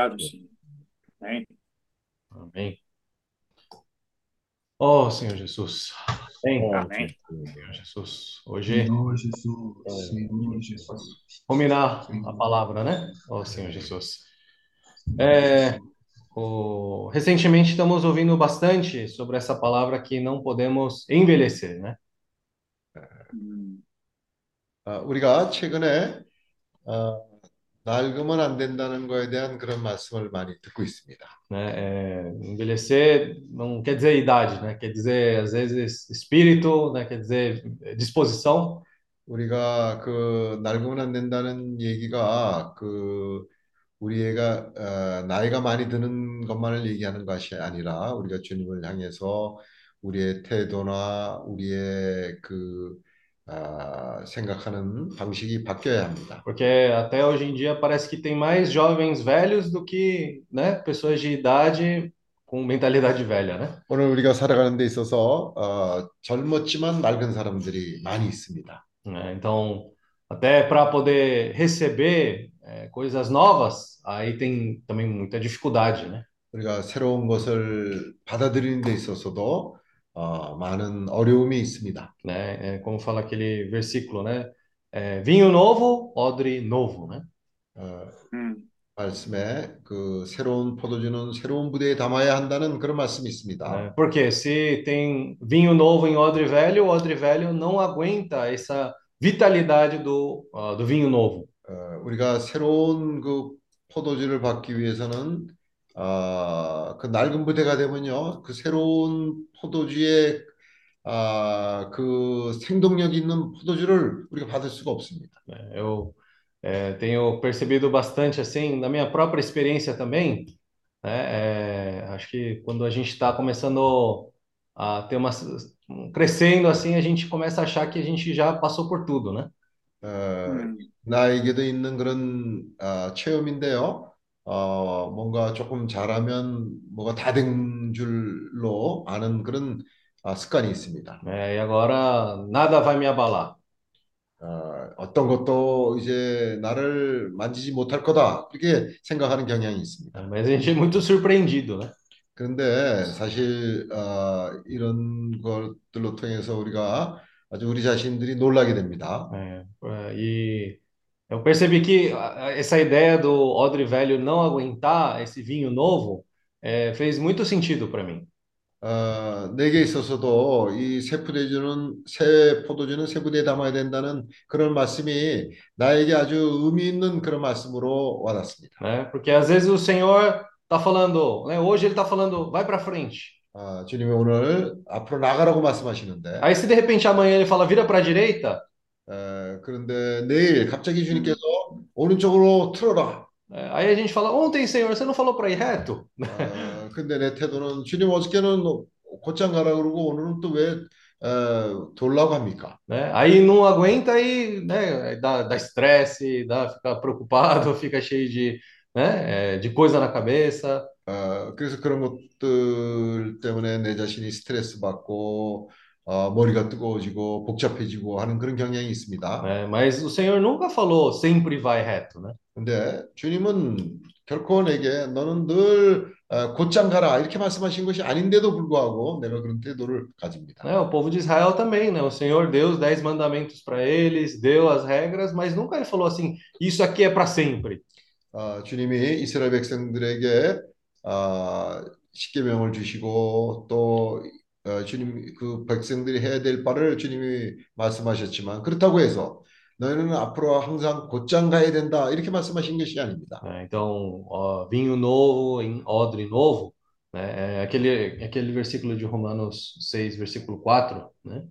Obrigado, Senhor. Amém. Amém. Oh, Senhor Jesus. Amém. Amém. Senhor Jesus. Hoje Senhor Jesus, Senhor Jesus. combinar a palavra, né? Oh, Senhor Jesus. É, o- recentemente estamos ouvindo bastante sobre essa palavra que não podemos envelhecer, né? 음, 아, 우리가 최근에 어, 낡으면 안 된다는 거에 대한 그런 말씀을 많이 듣고 있습니다. Né? É, envelhecer não quer dizer idade, né? Quer dizer, às vezes, espírito, né? Quer dizer, disposição. 우리가 그 낡으면 안 된다는 얘기가 그 우리 애가 어, 나이가 많이 드는 것만을 얘기하는 것이 아니라 우리가 주님을 향해서 우리의 태도나 우리의 그 아, 생각하는 방식이 바뀌어야 합니다. Porque até hoje em dia parece que tem mais jovens velhos do que, né, pessoas de idade com mentalidade velha, né? 오늘 우리가 살아가는 데 있어서 어, 젊었지만 낡은 사람들이 많이 있습니다. Né? Então, até para poder receber é, coisas novas, aí tem também muita dificuldade, né? 우리가 새로운 것을 받아들이는 데 있어서도 어, 많은 어려움이 있습니다. Né? É, como fala aquele versículo, né? É, vinho novo, odre novo, né? 어, 음, 말씀에 그 새로운 포도주는 새로운 부대에 담아야 한다는 그런 말씀이 있습니다. Né? Porque se tem vinho novo em odre velho, o odre velho não aguenta essa vitalidade do, ah, do vinho novo. 어, 우리가 새로운 그 포도주를 받기 위해서는 아, 그 낡은 부대가 되면요, 그 새로운 포도주의 아, 그 생동력 있는 포도주를 우리가 받을 수가 없습니다. né? Eu é, tenho percebido bastante assim na minha própria experiência também, né? É, acho que quando a gente está começando a ter uma crescendo assim, a gente começa a achar que a gente já passou por tudo, né? 어, 음, 나에게도 있는 그런 아, 체험인데요. 어, 뭔가 조금 잘하면 뭐가 다 된 줄로 아는 그런 아, 습관이 있습니다. É, e agora nada vai me abalar. 어, 어떤 것도 이제 나를 만지지 못할 거다. 그렇게 생각하는 경향이 있습니다. Mas a gente é muito surpreendido, né? 그런데 사실 어, 이런 것들로 통해서 우리가 아주 우리 자신들이 놀라게 됩니다. É, é, e eu percebi que a- a- essa ideia do odre velho não aguentar esse vinho novo é, fez muito sentido para mim. 어, 내게 있어서도 이 새 포도주는 새 포도주는 새 부대에 담아야 된다는 그런 말씀이 나에게 아주 의미 있는 그런 말씀으로 와닿습니다. né? Porque às vezes o Senhor está falando, né? Hoje ele está falando, vai para frente. 아, 주님이 오늘 앞으로 나가라고 말씀하시는데 Aí se de repente amanhã ele fala, vira para a direita, 어, 그런데 내일 갑자기 주님께서 오른쪽으로 틀어라. aí a gente fala, ontem, Senhor, você não falou para ir reto? 어, 근데 내 태도는 주님 어저께는 곧장 가라 그러고 오늘은 또왜 어, 돌라고 합니까? Né? Aí não aguenta e né, aí dá, dá estresse, dá, fica preocupado, fica cheio de, né, de coisa na cabeça. 어, 그래서 그런 것들 때문에 내 자신이 스트레스 받고 어, 머리가 뜨거워지고 복잡해지고 하는 그런 경향이 있습니다. né? Mas o Senhor nunca falou sempre vai reto, né? 근데 주님은 결코 내게 너는 늘 어, 곧장 가라 이렇게 말씀하신 것이 아닌데도 불구하고 내가 그런 태도를 가집니다. Né? O povo de Israel também, né? O Senhor deu os dez mandamentos para eles, deu as regras, mas nunca ele falou assim, isso aqui é para sempre. 어, 주님이 이스라엘 백성들에게 어, 십계명을 주시고 또 어, 주님 그 백성들이 해야 될 바를 주님이 말씀하셨지만 그렇다고 해서 너희는 앞으로 항상 곧장 가야 된다 이렇게 말씀하신 것이 아닙니다. né? Então, ó, vinho novo em odre novo, né? É aquele, aquele versículo de Romanos 6, versículo 4, né?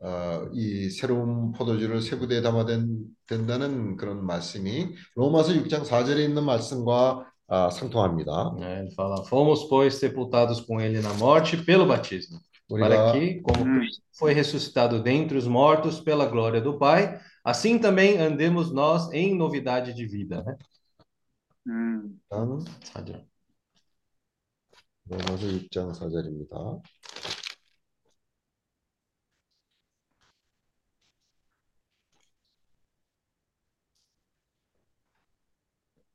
어, 이 새로운 포도주를 새 부대에 담아 된, 된다는 그런 말씀이 로마서 6장 4절에 있는 말씀과 아, 상통합니다. né? Ele fala, fomos, pois, sepultados com ele na morte pelo batismo, para 우리가 que, como 음, Cristo foi ressuscitado dentre os mortos pela glória do Pai, assim também andemos nós em novidade de vida, né? 음, 일단 사절. 로마서 6장 4절입니다.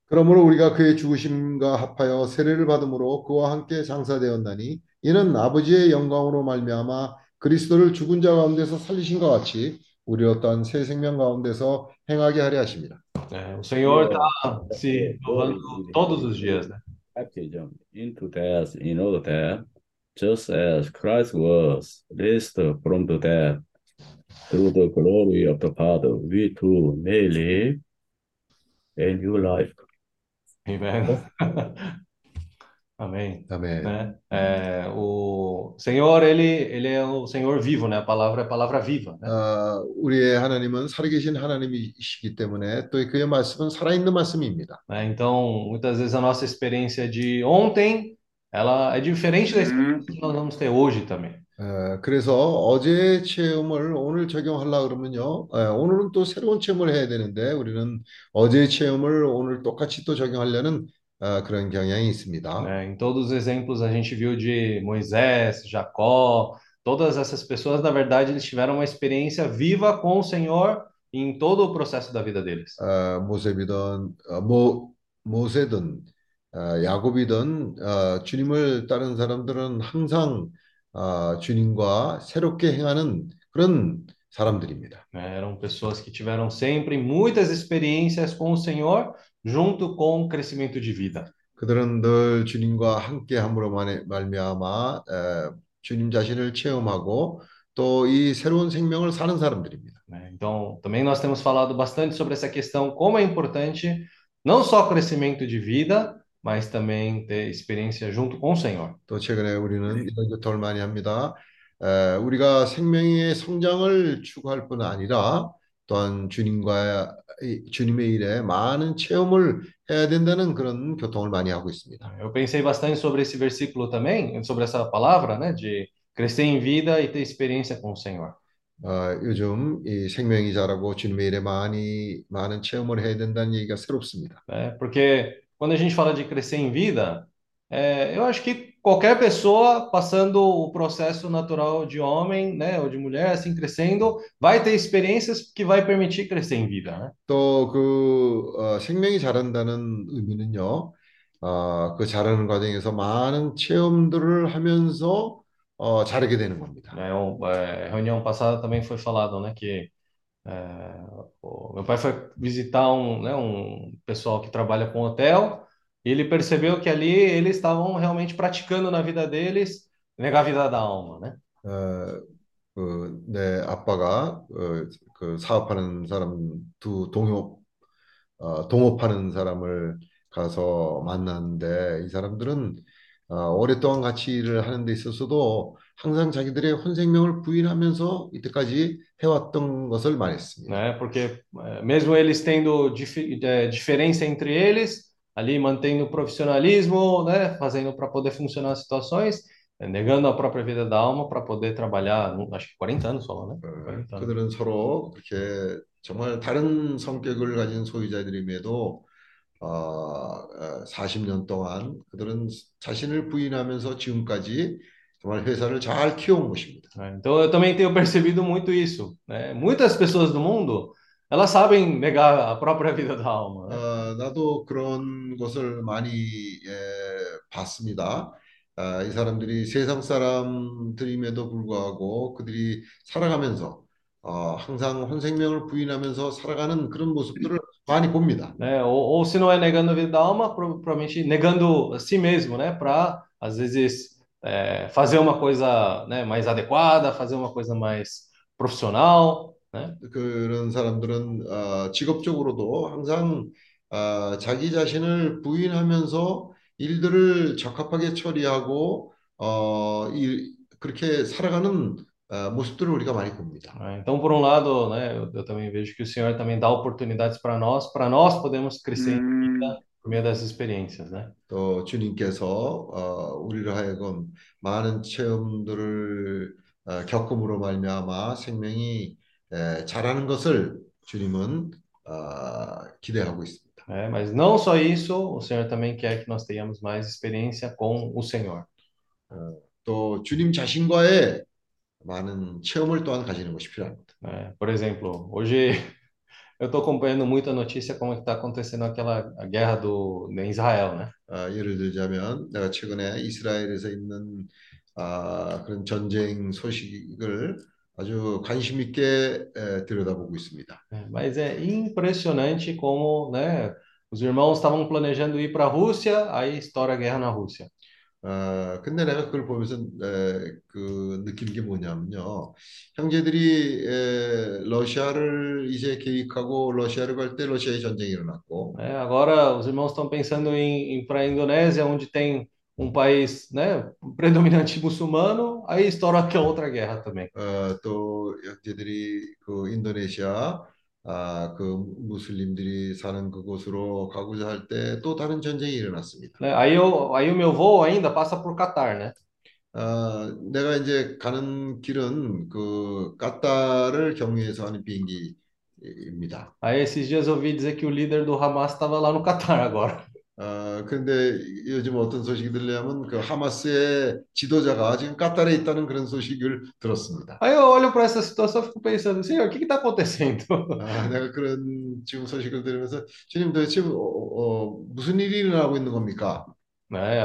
그러므로 우리가 그의 죽으심과 합하여 세례를 받음으로 그와 함께 장사되었나니 이는 아버지의 영광으로 말미암아 그리스도를 죽은 자 가운데서 살리신 것 같이 우리 어떠한 새 생명 가운데서 행하게 ha려 하십니다. É, o Senhor está se provando todos os dias, né? baptism into death in order that, just as Christ was raised from the dead through the glory of the Father, we too may live a new life. Amen. Amém. 아멘. Né? É, o Senhor, ele, ele é o Senhor vivo, né? A palavra é a palavra viva, né? 아, 우리의 하나님은 살아계신 하나님이시기 때문에 또 그의 말씀은 살아있는 말씀입니다. Né? Então, muitas vezes a nossa experiência de ontem, ela é diferente da experiência que nós vamos ter hoje também. 어, 그래서 어제의 체험을 오늘 적용하려 그러면요, 어, 오늘은 또 새로운 체험을 해야 되는데 우리는 어제의 체험을 오늘 똑같이 또 적용하려는 어, 그런 경향이 있습니다. né? Em todos os exemplos a gente viu de Moisés, Jacó, todas essas pessoas, na verdade, eles tiveram uma experiência viva com o Senhor em todo o processo da vida deles. 어, 모세비든 어, 모 모세든 어, 야곱이든 어, 주님을 따른 사람들은 항상 어, 주님과 새롭게 행하는 그런 사람들입니다. né? Eram pessoas que tiveram sempre muitas experiências com o Senhor, junto com o crescimento de vida. 그들은 늘 주님과 함께 함으로 만- 말미암아 에, 주님 자신을 체험하고 또 이 새로운 생명을 사는 사람들입니다. né? Então, também nós temos falado bastante sobre essa questão, como é importante não só crescimento de vida, mas também ter experiência junto com o Senhor. 또 최근에 우리는 이런 교통을 많이 합니다. 에, 우리가 생명의 성장을 추구할 뿐 아니라 또한 주님과 주님의 일에 많은 체험을 해야 된다는 그런 교통을 많이 하고 있습니다. Eu pensei bastante sobre esse versículo também, sobre essa palavra, né, de crescer em vida e ter experiência com o Senhor. 어, 요즘 이 생명이 자라고 주님의 일에 많이 많은 체험을 해야 된다는 얘기가 새롭습니다. né? Porque quando a gente fala de crescer em vida, é, eu acho que qualquer pessoa passando o processo natural de homem, né, ou de mulher, assim crescendo, vai ter experiências que vai permitir crescer em vida, né? 또그 어, 생명이 자란다는 의미는요, 어, 그 자라는 과정에서 많은 체험들을 하면서 어, 자라게 되는 겁니다. É, um, é, reunião passada também foi falado, né, que é, o meu pai foi visitar um, né, um pessoal que trabalha com hotel e ele percebeu que ali eles estavam realmente praticando na vida deles negar a vida da alma, né? 어, 그, 내 아빠가 어, 그 사업하는 사람 두 동업 어, 동업하는 사람을 가서 만났는데 이 사람들은 어, 오랫동안 같이 일을 하는 데 있어서도 항상 자기들의 혼생명을 부인하면서 이때까지 해왔던 것을 말했습니다. né? Porque eh, mesmo eles tendo difi- eh, diferença entre eles, ali mantendo o profissionalismo, né? Fazendo para poder funcionar as situações, eh, negando a própria vida da alma para poder trabalhar, não- acho que 40 anos só, né? 어, 40 anos. 그들은 서로 그렇게 정말 다른 성격을 가진 소유자들임에도 어, 어, 40년 동안 그들은 자신을 부인하면서 지금까지 정말 회사를 잘 키워온 것입니다. né? Então eu também tenho percebido muito isso, né? Muitas pessoas do mundo, elas sabem negar a própria vida da alma, né? 어, 나도 그런 것을 많이 예, 봤습니다. 아, 이 사람들이 세상 사람들임에도 불구하고 그들이 살아가면서 어, 항상 혼생명을 부인하면서 살아가는 그런 모습들을 많이 봅니다. né? Ou, ou se não é negando a vida da alma, pro- provavelmente negando a si mesmo, né? Para às vezes é, fazer uma coisa, né, mais adequada, fazer uma coisa mais profissional, né? 그런 사람들은 어, 직업적으로도 항상 어, 자기 자신을 부인하면서 일들을 적합하게 처리하고 어, 이, 그렇게 살아가는 어, 모습들을 우리가 많이 봅니다. Então, por um lado, né, eu, eu também vejo que o Senhor também dá oportunidades para nós, para nós podermos crescer em 음, vida por meio dessas experiências, né? 또 주님께서 어, 우리를 하여금 많은 체험들을 어, 겪음으로 말미암아 생명이 에, 자라는 것을 주님은 어, 기대하고 있습니다. É, mas não só isso, o Senhor também quer que nós tenhamos mais experiência com o Senhor. 또 주님 자신과의 많은 체험을 또한 가지는 것이 필요합니다. né? Por exemplo, hoje eu estou acompanhando muito a notícia como está acontecendo aquela a guerra do em Israel, né? 아, 예를 들자면 내가 최근에 이스라엘에서 있는 아, 그런 전쟁 so식을 아주 관심 있게 에, 들여다보고 있습니다. É, Mas é impressionante como, né, os irmãos estavam planejando ir para a Rússia, aí estoura a guerra na Rússia. 아, 근데 내가 그걸 보면서 에, 그 느낀 게 뭐냐면요. 형제들이 에, 러시아를 이제 계획하고 러시아를 갈 때 러시아의 전쟁이 일어났고 né? Agora os irmãos estão pensando em ir para a Indonésia, onde tem um país, né, predominante muçulmano, aí estoura aquela outra guerra também. 어, 또 형제들이 그 인도네시아 아, 그 무슬림들이 사는 그곳으로 가고자 할 때 또 다른 전쟁이 일어났습니다. né? Aí, eu, aí o meu voo ainda passa por Catar, né? 아, 내가 이제 가는 길은 그 까따를 경유해서 하는 비행기입니다. Aí esses dias eu ouvi dizer que o líder do Hamas estava lá no Catar agora. 아, 근데 요즘 어떤 소식이 들려면 그 하마스의 지도자가 지금 까따르에 있다는 그런 소식을 들었습니다. Aí eu olho para essa situação e fico pensando, Senhor, o que está acontecendo? 아, 내가 그런 지금 소식을 들으면서 주님 도대체 어, 어, 무슨 일이 일어나고 있는 겁니까? Né?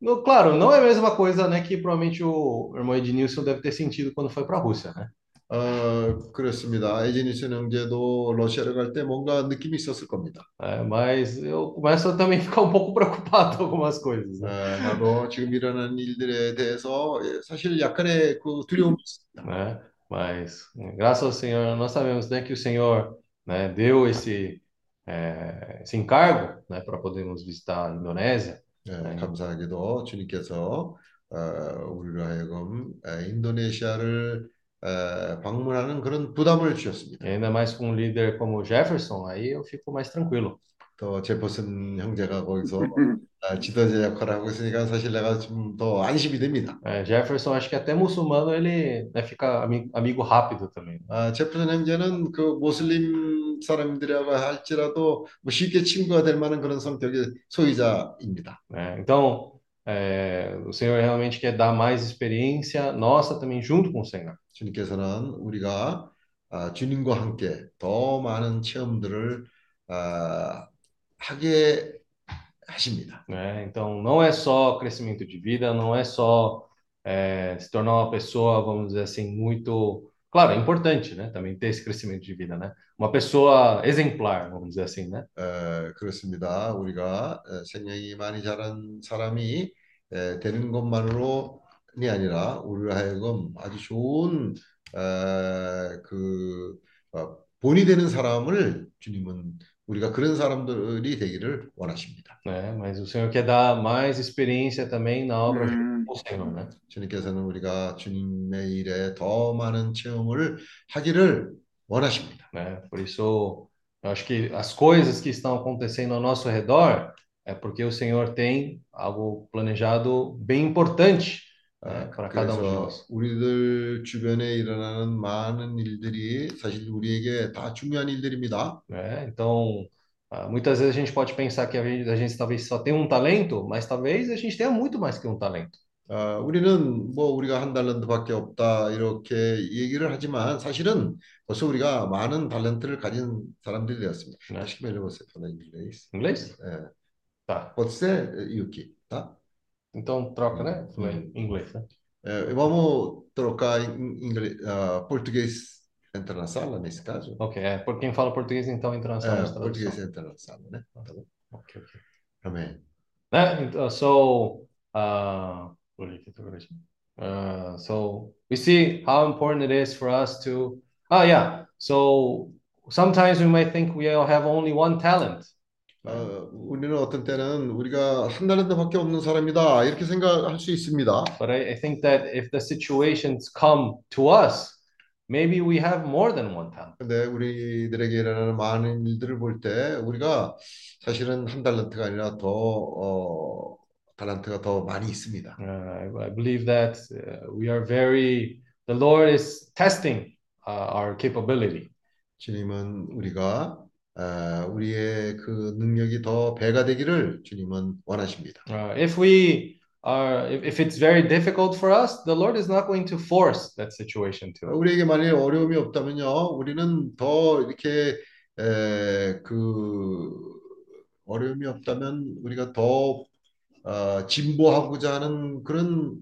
Eu, claro, não é a mesma coisa, né, que provavelmente o irmão Ednilson deve ter sentido quando foi para a Rússia, né? 어, 그렇습니다. 에지니슨 형제도 러시아를 갈 때 뭔가 느낌이 있었을 겁니다. É, mas eu começo a também ficar um pouco preocupado com algumas coisas, 아, né? 나도 지금 일어나는 일들에 대해서 사실 약간의 그 두려움이 있습니다. Né? Mas graças ao Senhor, nós sabemos, né, que o Senhor, né, deu esse, é, esse encargo, né, para podermos visitar a Indonésia. 예, 감사하게도 주님께서 어, 우리로 하여금 에, 인도네시아를 에, 방문하는 그런 부담을 주셨습니다. E ainda mais com um líder como Jefferson, aí eu fico mais tranquilo. 또 제퍼슨 형제가 거기서 아, 지도자 역할을 하고 있으니까 사실 내가 좀 더 안심이 됩니다. É, Jefferson, acho que até muçulmano ele, né, fica ami- amigo rápido também. 아, 제퍼슨 형제는 그 모슬림 사람들하고 할지라도 뭐 쉽게 친구가 될 만한 그런 성격의 소유자입니다. né? Então, é, o Senhor realmente quer dar mais experiência nossa também junto com o Senhor. 주님께서는 우리가 아, 주님과 함께 더 많은 체험들을 아, 하게 하십니다. né? Então, não é só crescimento de vida, não é só é, se tornar uma pessoa, vamos dizer assim, muito. Claro, é importante, né? Também ter esse crescimento de vida, né? Uma pessoa exemplar, vamos dizer assim, né? 에, 그렇습니다. 우리가 에, 생명이 많이 자란 사람이 에, 되는 것만으로이 아니라 우리로 하여금 아주 좋은 에, 그 어, 본이 되는 사람을 주님은 우리가 그런 사람들이 되기를 원하십니다. né? Mas o Senhor quer dar mais experiência também na obra junto Hum, com o Senhor, né? 주님께서는 우리가 주님의 일에 더 많은 체험을 하기를 원하십니다. né? Por isso, eu acho que as coisas que estão acontecendo ao nosso redor é porque o Senhor tem algo planejado bem importante, né, 아, para cada um de 그래서 nós. 우리들 주변에 일어나는 많은 일들이 사실 우리에게 다 중요한 일들입니다. né? Então, ah, muitas vezes a gente pode pensar que a gente, a gente talvez só tem um talento, mas talvez a gente tenha muito mais que um talento. 아, 우리는 뭐 우리가 한 달란트밖에 없다 이렇게 얘기를 하지만 사실은 벌써 우리가 많은 달란트를 가진 사람들이 되었습니다. né? Acho que melhor você falar em inglês. Inglês? É, Tá. pode ser, Yuki, tá? Então troca, né? Em inglês, né? É, vamos trocar em inglês, ah, português entra na sala nesse caso? Ok, é, por quem fala português, então entra na sala É, português entra na sala, né? Tá bom. Ok, ok. Amém. Né? Então, so, uh? Uh, so we see how important it is for us to. Oh yeah. So sometimes we might think we all have only one talent. 어, 우리는 어떤 때는 우리가 한 달란트밖에 없는 사람이다 이렇게 생각할 수 있습니다. But I, I think that if the situations come to us, maybe we have more than one talent. 근데 우리들에게 일어나는 많은 일들을 볼 때 우리가 사실은 한 달란트가 아니라 더 어, 달란트가 더 많이 있습니다. Uh, I, believe that uh, we are very. The Lord is testing uh, our capability. 주님은 우리가 아, 우리의 그 능력이 더 배가 되기를 주님은 원하십니다. Uh, if we are, if, if it's very difficult for us, the Lord is not going to force that situation to us. 우리에게 만일 어려움이 없다면요, 우리는 더 이렇게 에, 그 어려움이 없다면 우리가 더 어, 진보하고자 하는 그런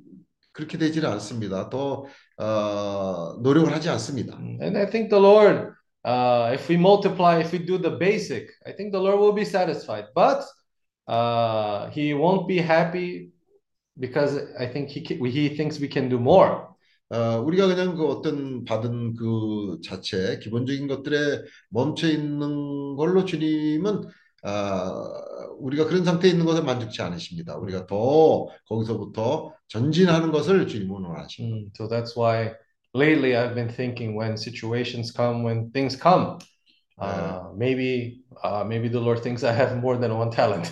그렇게 되지는 않습니다. 더 어, 노력을 하지 않습니다. And I think the Lord, uh, if we multiply, if we do the basic, I think the Lord will be satisfied. But uh, He won't be happy because I think He He thinks we can do more. 어, 우리가 그냥 그 어떤 받은 그 자체 기본적인 것들에 멈춰 있는 걸로 주님은 아, 우리가 그런 상태에 있는 것에 만족치 않으십니다. 우리가 더 거기서부터 전진하는 것을 주님은 원하십니다. Mm, so that's why lately I've been thinking when situations come, when things come, uh, maybe uh, maybe the Lord thinks I have more than one talent.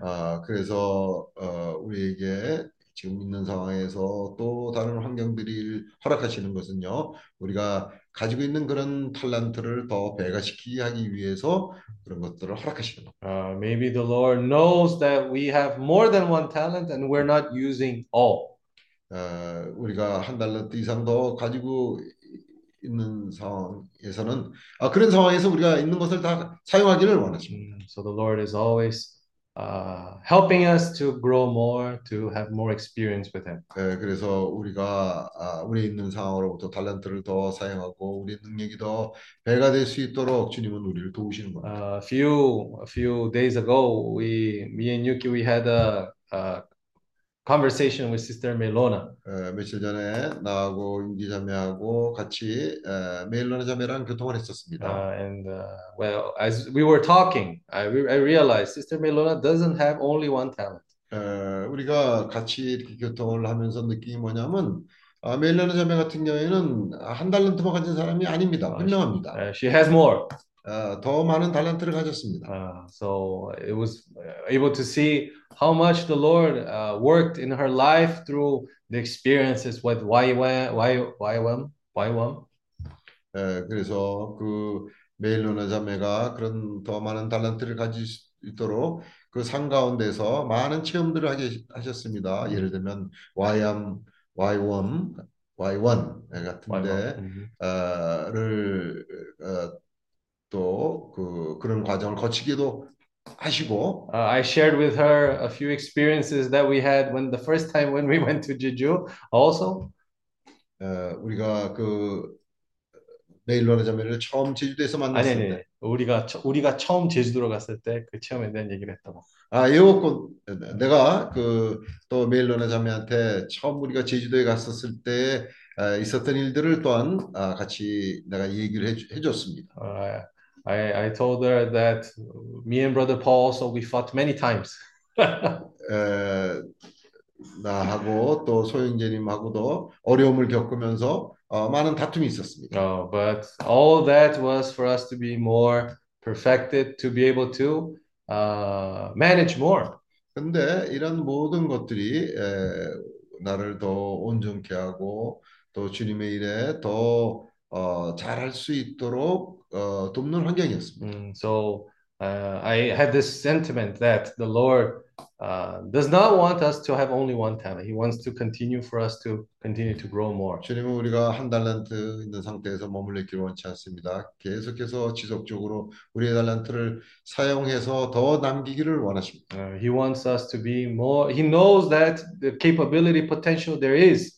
아, 그래서 어, 우리에게 지금 있는 상황에서 또 다른 환경들이 허락하시는 것은요, 우리가 가지고 있는 그런 탤런트를 더 배가시키게 하기 위해서 그런 것들을 허락하시는 겁니다. Uh, maybe the Lord knows that we have more than one talent and we're not using all. 어, 우리가 한 달란트 이상 더 가지고 있는 상황에서는 아, 그런 상황에서 우리가 있는 것을 다 사용하기를 원하십니다. Mm, So the Lord is always uh, helping us to grow more, to have more experience with Him. 예, 그래서 우리가 아, 우리 있는 상황으로부터 달란트를 더 사용하고 우리 능력이 더 배가 될 수 있도록 주님은 우리를 도우시는 겁니다. Uh, a few a few days ago, we me and Yuki we had a, a conversation with Sister Melona. 예, 며칠 전에 나하고 윤기 자매하고 같이 에, 메일러나 자매랑 교통을 Uh, 했었습니다. and uh, well, as we were talking, I, I realized Sister Melona doesn't have only one talent. 에, 우리가 같이 이렇게 교통을 하면서 느낀 게 뭐냐면 아, 메일러나 자매 같은 경우에는 한 달란트만 가진 사람이 아닙니다. 아, 분명합니다. Uh, she has more. 어, 더 많은 달란트를 가졌습니다. Uh, so it was uh, able to see how much the Lord uh, worked in her life through the experiences with YWAM, YWAM, YWAM. 에, 그래서 그 메일로나 자매가 그런 더 많은 달란트를 가질 수 있도록 그상 가운데서 많은 체험들을 하게 하셨습니다. 예를 들면 YM, Y1, Y1 같은데 Mhm. 어를 어, 또 그 그런 과정을 거치기도 하시고 Uh, I shared with her a few experiences that we had when the first time when we went to Jeju also. 어, 우리가 그 메일로나 자매를 처음 제주도에서 아니 만났을 아니 때 우리가 처- 우리가 처음 제주도로 갔을 때 그 체험에 대한 얘기를 했다고. 아, 예고권 내가 그 또 메일로나 자매한테 처음 우리가 제주도에 갔었을 때 아, 있었던 일들을 또한 아, 같이 내가 얘기를 해줬습니다. Uh, I I told her that me and Brother Paul also we fought many times. 에, 나하고 또 소영재님하고도 어려움을 겪으면서 어, 많은 다툼이 있었습니다. Uh, but all that was for us to be more perfected, to be able to uh, manage more. 근데 이런 모든 것들이 에, 나를 더 온전케 하고 또 주님의 일에 더 어, 잘할 수 있도록 어, 돕는 환경이었습니다. Mm, so uh, I had this sentiment that the Lord uh, does not want us to have only one talent. He wants to continue for us to continue to grow more. 주님은 우리가 한 달란트 있는 상태에서 머물러 있기를 원치 않습니다. 계속해서 지속적으로 우리의 달란트를 사용해서 더 남기기를 원하십니다. Uh, he wants us to be more. He knows that the capability, potential there is.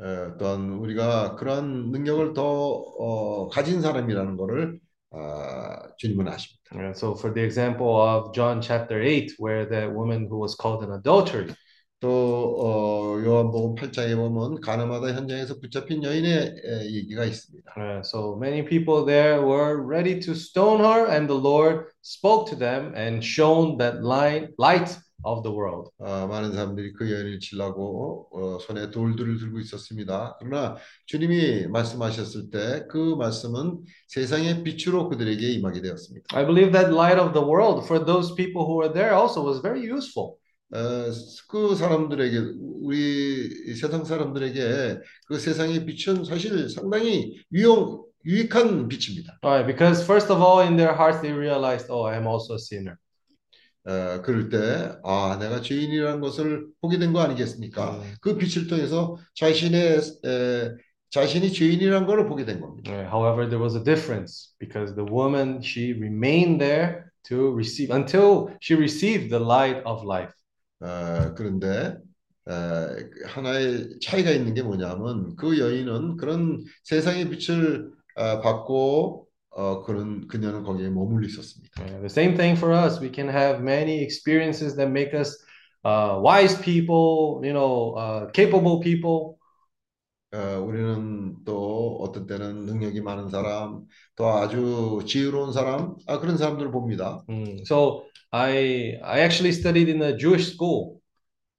에, 또한 우리가 그런 능력을 더 어, 가진 사람이라는 것을 아, 주님은 아십니다. Uh, so, for the example of John chapter 8, where the woman who was called an adultery, 또 어, 요한복음 8장에 보면 가나마다 현장에서 붙잡힌 여인의 에, 얘기가 있습니다. Uh, so many people there were ready to stone her, and the Lord spoke to them and shone that light, light of the world. 아, 많은 사람들이 그 여인을 치려고 어, 손에 돌들을 들고 있었습니다. 그러나 주님이 말씀하셨을 때 그 말씀은 세상의 빛으로 그들에게 임하게 되었습니다. I believe that light of the world for those people who were there also was very useful. 어, 그 사람들에게 우리 세상 사람들에게 그 세상의 빛은 사실 상당히 유용 유익한 빛입니다. Right, because first of all, in their hearts, they realized, oh, I am also a sinner. 어, 그럴 때, 아, 내가 죄인이라는 것을 보게 된 거 아니겠습니까? 음. 그 빛을 통해서 자신의 에, 자신이 죄인이란 걸 보게 된 겁니다. Uh, however, there was a difference because the woman she remained there to receive until she received the light of life. 어, 그런데 어, 하나의 차이가 있는 게 뭐냐면 그 여인은 그런 세상의 빛을 어, 받고 어, 그런 그녀는 거기에 머물러 있었습니다. Uh, the same thing for us. We can have many experiences that make us uh, wise people, you know, uh, capable people. 어, 우리는 또 어떤 때는 능력이 많은 사람, 또 아주 지혜로운 사람, 아, 그런 사람들을 봅니다. Mm, So I I actually studied in a Jewish school.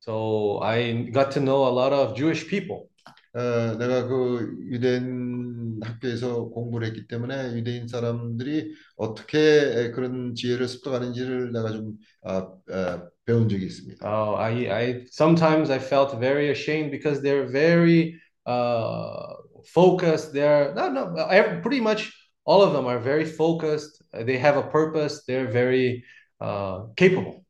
So I got to know a lot of Jewish people. 어, 내가 그 유대인 학교에서 공부를 했기 때문에 유대인 사람들이 어떻게 그런 지혜를 습득하는지를 내가 좀 아, 아, 배운 적이 있습니다. Oh, I I sometimes I felt very ashamed because they're very uh, focused. They're no no ev- pretty much all of them are very focused. They have a purpose. They're very uh, capable.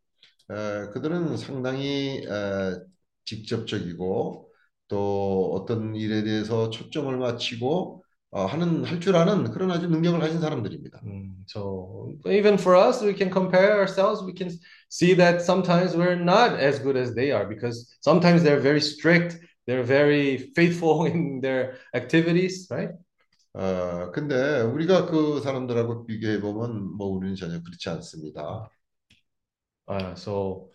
어, 그들은 상당히 어, 직접적이고 또 어떤 일에 대해서 초점을 맞추고 어, 하는 할 줄 아는 그런 아주 능력을 가진 사람들입니다. Mm, so even for us, we can compare ourselves. We can see that sometimes we're not as good as they are because sometimes they're very strict. They're very faithful in their activities, right? 어, 근데 우리가 그 사람들하고 비교해 보면 뭐 우리는 전혀 그렇지 않습니다. Uh, so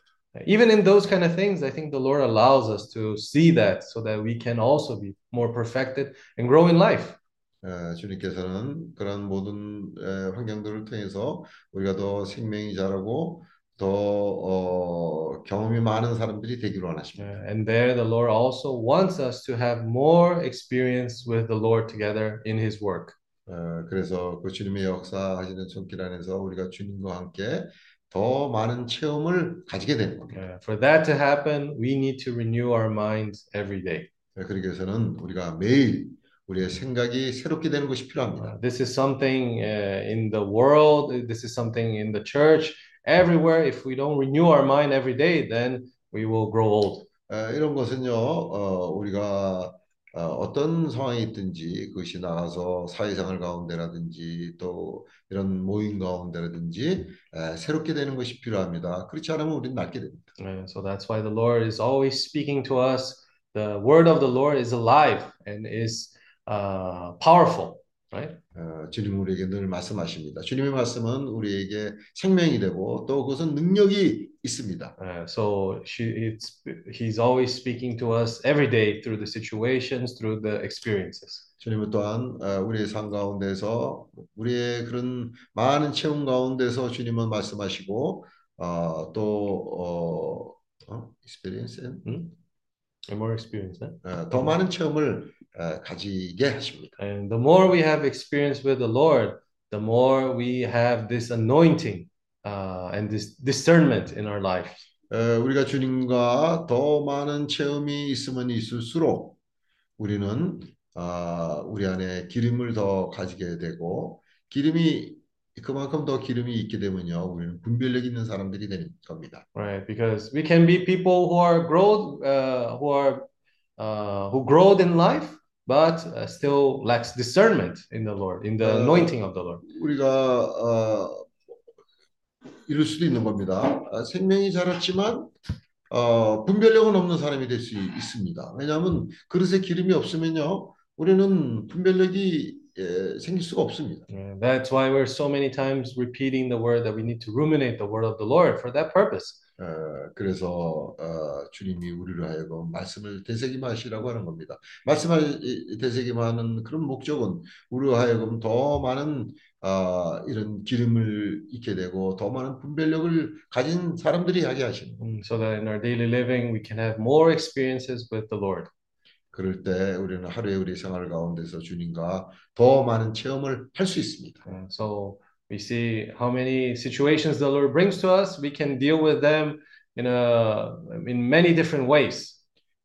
even in those kind of things, I think the Lord allows us to see that so that we can also be more perfected and grow in life. 어, 주님께서는 그런 모든 에, 환경들을 통해서 우리가 더 생명이 자라고 더 어, 경험이 많은 사람들이 되기를 원하십니다. Uh, and there, the Lord also wants us to have more experience with the Lord together in His work. 어, 그래서 그 주님의 역사하시는 손길 안에서 우리가 주님과 함께 더 많은 체험을 가지게 되는 겁니다. Uh, for that to happen, we need to renew our minds every day. 어, 그러기 위해서는 우리가 매일 우리의 생각이 새롭게 되는 것이 필요합니다. Uh, this is something uh, in the world, this is something in the church, everywhere. If we don't renew our mind every day, then we will grow old. 어, 이런 것은요, 어, 우리가 어, 어떤 상황이 있든지 그것이 나가서 사회생활 가운데라든지 또 이런 모임 가운데라든지 에, 새롭게 되는 것이 필요합니다. 그렇지 않으면 우리는 낡게 됩니다. Uh, so that's why the Lord is always speaking to us. The word of the Lord is alive and is uh, powerful, right? 어, 주님 우리에게 늘 말씀하십니다. 주님의 말씀은 우리에게 생명이 되고 또 그것은 능력이 있습니다. Uh, so she, it's, he's always speaking to us every day through the situations, through the experiences. 주님은 또한 어, 우리의 삶 가운데서 우리의 그런 많은 체험 가운데서 주님은 말씀하시고 어, 또 어, 어, experience And more experience. huh? 어, 더 많은 체험을 어, 가지게 하십니다. And the more we have experience with the Lord, the more we have this anointing Uh, and this discernment in our life. 어, 우리가 주님과 더 많은 체험이 있으면 있을수록 우리는 어, 우리 안에 기름을 더 가지게 되고 기름이 그만큼 더 기름이 있게 되면요 우리는 분별력 있는 사람들이 되는 겁니다. right? Because we can be people who are grow, uh, who are uh, who growed in life, but uh, still lacks discernment in the Lord, in the Uh, anointing of the Lord. 우리가 어, 이럴 수도 있는 겁니다. 아, 생명이 자랐지만 어, 분별력은 없는 사람이 될 수 있습니다. 왜냐하면 그릇에 기름이 없으면요 우리는 분별력이 예, 생길 수가 없습니다. That's why we're so many times repeating the word that we need to ruminate the word of the Lord for that purpose. 어, 그래서 어, 주님이 우리를 하여금 말씀을 되새김하시라고 하는 겁니다. 말씀을 이- 되새김하는 그런 목적은 우리로 하여금 더 많은 어, 이런 기름을 잃게 되고 더 많은 분별력을 가진 사람들이 하게 하시는. Mm, So that in our daily living we can have more experiences with the Lord. 그럴 때 우리는 하루의 우리 생활 가운데서 주님과 더 많은 체험을 할 수 있습니다. Uh, so we see how many situations the Lord brings to us. We can deal with them in a in many different ways.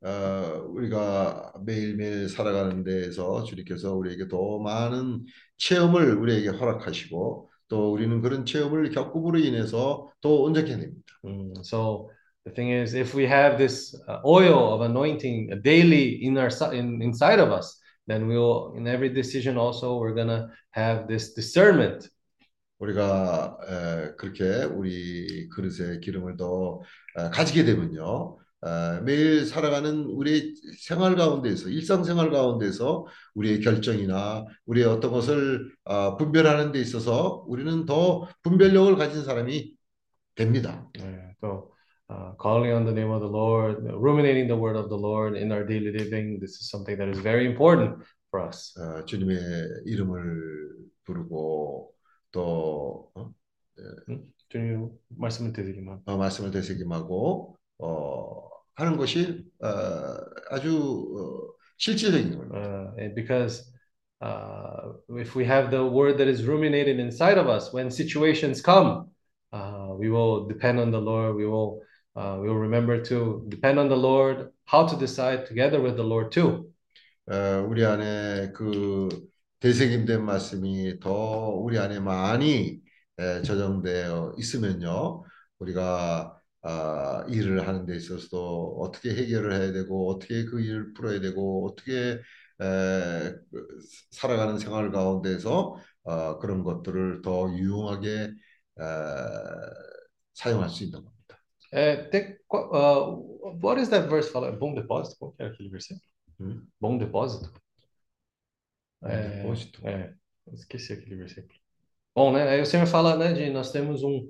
어, 우리가 매일매일 살아가는 데에서 주님께서 우리에게 더 많은 체험을 우리에게 허락하시고 또 우리는 그런 체험을 겪음으로 인해서 더 온전케 됩니다. Mm, so the thing is, if we have this uh, oil of anointing daily in our in, inside of us, then we will in every decision also we're gonna have this discernment. 우리가 에, 그렇게 우리 그릇에 기름을 더 에, 가지게 되면요. 에, 매일 살아가는 우리의 생활 가운데서 일상생활 가운데서 우리의 결정이나 우리의 어떤 것을 아, 분별하는 데 있어서 우리는 더 분별력을 가진 사람이 됩니다. Yeah, so uh, calling on the name of the Lord, ruminating the word of the Lord in our daily living, this is something that is very important for us. 어, 주님의 이름을 부르고 또 어? 주님 말씀을 드리기만. 어, 말씀을 되새김하고 어, 하는 것이 어, 아주 어, 실질적인 겁니다. Uh, because uh, if we have the word that is ruminated inside of us, when situations come, uh, we will depend on the Lord. We will uh, we will remember to depend on the Lord, how to decide together with the Lord too. 어, 우리 안에 그 되새김된 말씀이 더 우리 안에 많이 에, 저장되어 있으면요, 우리가 아, 일을 하는 데 있어서도 어떻게 해결을 해야 되고 어떻게 그 일을 풀어야 되고 어떻게 에, 그, 살아가는 생활 가운데서 어, 그런 것들을 더 유용하게 에, 사용할 수 있는 겁니다. É, tem, uh, what is that verse fala? Bom depósito? Qual que era aquele versículo? Hum? Bom depósito? Bom É, depósito. é, esqueci aquele versículo. Bom, né? Aí o Senhor fala, né, de nós temos um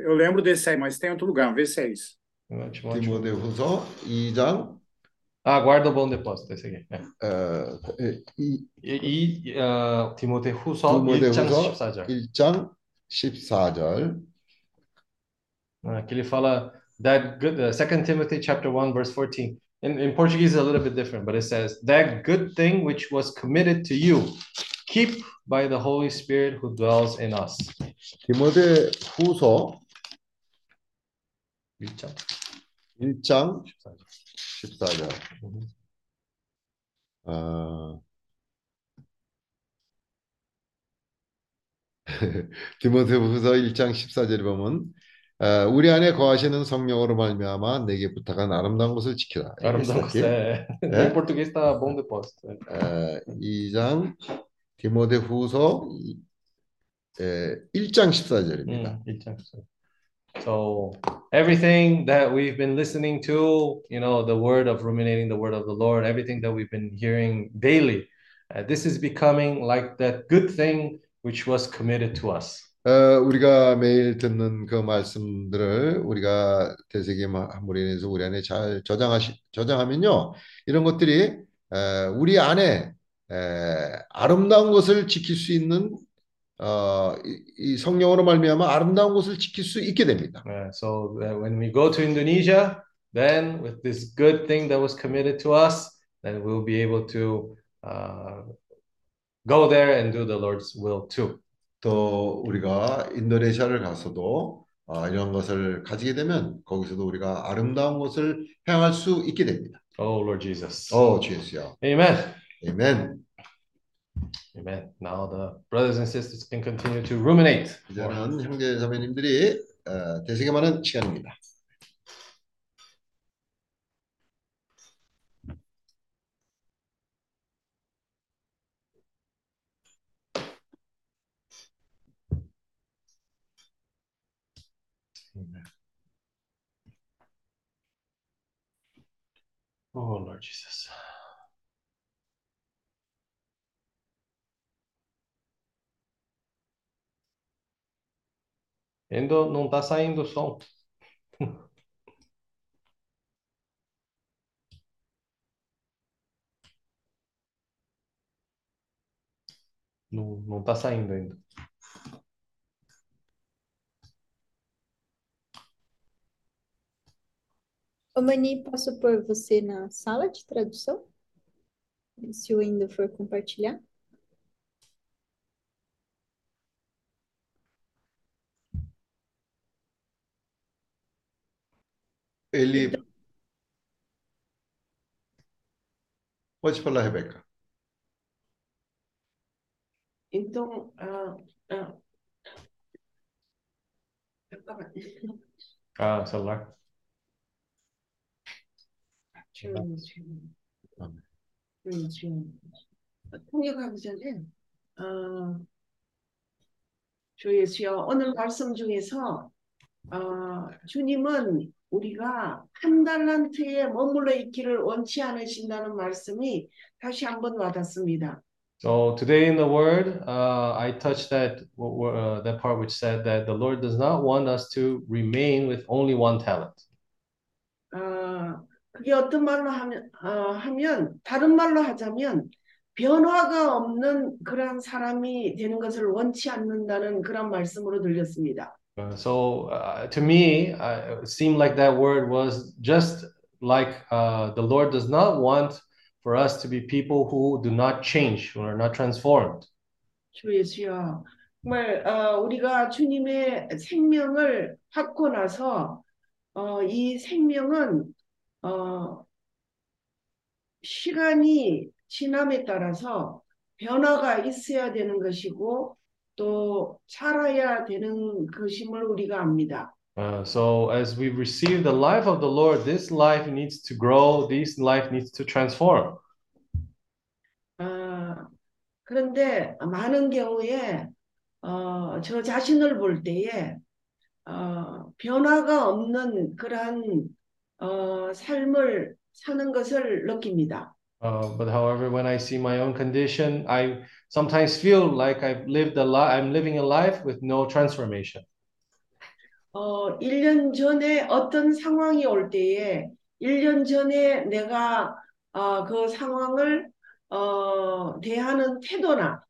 eu lembro desse aí, mas tem outro lugar, vê se é isso. um, Timóteo. 디모데후서 2장 Ah, guarda o bom depósito, esse aqui. É. 어, 에, 이, 이, 이 어, 디모데 후서 1장 디모데후서 14절. 1장 14절 Uh, que ele fala that good uh, 2 Timothy chapter 1 verse 14 in, in Portuguese it's a little bit different but it says that good thing which was committed to you keep by the Holy Spirit who dwells in us 디모데후서 1장 1장 14절 14절 어, 디모데후서 1장 14절에 보면 어, 우리 안에 거하시는 성령으로 말미암아 내게 부탁한 아름다운 것을 지키라. 아름다운 é, É? em português está bom depósito é. 어, 2장 디모데후서 이- 에, 1장 14절입니다. 음, 1장 14절. So everything that we've been listening to, you know, the word of ruminating the word of the Lord, everything that we've been hearing daily, uh, this is becoming like that good thing which was committed to us. 어, 우리가 매일 듣는 그 말씀들을 우리가 되새김함으로 인해서 우리 안에 잘 저장하시, 저장하면요, 이런 것들이 에, 우리 안에 에, 아름다운 것을 지킬 수 있는 어, 이, 이 성령으로 말미암아 아름다운 것을 지킬 수 있게 됩니다. Uh, so when we go to Indonesia, then with this good thing that was committed to us, then we'll be able to uh, go there and do the Lord's will too. 또 우리가 인도네시아를 가서도 어, 이런 것을 가지게 되면 거기서도 우리가 아름다운 것을 행할 수 있게 됩니다. Oh, Lord Jesus. 어, 주 예수야. Amen. 아멘. Amen. Now the brothers and sisters can continue to ruminate. 이제는 형제 자매님들이 어, 되새김하는 시간입니다. Amen. Oh, Lord Jesus. Ainda não tá saindo o som. Não, não tá saindo ainda. Ô, Mani, posso pôr você na sala de tradução? Se o Wendel for compartilhar. Ele. Pode falar, Rebeca. Então, ah, ah, 잠깐만. Ah, celular. 조용히, 조용히. 조용히, 조용히. 통역하기 전에, 어, 주 예수여, 오늘 말씀 중에서, 어, 주님은 우리가 한 달란트에 머물러 있기를 원치 않으신다는 말씀이 다시 한번 와닿습니다. So today in the word, uh, I touched that uh, that part which said that the Lord does not want us to remain with only one talent. 어, 그게 어떤 말로 하면, 어, 하면, 다른 말로 하자면, 변화가 없는 그런 사람이 되는 것을 원치 않는다는 그런 말씀으로 들렸습니다. Uh, so uh, to me, uh, it seemed like that word was just like uh, the Lord does not want for us to be people who do not change, who are not transformed. 주 예수여, 정말 어, 우리가 주님의 생명을 받고 나서 어, 이 생명은 어, 시간이 지남에 따라서 변화가 있어야 되는 것이고 또 살아야 되는 것임을 우리가 압니다. Uh, so as we receive the life of the Lord, this life needs to grow, this life needs to transform. 아, 그런데 많은 경우에 어, 저 자신을 볼 때에 어, 변화가 없는 그러한 어, 삶을 사는 것을 느낍니다. Uh, but however, when I see my own condition, I sometimes feel like I've lived a life, I'm living a life with no transformation. 어, 1년 전에 어떤 상황이 올 때에 1년 전에 내가 어, 그 상황을 어, 대하는 태도나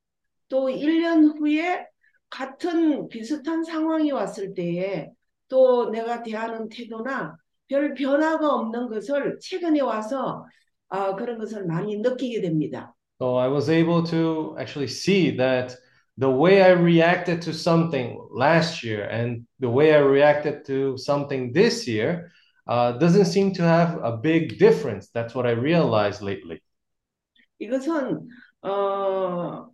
또 1년 후에 같은 비슷한 상황이 왔을 때에 또 내가 대하는 태도나 별 변화가 없는 것을 최근에 와서 어, 그런 것을 많이 느끼게 됩니다. So I was able to actually see that the way I reacted to something last year and the way I reacted to something this year uh, doesn't seem to have a big difference. That's what I realized lately. 이것은 어,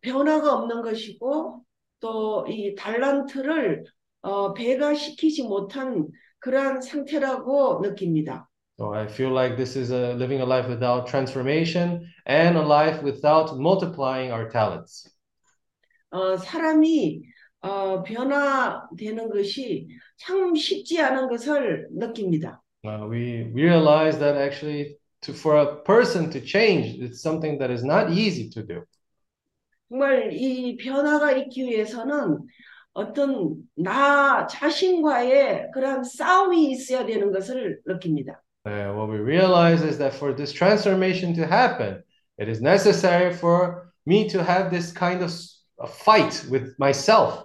변화가 없는 것이고 또 이 달란트를 어, 배가시키지 못한 그러한 상태라고 느낍니다. So I feel like this is a living a life without transformation and a life without multiplying our talents. 어, 사람이 어, 변화되는 것이 참 쉽지 않은 것을 느낍니다. Uh, we realize that actually to, for a person to change, it's something that is not easy to do. 정말 이 변화가 있기 위해서는 어떤 나 자신과의 그런 싸움이 있어야 되는 것을 느낍니다. Uh, what we realize is that for this transformation to happen, it is necessary for me to have this kind of s- a fight with myself.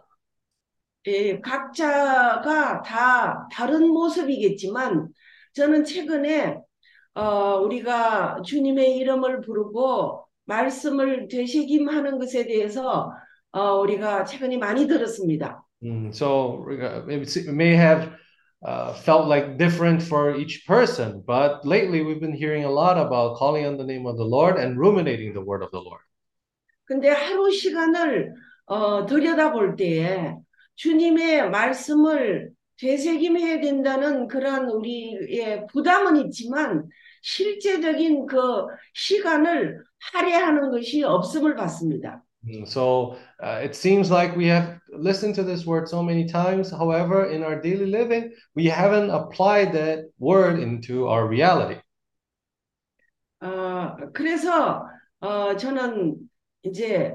예, 각자가 다 다른 모습이겠지만 저는 최근에 어, 우리가 주님의 이름을 부르고 말씀을 되새김하는 것에 대해서 어, 우리가 최근에 많이 들었습니다. Mm, so uh, it it may have uh, felt like different for each person, but lately we've been hearing a lot about calling on the name of the Lord and ruminating the word of the Lord. 근데 하루 시간을 어, 들여다볼 때에 주님의 말씀을 되새김해야 된다는 그런 우리의 부담은 있지만 실제적인 그 시간을 할애하는 것이 없음을 봤습니다. Mm, So uh, it seems like we have listened to this word so many times. However, in our daily living, we haven't applied that word into our reality. 어, 그래서 어, 저는 이제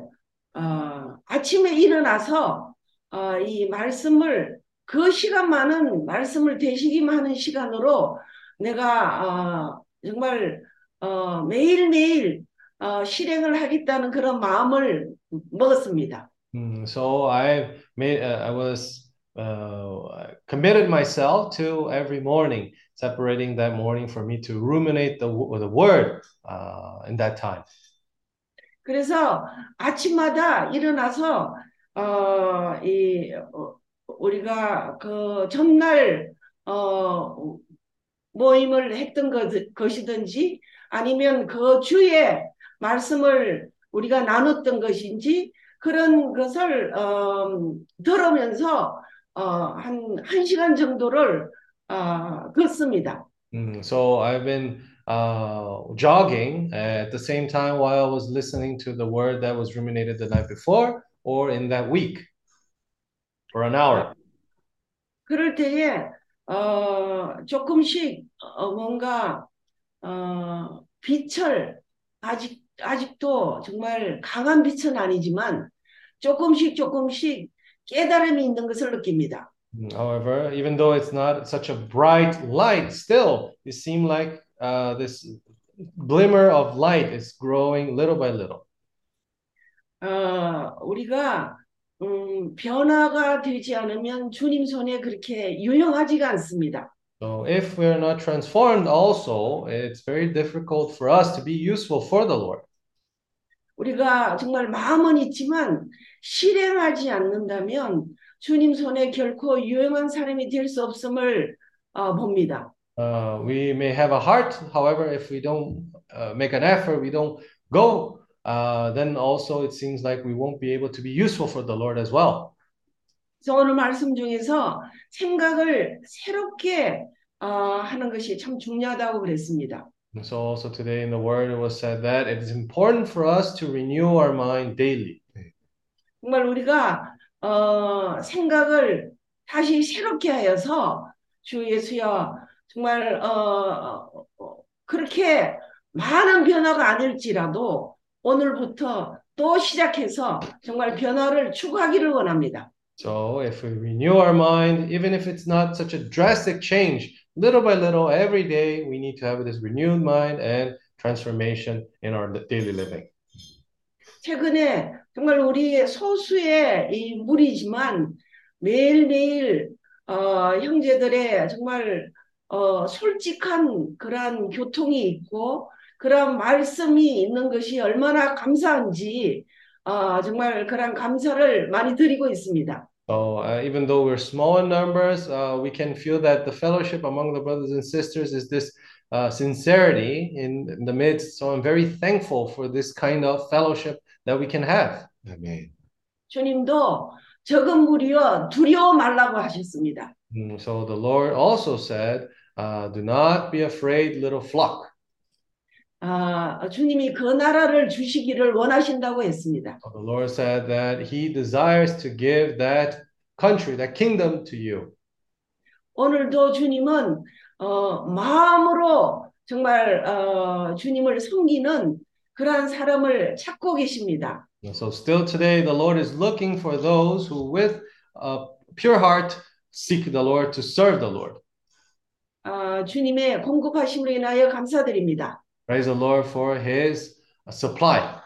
어, 아침에 일어나서 어, 이 말씀을 그 시간만은 말씀을 되시기만 는 시간으로 내가 어, 정말 어, 매일매일 어, 실행을 하겠다는 그런 마음을 먹었습니다. Mm, so I made, uh, I was uh, committed myself to every morning, separating that morning for me to ruminate the, w- the word uh, in that time. 그래서 아침마다 일어나서 어, 이 어, 우리가 그 전날 어, 모임을 했던 것, 것이든지 아니면 그 주에 말씀을 우리가 나눴던 것인지 그런 것을 어, 들으면서 어, 한, 한 시간 정도를 어, 걷습니다. Mm, so I've been uh, jogging at the same time while I was listening to the word that was ruminated the night before or in that week for an hour. 그럴 때에 어, 조금씩 어, 뭔가 어, 빛을 아직 아직도 정말 강한 빛은 아니지만 조금씩 조금씩 깨달음이 있는 것을 느낍니다. Mm, However, even though it's not such a bright light, still it seemed like uh, this glimmer of light is growing little by little. 어, 우리가 음, 변화가 되지 않으면 주님 손에 그렇게 유용하지가 않습니다. So if we're not transformed also, it's very difficult for us to be useful for the Lord. 우리가 정말 마음은 있지만 실행하지 않는다면 주님 손에 결코 유용한 사람이 될 수 없음을 어, 봅니다. Uh, we may have a heart, however, if we don't uh, make an effort, we don't go, uh, then also it seems like we won't be able to be useful for the Lord as well. 오늘 말씀 중에서 생각을 새롭게 어, 하는 것이 참 중요하다고 그랬습니다. So also today in the word it was said that it is important for us to renew our mind daily. 정말 우리가 어, 생각을 다시 새롭게 하여서 주 예수여 정말 어, 어, 그렇게 많은 변화가 아닐지라도 오늘부터 또 시작해서 정말 변화를 추구하기를 원합니다. So if we renew our mind, even if it's not such a drastic change, little by little, every day, we need to have this renewed mind and transformation in our daily living. 최근에 정말 우리 소수의 이 무리지만 매일매일 어, 형제들의 정말 어, 솔직한 그러한 교통이 있고 그런 말씀이 있는 것이 얼마나 감사한지 어, 정말 그런 감사를 많이 드리고 있습니다. So uh, even though we're small in numbers, uh, we can feel that the fellowship among the brothers and sisters is this uh, sincerity in, in the midst. So I'm very thankful for this kind of fellowship that we can have. 아멘. 주님도 적은 무리여 두려워 말라고 하셨습니다. Mm, So the Lord also said, uh, Do not be afraid, little flock. 아, 주님이 그 나라를 주시기를 원하신다고 했습니다. The Lord said that He desires to give that country, that kingdom to you. 오늘도 주님은 어, 마음으로 정말 어, 주님을 섬기는 그러한 사람을 찾고 계십니다. So still today, the Lord is looking for those who, with a pure heart, seek the Lord to serve the Lord. 아, 주님의 공급하심으로 인하여 감사드립니다. Praise the Lord for his uh, supply.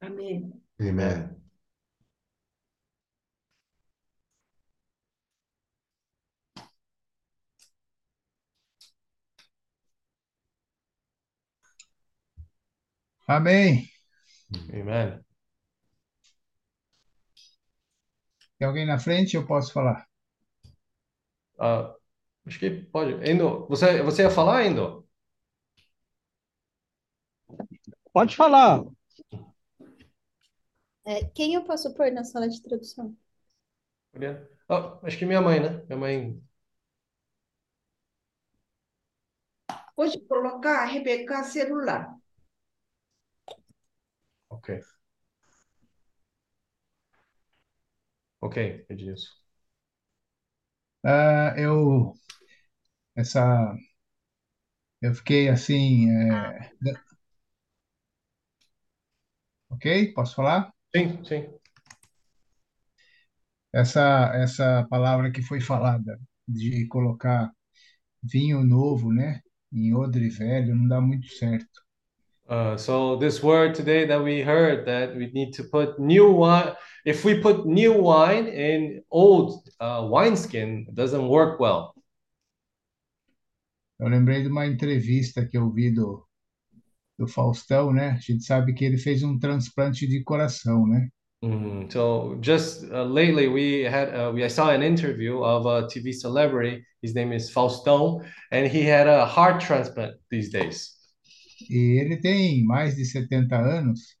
Amém. Amen. Amém. Amen. Tem alguém na frente? Eu posso falar. Uh, acho que pode. Endo, você, você ia falar, Endo? Pode falar. É, quem eu posso pôr na sala de tradução? Ah, acho que minha mãe, né? Minha mãe. Pode colocar a Rebeca celular. Ok. Ok, Edilson. Ah, eu essa eu fiquei assim, é, ok? Posso falar? Sim, sim. Essa essa palavra que foi falada de colocar vinho novo, né, em odre velho, não dá muito certo. Uh, so this word today that we heard that we need to put new wine. If we put new wine in old uh, wineskin, it doesn't work well. Eu lembrei de uma entrevista que eu vi do do Faustão, né? A gente sabe que ele fez um transplante de coração, né? Mm, so just uh, lately we had uh, we I saw an interview of a TV celebrity. His name is Faustão, and he had a heart transplant these days. E ele tem mais de 70 anos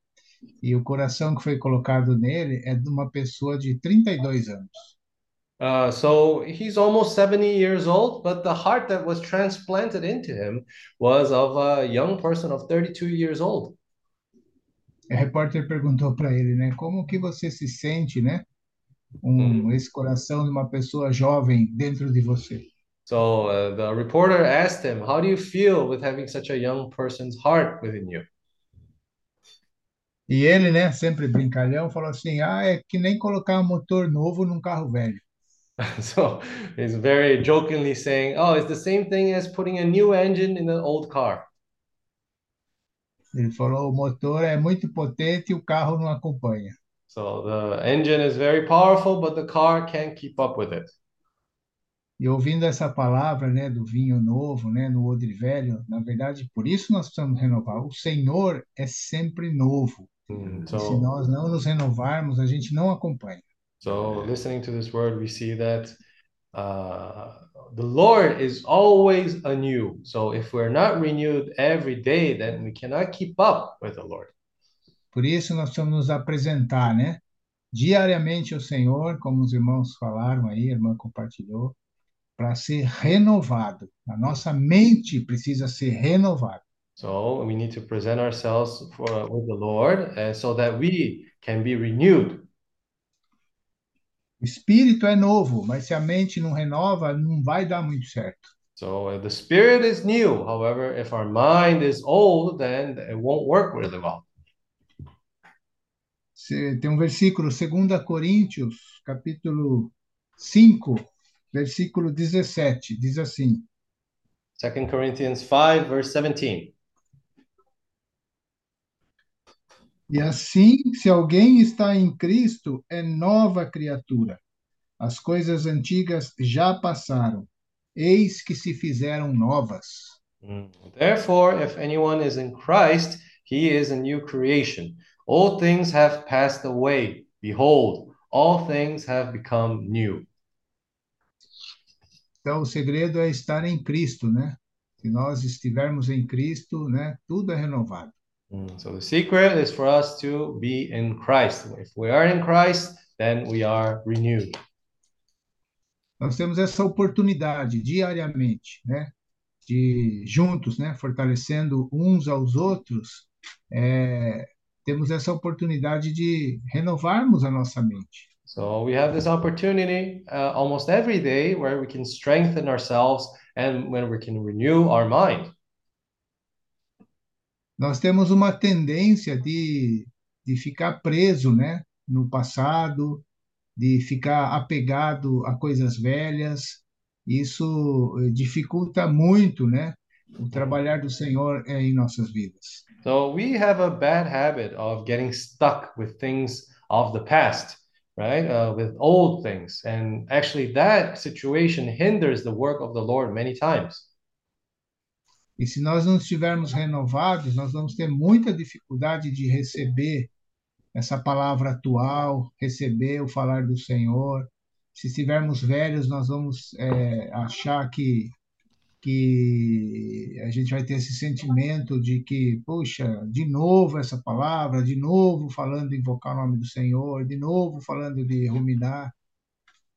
e o coração que foi colocado nele é de uma pessoa de 32 anos. Uh, so he's almost 70 years old, but the heart that was transplanted into him was of a young person of 32 years old. O repórter perguntou para ele, né, como que você se sente, né, um esse coração de uma pessoa jovem dentro de você? So uh, the reporter asked him, How do you feel with having such a young person's heart within you? E ele, né, sempre brincalhão, falou assim: "Ah, é que nem colocar um motor novo num carro velho". So he's very jokingly saying, Oh, it's the same thing as putting a new engine in an old car. Ele falou: "O motor é muito potente e o carro não acompanha". So the engine is very powerful, but the car can't keep up with it. E ouvindo essa palavra, né, do vinho novo, né, no odre velho, na verdade, por isso nós precisamos renovar. O Senhor é sempre novo. Mm, E se so, nós não nos renovarmos, a gente não acompanha. So listening to this word, we see that uh, the Lord is always anew. So if we're not renewed every day, then we cannot keep up with the Lord. Por isso nós precisamos nos apresentar, né, diariamente ao Senhor, como os irmãos falaram aí, a irmã compartilhou, para ser renovado. A nossa mente precisa ser renovada. So we need to present ourselves for, with the Lord uh, so that we can be renewed. O espírito é novo, mas se a mente não renova, não vai dar muito certo. So uh, the spirit is new. However, if our mind is old, then it won't work really well. Tem um versículo, 2 Coríntios, capítulo 5, versículo 17, diz assim: 2 Corinthians 5, verse 17. E assim, se alguém está em Cristo, é nova criatura. As coisas antigas já passaram, eis que se fizeram novas. Mm. Therefore, if anyone is in Christ, he is a new creation. All things have passed away. Behold, all things have become new. Então, o segredo é estar em Cristo, né? Se nós estivermos em Cristo, né, tudo é renovado. Mm. So the secret is for us to be in Christ. If we are in Christ, then we are renewed. Nós temos essa oportunidade diariamente, né, de juntos, né, fortalecendo uns aos outros, é, temos essa oportunidade de renovarmos a nossa mente. So we have this opportunity uh, almost every day where we can strengthen ourselves and when we can renew our mind. Nós temos uma tendência de, de ficar preso, né, no passado, de ficar apegado a coisas velhas. Isso eh, dificulta muito, né, o trabalhar do Senhor eh, em nossas vidas. So we have a bad habit of getting stuck with things of the past, right? Uh, with old things. And actually, that situation hinders the work of the Lord many times. E se nós não estivermos renovados, nós vamos ter muita dificuldade de receber essa palavra atual, receber o falar do Senhor. Se estivermos velhos, nós vamos é, achar que, que a gente vai ter esse sentimento de que, puxa, de novo essa palavra, de novo falando invocar o nome do Senhor, de novo falando de ruminar,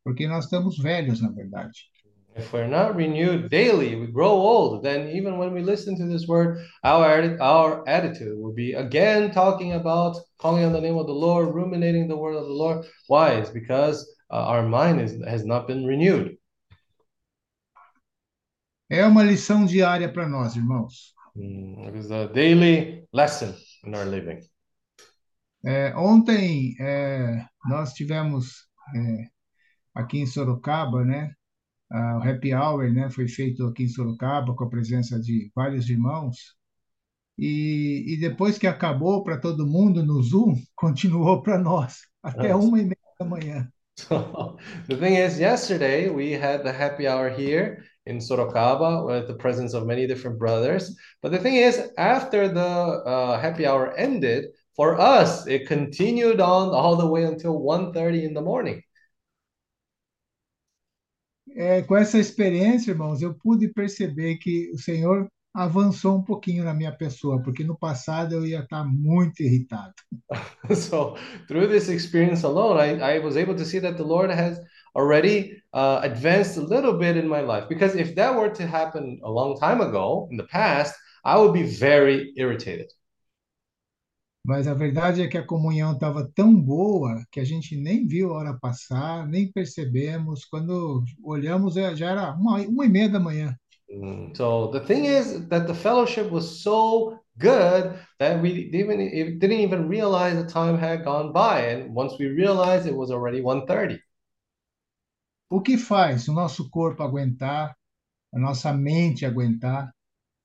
porque nós estamos velhos, na verdade. If we're not renewed daily, we grow old. Then, even when we listen to this word, our, our attitude will be again talking about calling on the name of the Lord, ruminating the word of the Lord. Why? It's because uh, our mind is, has not been renewed. É uma lição diária para nós, irmãos. Mm, it is a daily lesson in our living. É, ontem é, nós tivemos é, aqui em Sorocaba, né? Ah, o happy hour, né? Foi feito aqui em Sorocaba com a presença de vários irmãos. E, e depois que acabou para todo mundo no Zoom, continuou para nós até Nossa. uma e meia da manhã. So the thing is, yesterday we had the happy hour here in Sorocaba with the presence of many different brothers. But the thing is, after the uh, happy hour ended, for us, it continued on all the way until 1:30 in the morning. É, com essa experiência, irmãos, eu pude perceber que o Senhor avançou um pouquinho na minha pessoa, porque no passado eu ia estar muito irritado. so through this experience alone, I, I was able to see that the Lord has already uh, advanced a little bit in my life. Because if that were to happen a long time ago in the past, I would be very irritated. Mas a verdade é que a comunhão estava tão boa que a gente nem viu a hora passar, nem percebemos. Quando olhamos, já era uma, uma e meia da manhã. Mm, So the thing is that the fellowship was so good that we didn't, it didn't even realize the time had gone by. And once we realized, it was already 1.30. O que faz o nosso corpo aguentar, a nossa mente aguentar,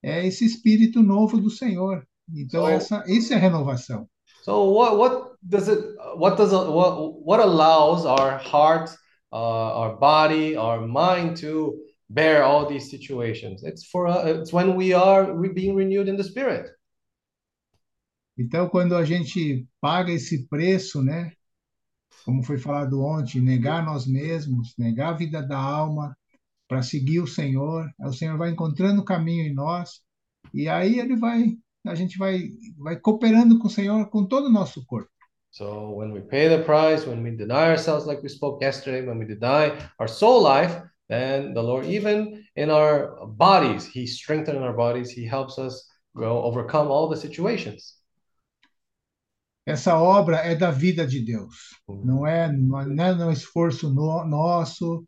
é esse espírito novo do Senhor. Então, So- essa, isso é renovação. So what what does it what does what what allows our heart, uh, our body, our mind to bear all these situations? It's for uh, it's when we are being renewed in the spirit. Então, quando a gente paga esse preço, né? Como foi falado ontem, negar nós mesmos, negar a vida da alma para seguir o Senhor, o Senhor vai encontrando o caminho em nós e aí ele vai, a gente vai, vai cooperando com o Senhor com todo o nosso corpo. So when we pay the price, when we deny ourselves, like we spoke yesterday, when we deny our soul life, then the Lord, even in our bodies, He strengthens our bodies. He helps us go overcome all the situations. Essa obra é da vida de Deus, não é, não é no esforço no, nosso,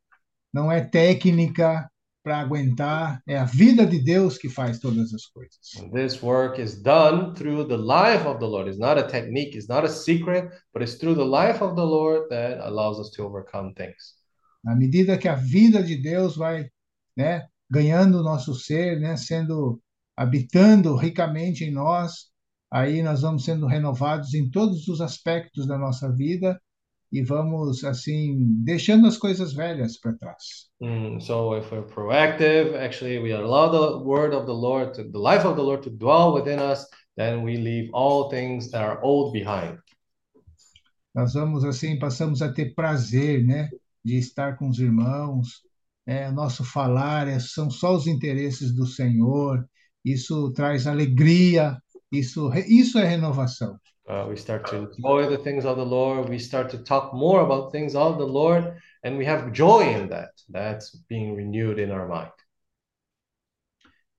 não é técnica para aguentar, é a vida de Deus que faz todas as coisas. This work is done through the life of the Lord. It's not a technique, it's not a secret, but it's through the life of the Lord that allows us to overcome things. À medida que a vida de Deus vai, né, ganhando o nosso ser, né, sendo habitando ricamente em nós, aí nós vamos sendo renovados em todos os aspectos da nossa vida e vamos assim deixando as coisas velhas para trás. Mm, so if we're proactive, actually we allow the word of the Lord to the life of the Lord to dwell within us, then we leave all things that are old behind. Nós vamos assim passamos a ter prazer, né, de estar com os irmãos. É, nosso falar é, são só os interesses do Senhor. Isso traz alegria. Isso isso é renovação. Uh, we start to enjoy the things of the Lord. We start to talk more about things of the Lord, and we have joy in that. That's being renewed in our mind.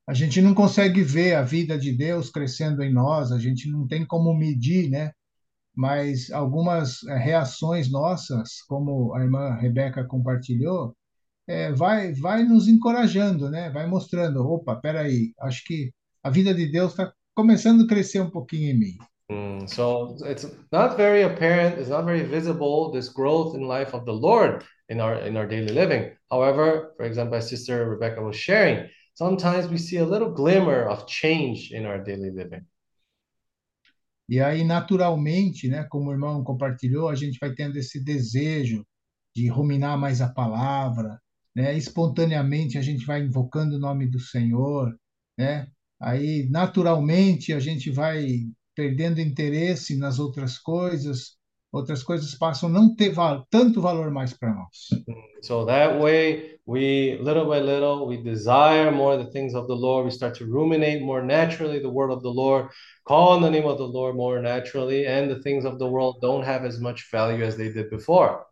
A gente não consegue ver a vida de Deus crescendo em nós, a gente não tem como medir, né? Mas algumas eh, reações nossas, como a irmã Rebeca compartilhou, eh, vai, vai nos encorajando, né? Vai mostrando, opa, peraí, acho que a vida de Deus está começando a crescer um pouquinho em mim. Mm, so it's not very apparent, it's not very visible, this growth in life of the Lord in our in our daily living. However, for example, as Sister Rebecca was sharing, sometimes we see a little glimmer of change in our daily living. E aí, naturalmente, né, como o irmão compartilhou, a gente vai tendo esse desejo de ruminar mais a palavra, né? Espontaneamente a gente vai invocando o nome do Senhor, né? Aí, naturalmente, a gente vai perdendo interesse nas outras coisas, outras coisas passam a não ter val tanto valor mais para nós. So that way, we little by little, we desire more the things of the Lord. We start to ruminate more naturally the word of the Lord, call on the name of the Lord more naturally, and the things of the world don't have as much value as they did before.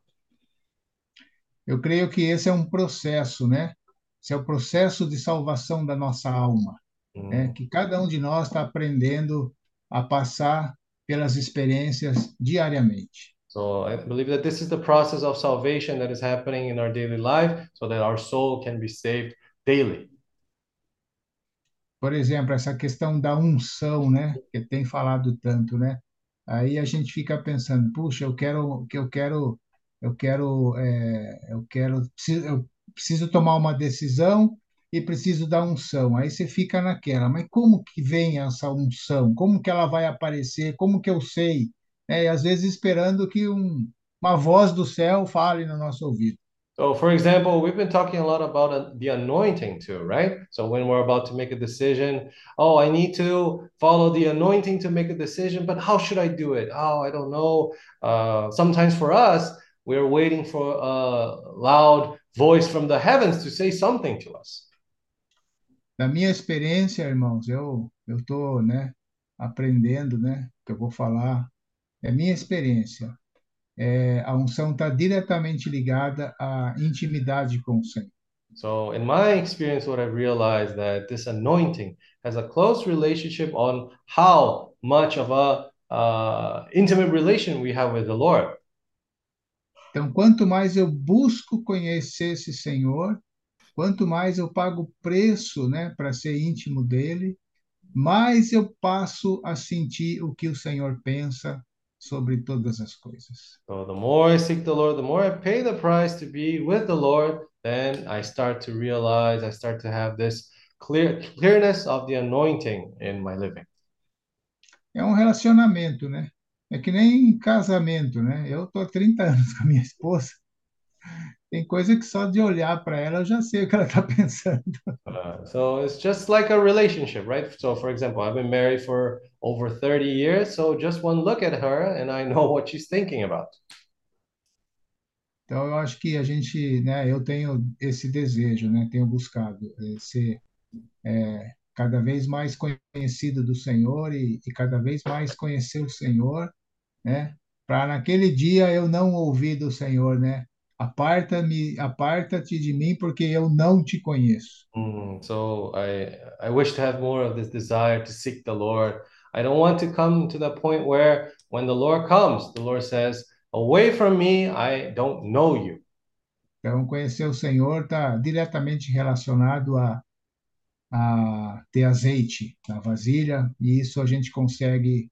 Eu creio que esse é um processo, né? Esse é o processo de salvação da nossa alma, né? Mm. Que cada um de nós está aprendendo a passar pelas experiências diariamente. So I believe that this is the process of salvation that is happening in our daily life so that our soul can be saved daily. Por exemplo, essa questão da unção, né? Que tem falado tanto, né? Aí a gente fica pensando, puxa, eu quero, que eu quero, eu quero, é, eu quero, eu preciso tomar uma decisão e preciso da unção. Aí você fica naquela, mas como que vem essa unção? Como que ela vai aparecer? Como que eu sei? É, às vezes esperando que um, uma voz do céu fale no nosso ouvido. So, for example, we've been talking a lot about uh, the anointing too, right? So, when we're about to make a decision, oh, I need to follow the anointing to make a decision, but how should I do it? Oh, I don't know. Uh, sometimes for us, we're waiting for a loud voice from the heavens to say something to us. Na minha experiência, irmãos, eu eu estou, né, aprendendo, né, que eu vou falar. É minha experiência. É, a unção está diretamente ligada à intimidade com o Senhor. So, in my experience, what I've realized that this anointing has a close relationship on how much of a uh, intimate relation we have with the Lord. Então, quanto mais eu busco conhecer esse Senhor, quanto mais eu pago o preço, né, para ser íntimo dele, mais eu passo a sentir o que o Senhor pensa sobre todas as coisas. So, the more I seek the Lord, the more I pay the price to be with the Lord, then I start to realize, I start to have this clear clearness of the anointing in my living. É um relacionamento, né? É que nem casamento, né? Eu tô há 30 anos com a minha esposa. Tem coisa que só de olhar para ela eu já sei o que ela está pensando. Uh, so it's just like a relationship, right? So, for example, I've been married for over 30 years, so just one look at her and I know what she's thinking about. Então eu acho que a gente, né? Eu tenho esse desejo, né? Tenho buscado eh, ser eh, cada vez mais conhecido do Senhor e, e cada vez mais conhecer o Senhor, né? Para naquele dia eu não ouvir do Senhor, né? Aparta-me, aparta-te de mim, porque eu não te conheço. Mm, so I I wish to have more of this desire to seek the Lord. I don't want to come to the point where when the Lord comes, the Lord says, "Away from me, I don't know you." Então, conhecer o Senhor está diretamente relacionado a, a ter azeite na vasilha, e isso a gente consegue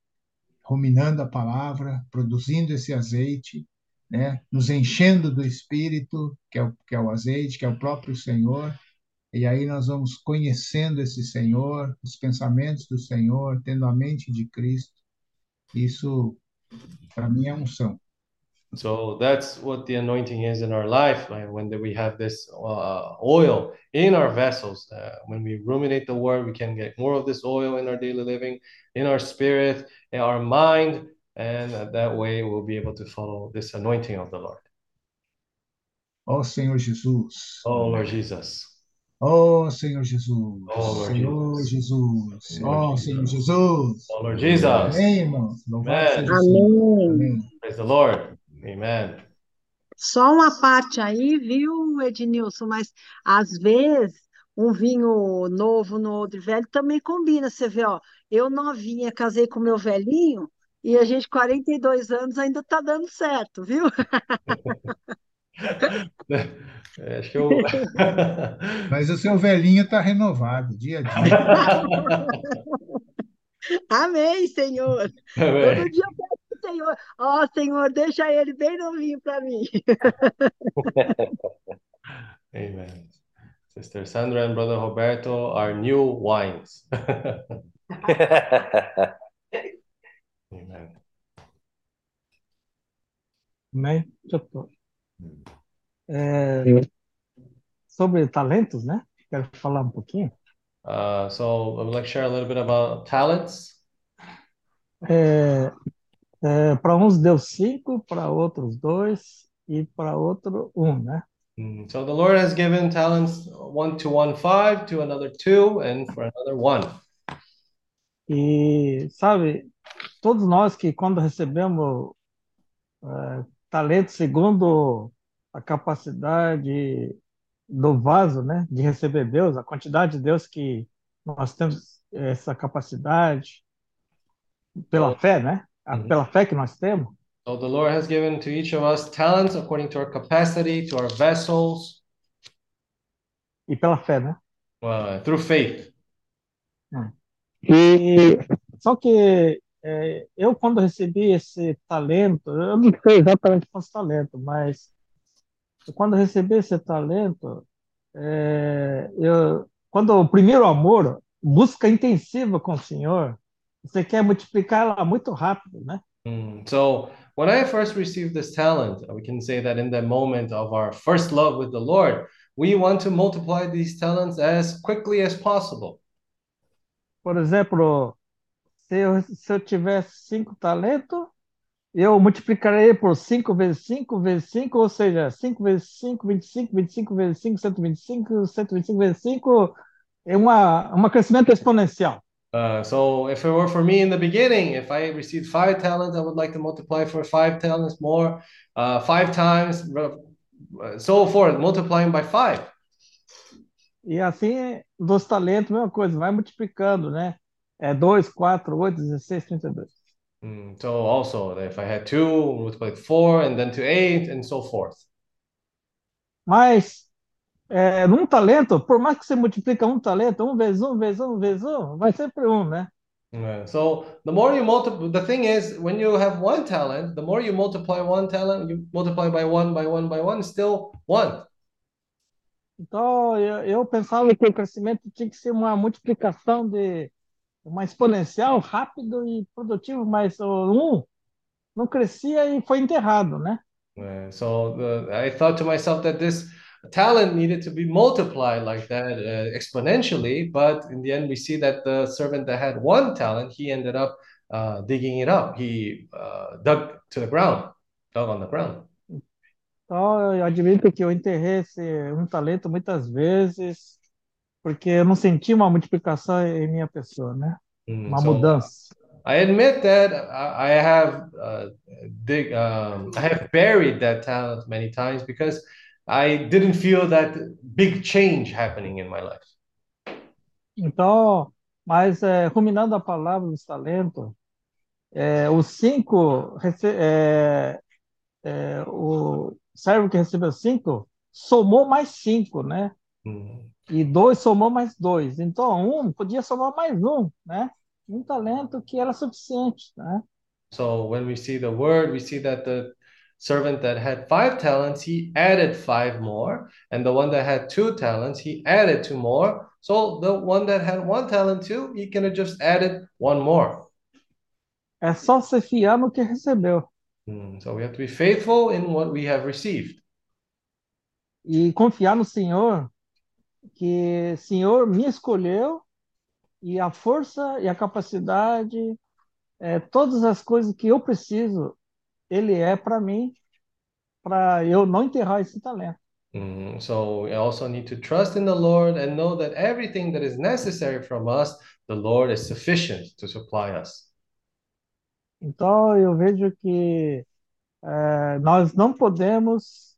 ruminando a palavra, produzindo esse azeite, né? Nos enchendo do Espírito, que é o, que é o azeite, que é o próprio Senhor. E aí nós vamos conhecendo esse Senhor, os pensamentos do Senhor, tendo a mente de Cristo. Isso, para mim, é unção. So that's what the anointing is in our life. When we have this uh, oil in our vessels, uh, when we ruminate the word, we can get more of this oil in our daily living, in our spirit, in our mind, and that way we'll be able to follow this anointing of the Lord. Ó Senhor Jesus. Oh Lord Jesus. Ó Senhor Jesus. Oh, Lord Senhor Jesus. Senhor Ó Jesus. Senhor Jesus. Oh Lord Jesus. Amém, irmãos. Louvado Amen. seja o Senhor. Amém. Amém. Praise the Lord. Amen. Só uma parte aí, viu, Ednilson? Mas às vezes um vinho novo no odre velho também combina. Você vê, ó, eu novinha, casei com meu velhinho e a gente, 42 anos, ainda tá dando certo, viu? É, Acho que eu. Mas o seu velhinho está renovado, dia a dia. Amém, Senhor. Amém. Todo dia eu peço pro Senhor, ó, Senhor, deixa ele bem novinho para mim. Amen. Sister Sandra and Brother Roberto are new wines. Amen. Amém? Deixa eu tô- É, sobre talentos, né? Quero falar um pouquinho. Uh, so I would like to share a little bit about talents. É, é, para uns deu cinco, para outros dois e para outro um, né? Mm, So the Lord has given talents one to one five, to another two, and for another one. E sabe, todos nós que quando recebemos é, talento segundo a capacidade do vaso, né, de receber Deus, a quantidade de Deus que nós temos essa capacidade pela fé, né? A- Uhum. Pela fé que nós temos. So the Lord has given to each of us talents according to our capacity, to our vessels, E pela fé, né? uh, through faith. E só que é, eu quando recebi esse talento, eu não sei exatamente quantos talentos, mas quando recebi esse talento, é, eu, quando o primeiro amor, busca intensiva com o Senhor, você quer multiplicar ela muito rápido, né? Mm, So when I first received this talent, we can say that in the moment of our first love with the Lord, we want to multiply these talents as quickly as possible. Por exemplo, se eu, se eu tivesse cinco talentos, eu multiplicaria por 5 vezes 5 vezes 5, ou seja, 5 vezes 5, 25, 25 vezes 5, 125, 125 vezes 5, é uma, um crescimento exponencial. Uh, so if it were for me in the beginning, if I received five talents, I would like to multiply for five talents more, uh, five times, uh, so forth, multiplying by five. E assim, dos talentos, mesma coisa, vai multiplicando, né? É 2, 4, 8, 16, 32. Mm, so also, if I had two, multiply four, and then to eight, and so forth. Mas é, num talento, por mais que você multiplica um talento, um vezes um, vezes um, vezes um, vai sempre um, né? Yeah. So the more you multiply, the thing is, when you have one talent, the more you multiply one talent, you multiply by one, by one, by one, still one. Então, eu, eu pensava que o crescimento tinha que ser uma multiplicação de uma exponencial, rápido e produtivo, mas o um não crescia e foi enterrado, né? Uh, so the, I thought to myself that this talent needed to be multiplied like that uh, exponentially, but in the end, we see that the servant that had one talent, he ended up uh, digging it up. He uh, dug to the ground, dug on the ground. Então, eu admito que eu enterrei esse um talento muitas vezes, porque eu não senti uma multiplicação em minha pessoa, né? Mm, Uma so mudança. I admit that I, I have uh, dig, um, I have buried that talent many times because I didn't feel that big change happening in my life. Então, mas é, ruminando a palavra dos talentos, é, os cinco, é, é, o servo que recebeu cinco somou mais cinco, né? Mm. E dois somou mais dois. Então, um podia somar mais um, né? Um talento que era suficiente, né? So when we see the word, we see that the servant that had five talents, he added five more, and the one that had two talents, he added two more. So the one that had one talent too, he can have just added one more. É só ser fiar no que recebeu. Mm, So we have to be faithful in what we have received. E confiar no Senhor, que o Senhor me escolheu e a força e a capacidade, é, todas as coisas que eu preciso, Ele é para mim, para eu não enterrar esse talento. Mm, so we also need to trust in the Lord and know that everything that is necessary from us, the Lord is sufficient to supply us. Então, eu vejo que é, nós não podemos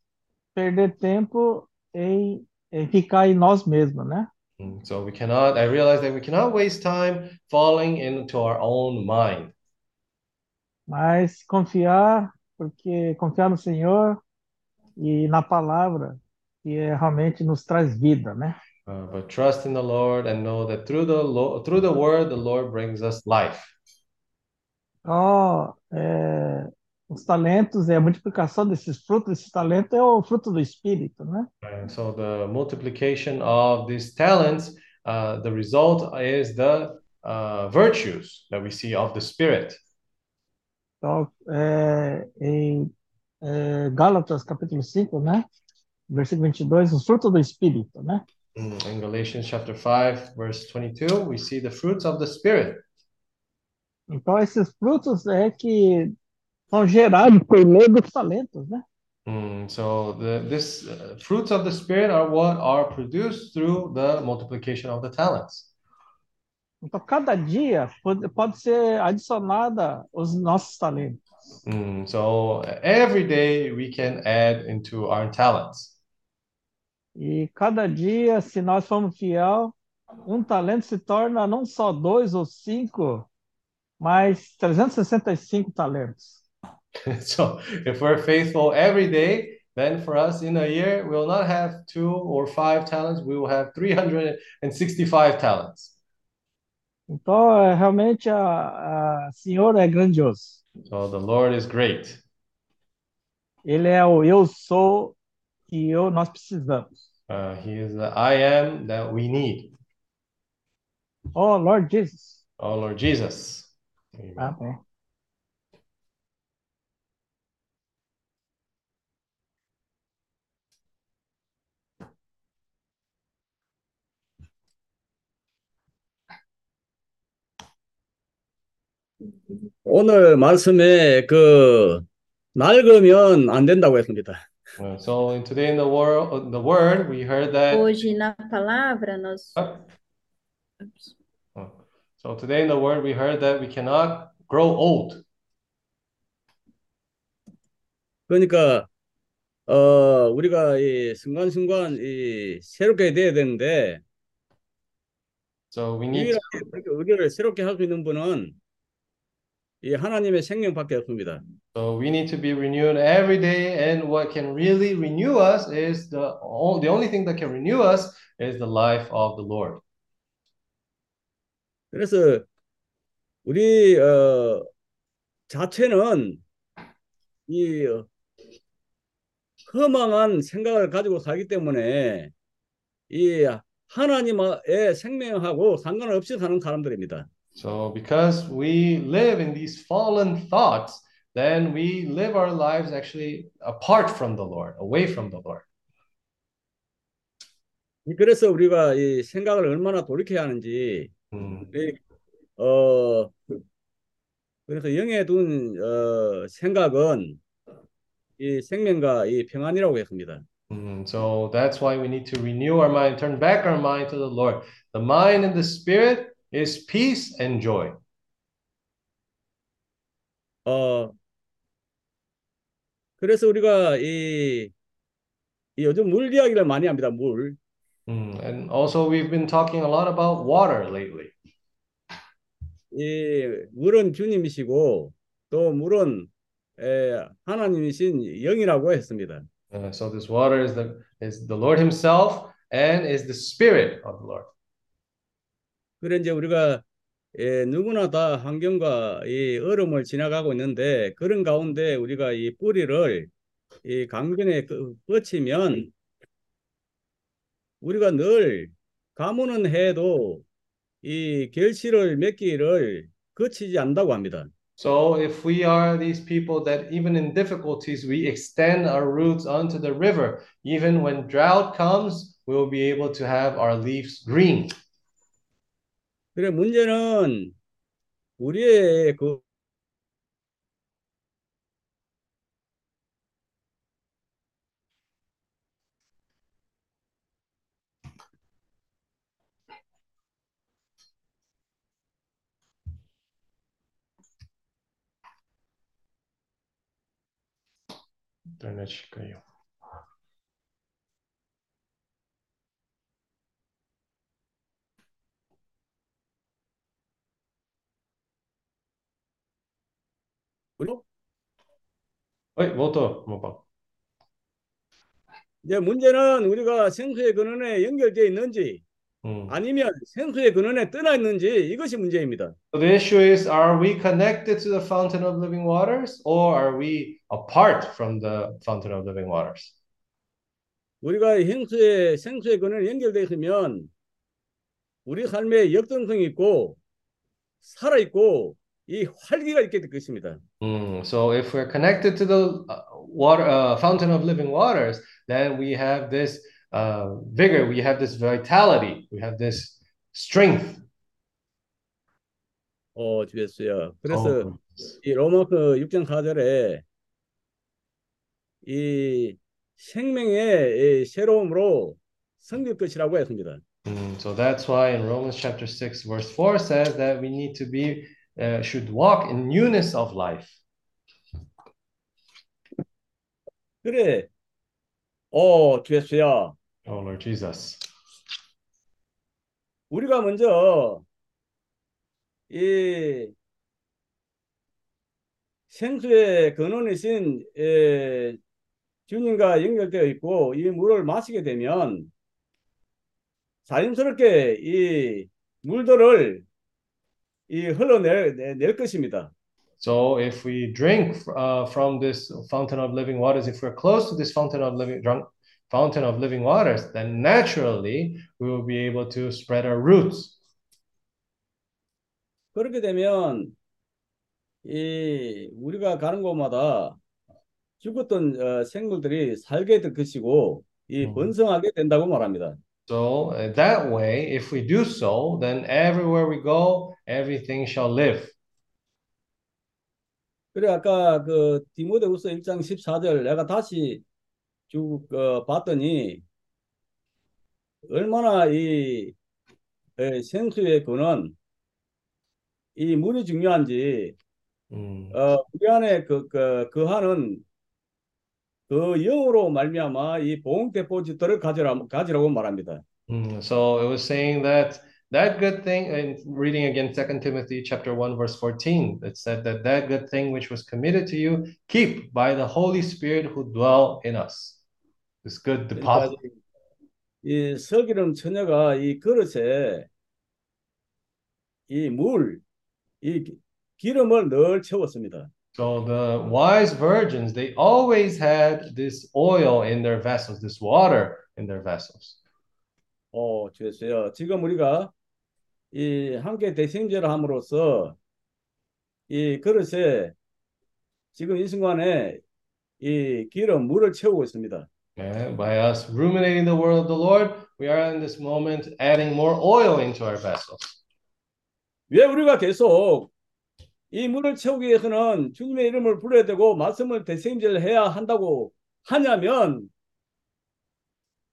perder tempo em, ficar em nós mesmos, né? Mm, So we cannot, I realize that we cannot waste time falling into our own mind. Mas confiar, porque confiar no Senhor e na palavra, que é, realmente nos traz vida, né? Uh, but trust in the Lord and know that through the Lo- through the word, the Lord brings us life. Ó, é, os talentos e a multiplicação desses frutos, desses talentos é o fruto do Espírito, né? And so the multiplication of these talents, uh, the result is the uh, virtues that we see of the Spirit. Então, é, em é, Gálatas capítulo 5, né? Versículo 22, os frutos do Espírito, né? Mm, In Galatians chapter 5, verse 22, we see the fruits of the Spirit. Então, esses frutos é que são gerados por meio dos talentos, né? Mm, so the this uh, fruits of the Spirit are what are produced through the multiplication of the talents. Então, cada dia pode, pode ser adicionada os nossos talentos. Mm, so every day we can add into our talents. E cada dia, se nós formos fiel, um talento se torna não só dois ou cinco, mas 365 talentos. So if we're faithful every day, then for us in a year, we'll not have two or five talents, we will have 365 talents. Então, realmente, a, a Senhor é grandioso. So the Lord is great. Ele é o eu sou que eu, nós precisamos. Uh, he is the I am that we need. Oh, Lord Jesus. Oh Lord Jesus. Amen. Amém. 오늘 말씀에 그 낡으면 안 된다고 했습니다. Uh, So in today in the world, the word, we heard that. Hoje, na palavra, nós. Oh. So today in the word, we heard that we cannot grow old. 그러니까 어 우리가 이 순간순간 이 새롭게 돼야 되는데 So we need 유일하게 우리를 새롭게 할 수 있는 분은 이 하나님의 생명밖에 없습니다. So we need to be renewed every day, and what can really renew us is the the only thing that can renew us is the life of the Lord. 그래서 우리 어 자체는 이 어, 허망한 생각을 가지고 살기 때문에 이 하나님의 생명하고 상관없이 사는 사람들입니다. So because we live in these fallen thoughts, then we live our lives actually apart from the Lord, away from the Lord. 그래서 우리가 이 생각을 얼마나 돌이켜야 하는지 Mm. 이, 어 그래서 영에 둔 어, 생각은 이 생명과 이 평안이라고 했습니다. Mm, So that's why we need to renew our mind, turn back our mind to the Lord. The mind and the spirit is peace and joy. 어 그래서 우리가 이, 이 요즘 물 이야기를 많이 합니다. 물. Mm, And also, we've been talking a lot about water lately. 이 물은 주님이시고 또 물은 에, 하나님이신 영이라고 했습니다. Uh, so this water is the is the Lord Himself and is the Spirit of the Lord. 그래 이제 우리가 예, 누구나 다 환경과 이 얼음을 지나가고 있는데 그런 가운데 우리가 이 뿌리를 이 강변에 그- 뻗치면 우리가 늘 가무는 해도 이 결실을 맺기를 거치지 않는다고 합니다. So if we are these people that even in difficulties we extend our roots onto the river, even when drought comes, we will be able to have our leaves green. 그래 문제는 우리의 그 쉴까요? 우리 어이, 뭐또 뭐 봐. 이제 문제는 우리가 생수의 근원에 연결되어 있는지 음. 아니면 생수의 근원에 떠나 있는지 이것이 문제입니다. So the issue is, are we connected to the fountain of living waters, or are we apart from the fountain of living waters? 우리가 행수의 생수의 근원에 연결되어 있으면 우리 삶에 역동성이 있고 살아 있고 이 활기가 있게 될 것입니다. Mm, so if we're connected to the uh, water uh, fountain of living waters, then we have this uh, vigor, we have this vitality, we have this strength. 어, 주였어요. 그래서 Oh, 이 로마서 6장 4절에 이 생명의 이 새로움으로 섬길 것이라고 했습니다. mm, so that's why in Romans chapter 6, verse 4 says that we need to be, uh, should walk in newness of life. 그래. 어, 주였어요. Oh, Lord Jesus. 우리가 먼저 이 생수의 근원이신 에, 주님과 연결되어 있고 이 물을 마시게 되면 자연스럽게 이 물들을 이 흘러낼 내- 낼 것입니다. So if we drink uh, from this fountain of living waters, if we're close to this fountain of living drunk, fountain of living waters, then naturally we will be able to spread our roots. 그렇게 되면 이 우리가 가는 곳마다 죽었던 어, 생물들이 살게 될 것이고 이 음. 번성하게 된다고 말합니다. So uh, that way, if we do so, then everywhere we go, everything shall live. 그래 아까 그 디모데후서 1장 14절 내가 다시 쭉 어, 봤더니 얼마나 이 에, 생수의 근원 이 물이 중요한지 Mm. 어, 우리 안에 그, 그, 그 하는 그 영으로 말미암아 이 보응 대포지들을 가지라, 가지라고 말합니다. Mm, So it was saying that that good thing, and reading again 2 Timothy chapter 1, verse 14, it said that that good thing which was committed to you, keep by the Holy Spirit who dwell in us. This good 그러니까 deposit. 이 서기름 처녀가 이 그릇에 이 물, 이 기- 기름을 늘 채웠습니다. So the wise virgins, they always had this oil in their vessels, this water in their vessels. 어, 주였어요. 지금 우리가 이 함께 대생제를 함으로써 이 그릇에 지금 이 순간에 이 기름, 물을 채우고 있습니다. Okay? By us ruminating the word of the Lord, we are in this moment adding more oil into our vessels. 왜 우리가 계속 이 물을 채우기 위해서는 주님의 이름을 불러야 되고 말씀을 대생제를 해야 한다고 하냐면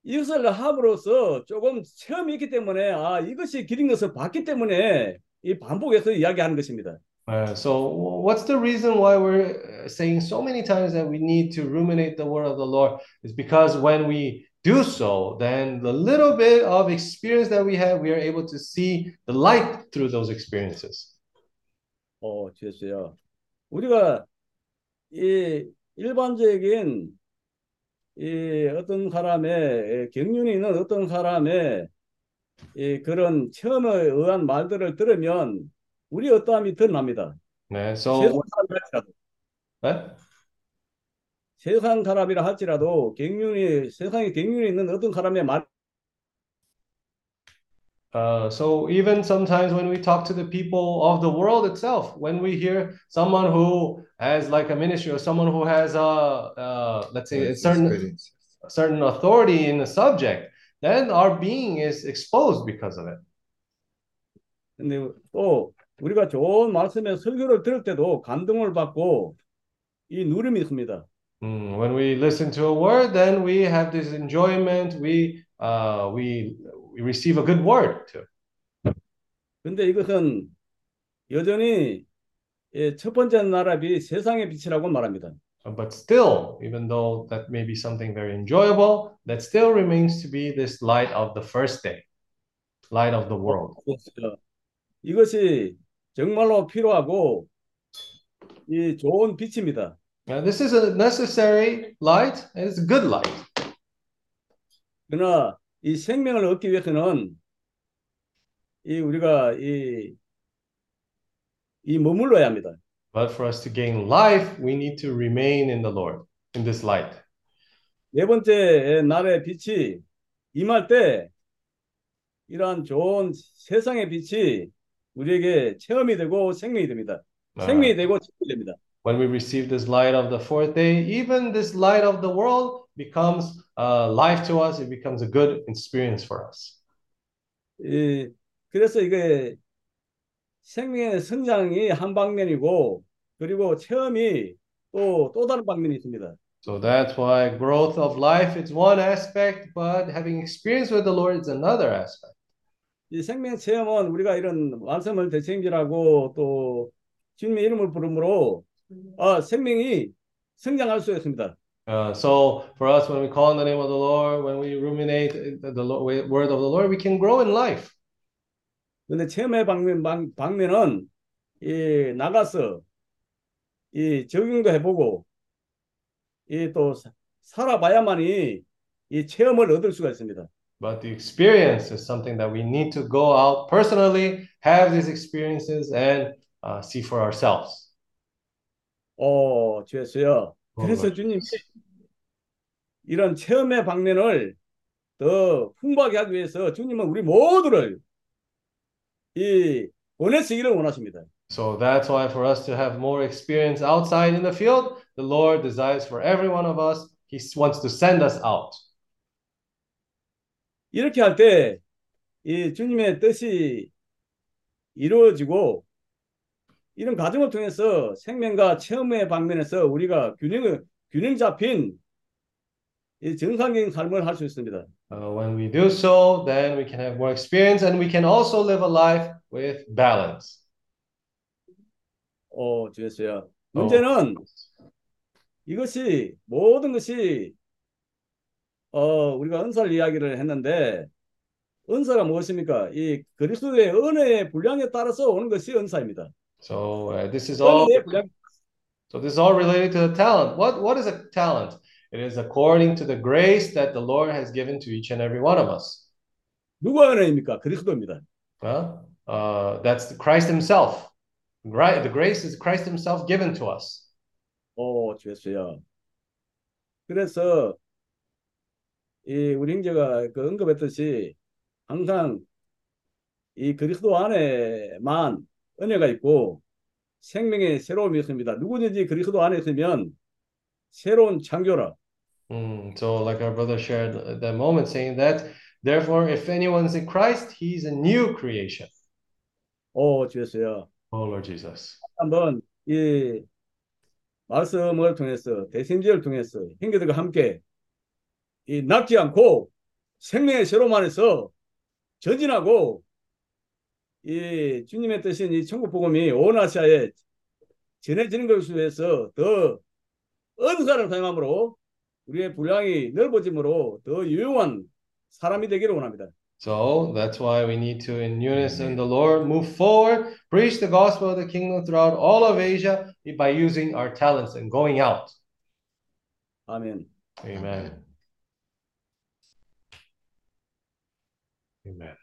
이것을 함으로써 조금 체험이 있기 때문에 아 이것이 길인 것을 봤기 때문에 이 반복해서 이야기하는 것입니다. Uh, so what's the reason why we're uh, saying so many times that we need to ruminate the word of the Lord is because when we do so, then the little bit of experience that we have, we are able to see the light through those experiences. 어, 주였어요. 우리가 이 일반적인 이 어떤 사람의 경륜이 있는 어떤 사람의 이 그런 체험에 의한 말들을 들으면 우리 어떠함이 드러납니다. 세상 so 사람이랄지라도 what? 세상 사람이라 할지라도 경륜이 세상에 경륜이 있는 어떤 사람의 말 Uh, so even sometimes when we talk to the people of the world itself, when we hear someone who has like a ministry or someone who has a, uh, let's say a certain experience. a certain authority in a subject, then our being is exposed because of it. 근데 또 우리가 좋은 말씀의 설교를 들을 때도 감동을 받고 이 누림이 있습니다. Mm, when we listen to a word, then we have this enjoyment. We uh, we we receive a good word too. 근데 이것은 여전히 예, 첫 번째 나라비 세상의 빛이라고 말합니다. Uh, But still, even though that may be something very enjoyable, that still remains to be this light of the first day, light of the world. 그래서 이것이 정말로 필요하고 이 좋은 빛입니다. Now, this is a necessary light, and it's a good light. 그러나 이 생명을 얻기 위해서는 이 우리가 이, 이 머물러야 합니다. But for us to gain life, we need to remain in the Lord, in this light. 네 번째 날의 빛이 임할 때 이러한 좋은 세상의 빛이 우리에게 체험이 되고 생명이 됩니다. 생명이 되고 체험이 됩니다. When we receive this light of the fourth day, even this light of the world becomes uh, life to us. It becomes a good experience for us. 이, 그래서 이게 생명의 성장이 한 방면이고 그리고 체험이 또 또 다른 방면이 있습니다. So that's why growth of life is one aspect, but having experience with the Lord is another aspect. 이 생명 체험은 우리가 이런 말씀을 대체행질하고 또 주님의 이름을 부름으로 아, 생명이 성장할 수 있습니다. Uh, so for us, when we call on the name of the Lord, when we ruminate the, the Lo- word of the Lord, we can grow in life. 근데 체험의 방면, 방, 방면은 이 나가서 이 적용도 해보고 이 또 살아봐야만이 이 체험을 얻을 수가 있습니다. But the experience is something that we need to go out personally, have these experiences, and uh, see for ourselves. 어, 주였어요. 그래서 어, 주님이 이런 체험의 방면을 더 풍부하게 하기 위해서 주님은 우리 모두를 이 보내시기를 원하십니다. So that's why for us to have more experience outside in the field, the Lord desires for every one of us, He wants to send us out. 이렇게 할 때 이 주님의 뜻이 이루어지고 이런 과정을 통해서 생명과 체험의 방면에서 우리가 균형을 균형 잡힌 이 정상적인 삶을 할 수 있습니다. Uh, when we do so, then we can have more experience and we can also live a life with balance. 어, 주였어요. 문제는 이것이 모든 것이 어, 우리가 은사를 이야기를 했는데 은사가 무엇입니까? 이 그리스도의 은혜의 분량에 따라서 오는 것이 은사입니다. So uh, this is all. 은혜의 분량 So this is all related to the talent. What what is a talent? It is according to the grace that the Lord has given to each and every one of us. 누가 은혜입니까? 그리스도입니다. Well, uh, that's Christ Himself. Right, the grace is Christ Himself given to us. 오, 주였어요. 그래서 이 우리 형제가 그 언급했듯이 항상 이 그리스도 안에만 은혜가 있고 생명의 새로움이 있습니다. 누구든지 그리스도 안에 있으면 새로운 창조라. Mm, so, like our brother shared at that moment, saying that, therefore, if anyone's in Christ, he's a new creation. 오, 주였어요. Oh, Lord Jesus. 한번 이 말씀을 통해서 대신지를 통해서 형제들과 함께 이 낫지 않고 생명의 새로움 안에서 전진하고 이 주님의 뜻인 이 천국 복음이 온 아시아에 전해지는 것을 위해서 더 은사를 사용함으로 우리의 분량이 넓어짐으로 더 유용한 사람이 되기를 원합니다. So that's why we need to, in unison, the Lord, move forward, preach the gospel of the kingdom throughout all of Asia by using our talents and going out. Amen. Amen. Amen.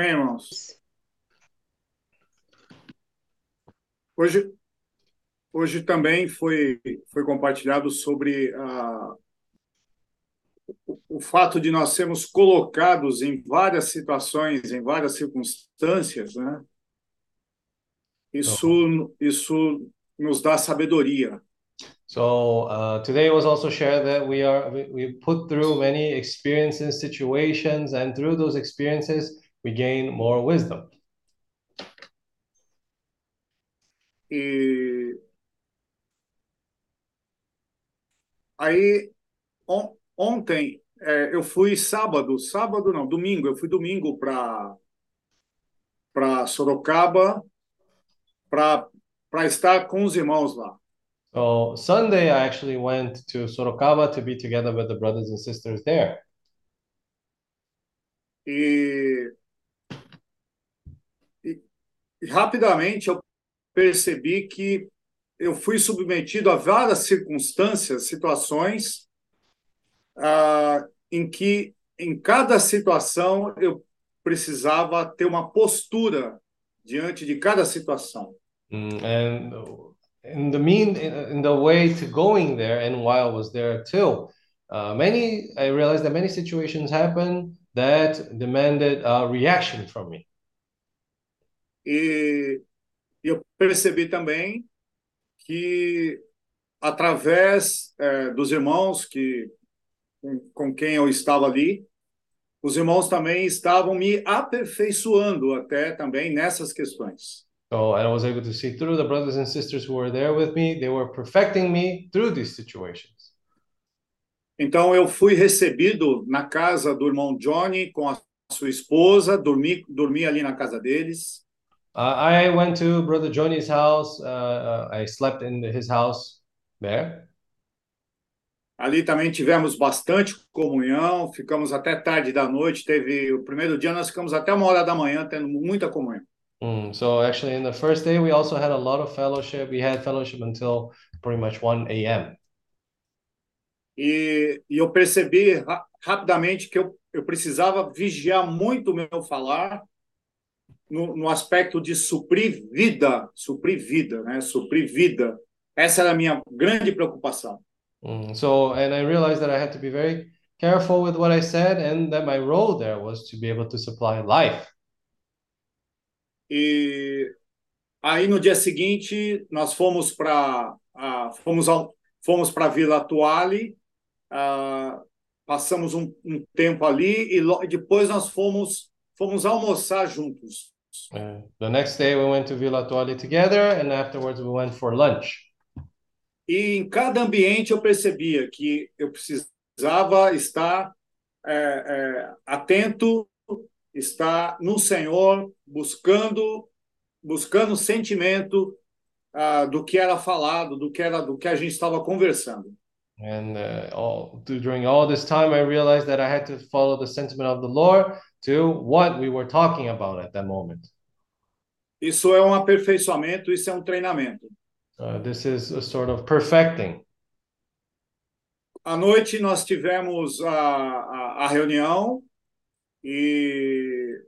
Amém, irmãos? Hoje, hoje também foi, foi compartilhado sobre a, o, o fato de nós sermos colocados em várias situações, em várias circunstâncias, né? Isso, isso nos dá sabedoria. So uh, today was also shared that we are we, we put through many experiences, situations, and through those experiences we gain more wisdom. E aí on- ontem é, eu fui sábado, sábado não, domingo, eu fui domingo para para Sorocaba para para estar com os irmãos lá. So Sunday I actually went to Sorocaba to be together with the brothers and sisters there. E, rapidamente eu percebi que eu fui submetido a várias circunstâncias, situações, ah, em que em cada situação eu precisava ter uma postura diante de cada situação. Mm, and in the mean in, the way to going there and while I was there too, uh, many I realized that many situations happened that demanded a reaction from me. E eu percebi também que através eh, dos irmãos que com, com quem eu estava ali, os irmãos também estavam me aperfeiçoando até também nessas questões. So and I was able to see through the brothers and sisters who were there with me, they were perfecting me through these situations. Então eu fui recebido na casa do irmão Johnny com a sua esposa, dormi, dormi ali na casa deles. Uh, I went to Brother Johnny's house. Uh, uh, I slept in his house there. Ali também tivemos bastante comunhão, ficamos até tarde da noite. Teve o primeiro dia nós ficamos até uma hora da manhã tendo muita comunhão. Mm, so actually, in the first day, we also had a lot of fellowship. We had fellowship until pretty much 1 a.m. e, e eu percebi ra rapidamente que eu, eu precisava vigiar muito o meu falar no, no aspecto de suprir vida, suprir vida, né? Suprir vida. Essa era a minha grande preocupação. Mm, so, and I realized that I had to be very careful with what I said, and that my role there was to be able to supply life. E aí no dia seguinte nós fomos para uh, fomos ao, fomos para Vila Atuale, uh, passamos um, um, tempo ali e depois nós fomos fomos almoçar juntos. Uh, the next day we went to Atuale together, and afterwards we went for lunch. E em cada ambiente eu percebia que eu precisava estar é, é, atento, estar no Senhor, buscando, buscando sentimento uh, do que era falado, do que era, do que a gente estava conversando. And uh, all, during all this time, I realized that I had to follow the sentiment of the Lord to what we were talking about at that moment. Isso é um aperfeiçoamento, isso é um treinamento. Uh, this is a sort of perfecting. À noite nós tivemos a, a, a reunião e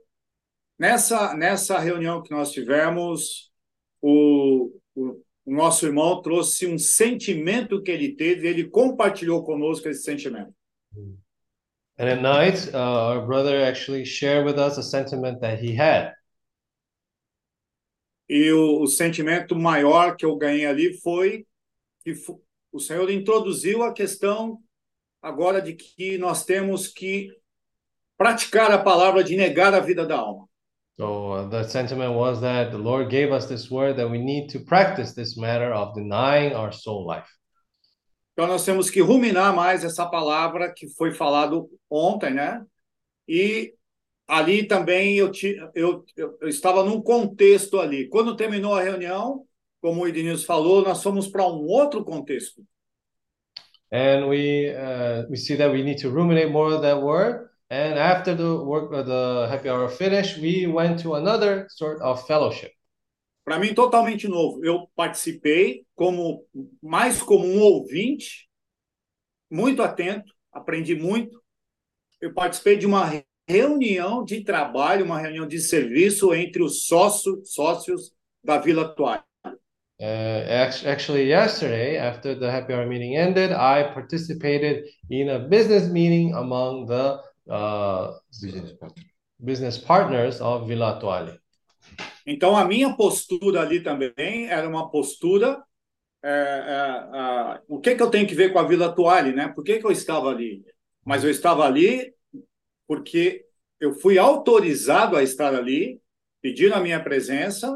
nessa, nessa reunião que nós tivemos, o, o, o nosso irmão trouxe um sentimento que ele teve, ele compartilhou conosco esse sentimento. And at night, uh, our brother actually shared with us a sentiment that he had. E o, o sentimento maior que eu ganhei ali foi que o Senhor introduziu a questão agora de que nós temos que praticar a palavra de negar a vida da alma. So uh, the sentiment was that the Lord gave us this word that we need to practice this matter of denying our soul life. Então nós temos que ruminar mais essa palavra que foi falado ontem, né? E ali também eu, eu, eu, estava num contexto ali. Quando terminou a reunião, como o Ednilson falou, nós fomos para um outro contexto. And we uh, we see that we need to ruminate more that word. And after the work of the happy hour finished, we went to another sort of fellowship. Para mim totalmente novo. Eu participei como mais como um ouvinte, muito atento, aprendi muito. Eu participei de uma reunião de trabalho, uma reunião de serviço entre os sócios, sócios da Vila Atual. Uh, actually, yesterday, after the happy hour meeting ended, I participated in a business meeting among the uh, business, partner. business partners of Vila Atuale. Então, a minha postura ali também era uma postura. É, é, é, o que, que eu tenho que ver com a Vila Atuale, né? Por que, que eu estava ali? Mas eu estava ali porque eu fui autorizado a estar ali, pedindo a minha presença,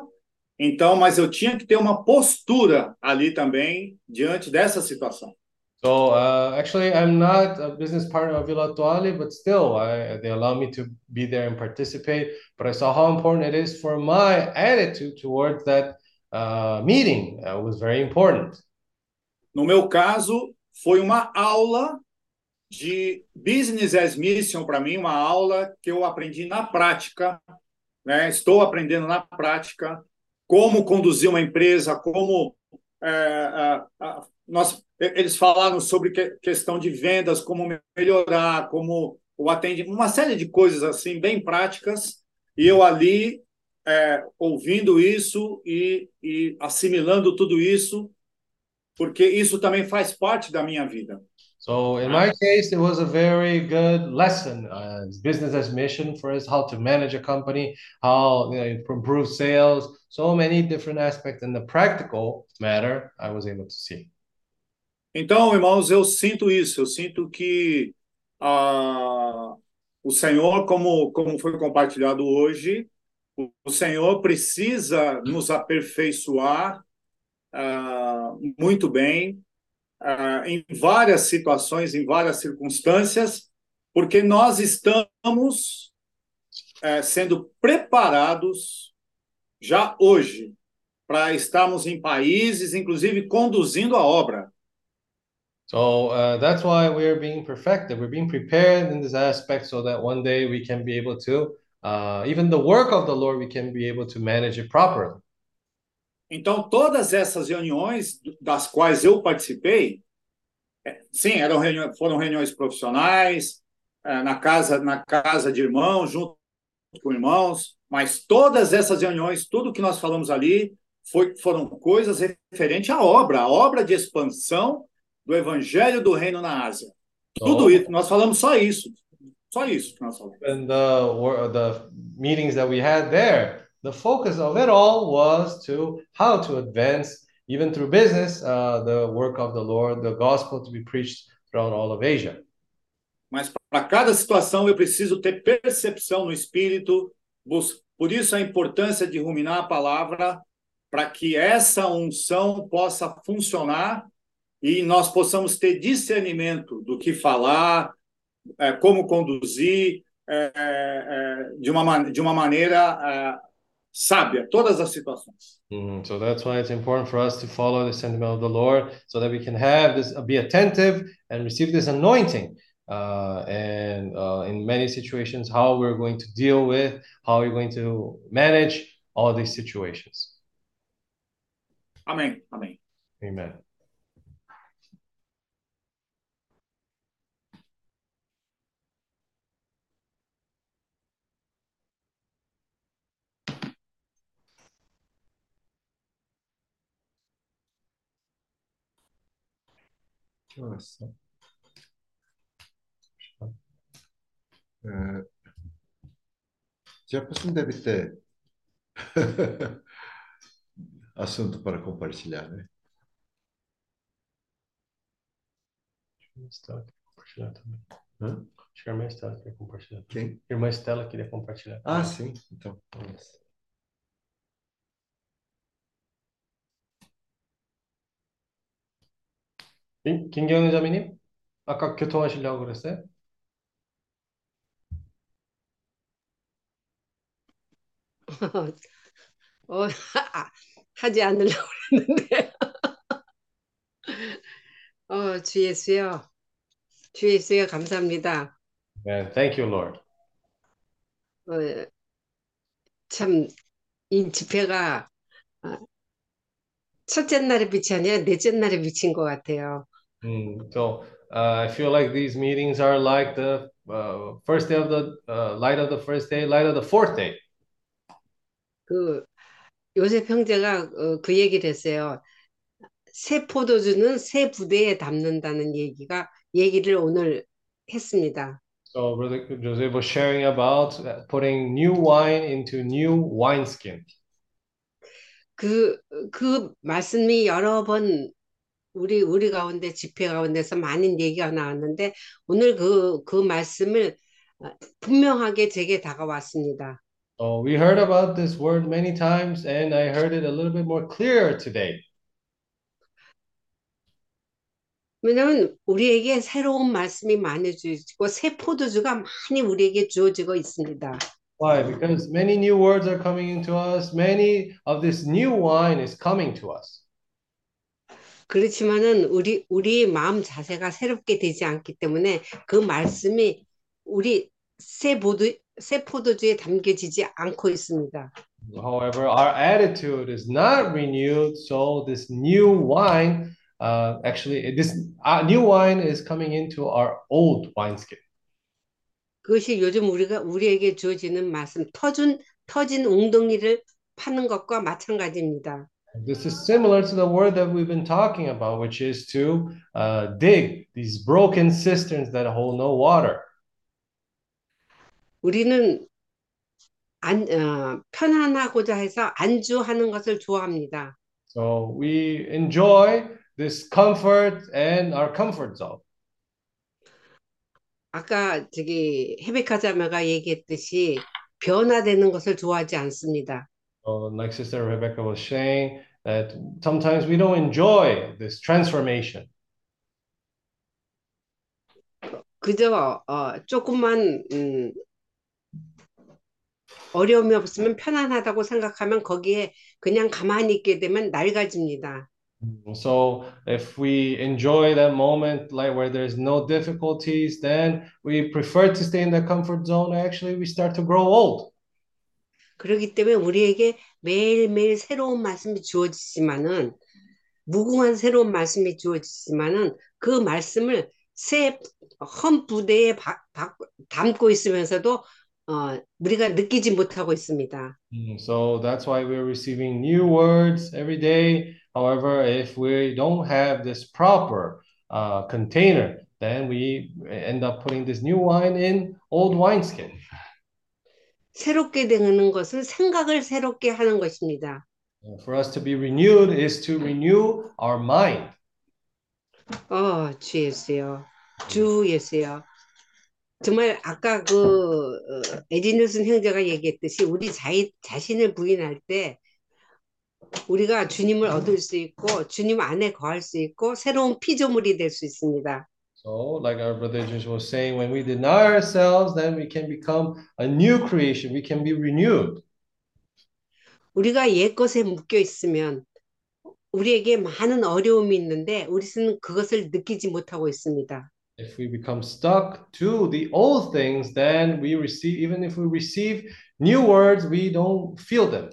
então, mas eu tinha que ter uma postura ali também diante dessa situação. So uh, actually, I'm not a business partner of Villa Atuale, but still, I, they allow me to be there and participate. But I saw how important it is for my attitude towards that uh, meeting. It was very important. No meu caso, foi uma aula de Business as Mission para mim, uma aula que eu aprendi na prática, né? estou aprendendo na prática como conduzir uma empresa, como é, é, é, nós, eles falaram sobre que, questão de vendas, como melhorar, como o atendimento, uma série de coisas assim bem práticas, e eu ali é, ouvindo isso e, e assimilando tudo isso, porque isso também faz parte da minha vida. So in my case, it was a very good lesson, uh, business as mission for us, how to manage a company, how you know, improve sales, so many different aspects in the practical matter I was able to see. Então, irmãos, eu sinto isso, eu sinto que uh, o Senhor, como, como foi compartilhado hoje, o, o Senhor precisa nos aperfeiçoar uh, muito bem, uh, em várias situações, em várias circunstâncias, porque nós estamos uh, sendo preparados já hoje para estarmos em países, inclusive conduzindo a obra. So uh, that's why we're being perfected. We're being prepared in this aspect so that one day we can be able to, uh, even the work of the Lord, we can be able to manage it properly. Então, todas essas reuniões das quais eu participei, Sim, eram reuniões, foram reuniões profissionais, eh, na casa, na casa de irmãos, junto com irmãos, mas todas essas reuniões, tudo que nós falamos ali, foi, foram coisas referentes à obra, a obra de expansão do Evangelho do Reino na Ásia. Tudo Oh. isso, nós falamos só isso, só isso que nós falamos. And the the meetings that we had there, the focus of it all was to how to advance, even through business, uh, the work of the Lord, the gospel to be preached throughout all of Asia. Mas para cada situação eu preciso ter percepção no espírito, por isso a importância de ruminar a palavra, para que essa unção possa funcionar e nós possamos ter discernimento do que falar, eh, como conduzir, eh, eh, de uma, de uma maneira sábia, todas as situações. Mhm. So that's why it's important for us to follow the sentiment of the Lord, so that we can have this, be attentive and receive this anointing. Uh, and uh, in many situations, how we're going to deal with, how we're going to manage all these situations. Amém, amém. Amen. 좋 았어. Eh, Jefferson deve ter assunto para compartilhar, né? Estela queria compartilhar também. Hã? Acho que a irmã Estela queria compartilhar. Quem? Irmã Estela queria compartilhar. Ah, sim. Então, vamos. 김, 김경은 자매님? 아까 교통하시려고 그랬어요? 어, 아, 하지 않으려고 그랬는데. 어, 주 예수요. 주 예수요, 감사합니다. Man, thank you, Lord. 어, 참, 이 집회가 아, 첫째 날의 빛이 아니라 넷째 날의 빛인 것 같아요. Mm, so uh, I feel like these meetings are like the uh, first day of the uh, light of the first day, light of the fourth day. 그 요셉 형제가 어, 그 얘기를 했어요. 새 포도주는 새 부대에 담는다는 얘기가 얘기를 오늘 했습니다. So Brother Joseph was sharing about uh, putting new wine into new wineskin. 그, 그 말씀이 여러 번 우리, 우리 가운데 집회 가운데서 많은 얘기가 나왔는데 오늘 그, 그 말씀을 어, 분명하게 제게 다가왔습니다. So we heard about this word many times, and I heard it a little bit more clear today. 왜냐하면 우리에게 새로운 말씀이 많이 주어지고 새 포도주가 많이 우리에게 주어지고 있습니다. Why? Because many new words are coming into us. Many of this new wine is coming to us. 그렇지만은 우리 우리 마음 자세가 새롭게 되지 않기 때문에 그 말씀이 우리 새 포도 새 포도주에 담겨지지 않고 있습니다. However, our attitude is not renewed, so this new wine, uh, actually, this uh, new wine is coming into our old wineskin. 그것이 요즘 우리가 우리에게 주어지는 말씀 터준 터진 웅덩이를 파는 것과 마찬가지입니다. This is similar to the word that we've been talking about, which is to uh, dig these broken cisterns that hold no water. 우리는 안, 어, 편안하고자 해서 안주하는 것을 좋아합니다. So we enjoy this comfort and our comfort zone. 아까 저기 헤베카 자매가 얘기했듯이 변화되는 것을 좋아하지 않습니다. So, like Sister Rebecca was saying, that sometimes we don't enjoy this transformation. 그저 어, 조금만 음, 어려움이 없으면 편안하다고 생각하면 거기에 그냥 가만히 있게 되면 낡아집니다. So if we enjoy that moment, like where there's no difficulties, then we prefer to stay in the comfort zone. Actually, we start to grow old. 그렇기 때문에 우리에게 매일매일 새로운 말씀이 주어지지만은 무궁한 새로운 말씀이 주어지지만은 그 말씀을 새 헌 부대에 바, 바, 담고 있으면서도 어, 우리가 느끼지 못하고 있습니다. Mm, So that's why we're receiving new words every day. However, if we don't have this proper uh, container, then we end up putting this new wine in old wineskin. 새롭게 되는 것은 생각을 새롭게 하는 것입니다. Uh, For us to be renewed is to renew our mind. 어, 주 예수요. 주 예수요. 정말 아까 그 어, 에디누슨 형제가 얘기했듯이 우리 자, 자신을 부인할 때 우리가 주님을 얻을 수 있고 주님 안에 거할 수 있고 새로운 피조물이 될 수 있습니다. So, like our brother Jesus was saying, when we deny ourselves, then we can become a new creation. We can be renewed. 우리가 옛 것에 묶여 있으면 우리에게 많은 어려움이 있는데 우리는 그것을 느끼지 못하고 있습니다. If we become stuck to the old things, then we receive, even if we receive new words, we don't feel them.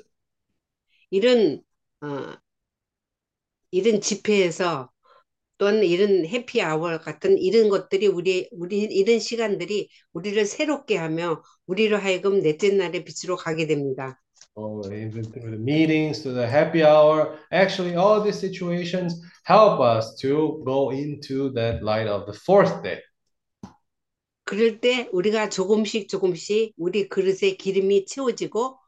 이런 어, 이런 집회에서 또는 이런 해피아워 같은 이런 것들이 우리 우리 이런 시간들이 우리를 새롭게 하며 우리로 하여금 넷째 날의 빛으로 가게 됩니다. Oh, even through the meetings, to the happy hour. Actually, all these situations help us to go into that light of the fourth day. 그럴 때 우리가 조금씩 조금씩 우리 그릇에 기름이 채워지고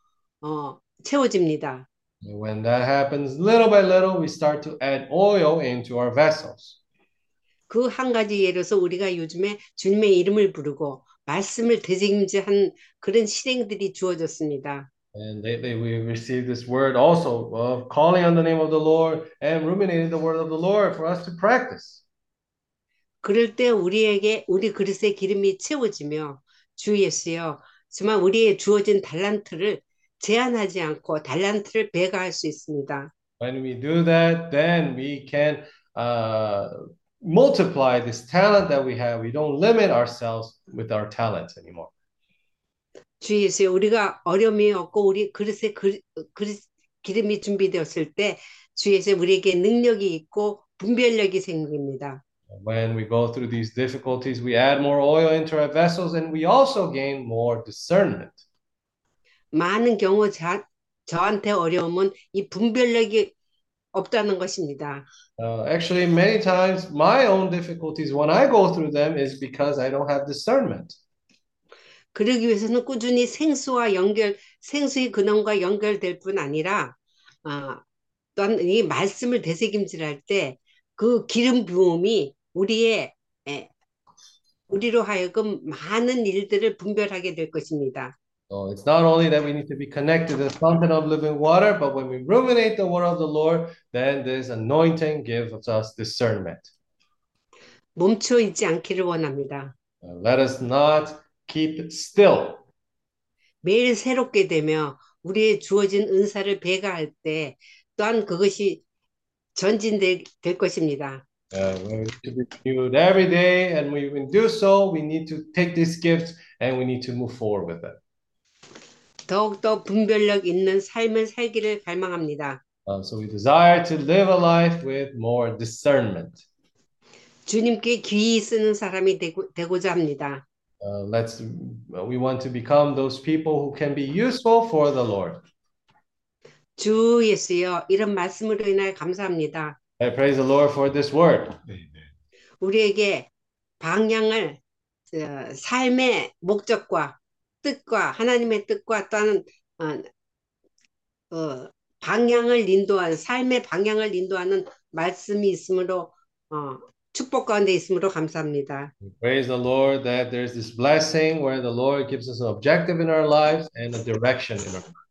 어, 채워집니다. When that happens, little by little, we start to add oil into our vessels. 그 한 가지 예로서 우리가 요즘에 주님의 이름을 부르고 말씀을 되새김질한 그런 실행들이 주어졌습니다. And lately, we received this word also of calling on the name of the Lord and ruminating the word of the Lord for us to practice. 그럴 때 우리에게 우리 그릇에 기름이 채워지며 주 예수여 정말 우리의 주어진 달란트를 제한하지 않고 달란트를 배가할 수 있습니다. When we do that, then we can uh, multiply this talent that we have. We don't limit ourselves with our talents anymore. 주 예수여 우리가 어려움이 없고 우리 그릇에 그, 그릇 기름이 준비되었을 때 주 예수여 우리에게 능력이 있고 분별력이 생깁니다. When we go through these difficulties, we add more oil into our vessels and we also gain more discernment. 많은 경우 자, 저한테 어려움은 이 분별력이 없다는 것입니다. Uh, actually, many times my own difficulties when I go through them is because I don't have discernment. 그러기 위해서는 꾸준히 생수와 연결, 생수의 근원과 연결될 뿐 아니라 아, 또한 이 말씀을 되새김질할 때 그 기름 부음이 우리의 에, 우리로 하여금 많은 일들을 분별하게 될 것입니다. So it's not only that we need to be connected to the fountain of living water, but when we ruminate the word of the Lord, then this anointing gives us discernment. 멈춰 있지 않기를 원합니다. Uh, let us not keep still. 매일 새롭게 되며 우리의 주어진 은사를 배가할 때 또한 그것이 전진될 될 것입니다. Uh, we need to be renewed every day, and we, when we do so, we need to take these gifts and we need to move forward with them. 더욱더 분별력 있는 삶을 살기를 갈망합니다. Uh, so we desire to live a life with more discernment. 주님께 귀히 쓰는 사람이 되고, 되고자 합니다. Uh, let's we want to become those people who can be useful for the Lord. 주 예수여 이런 말씀으로 인하여 감사합니다. I praise the Lord for this word. 우리에게 방향을 어, 삶의 목적과 뜻과 하나님의 뜻과 또한 어, 어, 방향을 인도하는 삶의 방향을 인도하는 말씀이 있으므로 어, 축복 가운데 있으므로 감사합니다. Praise the Lord that there's this blessing where the Lord gives us an objective in our lives and a direction in our lives.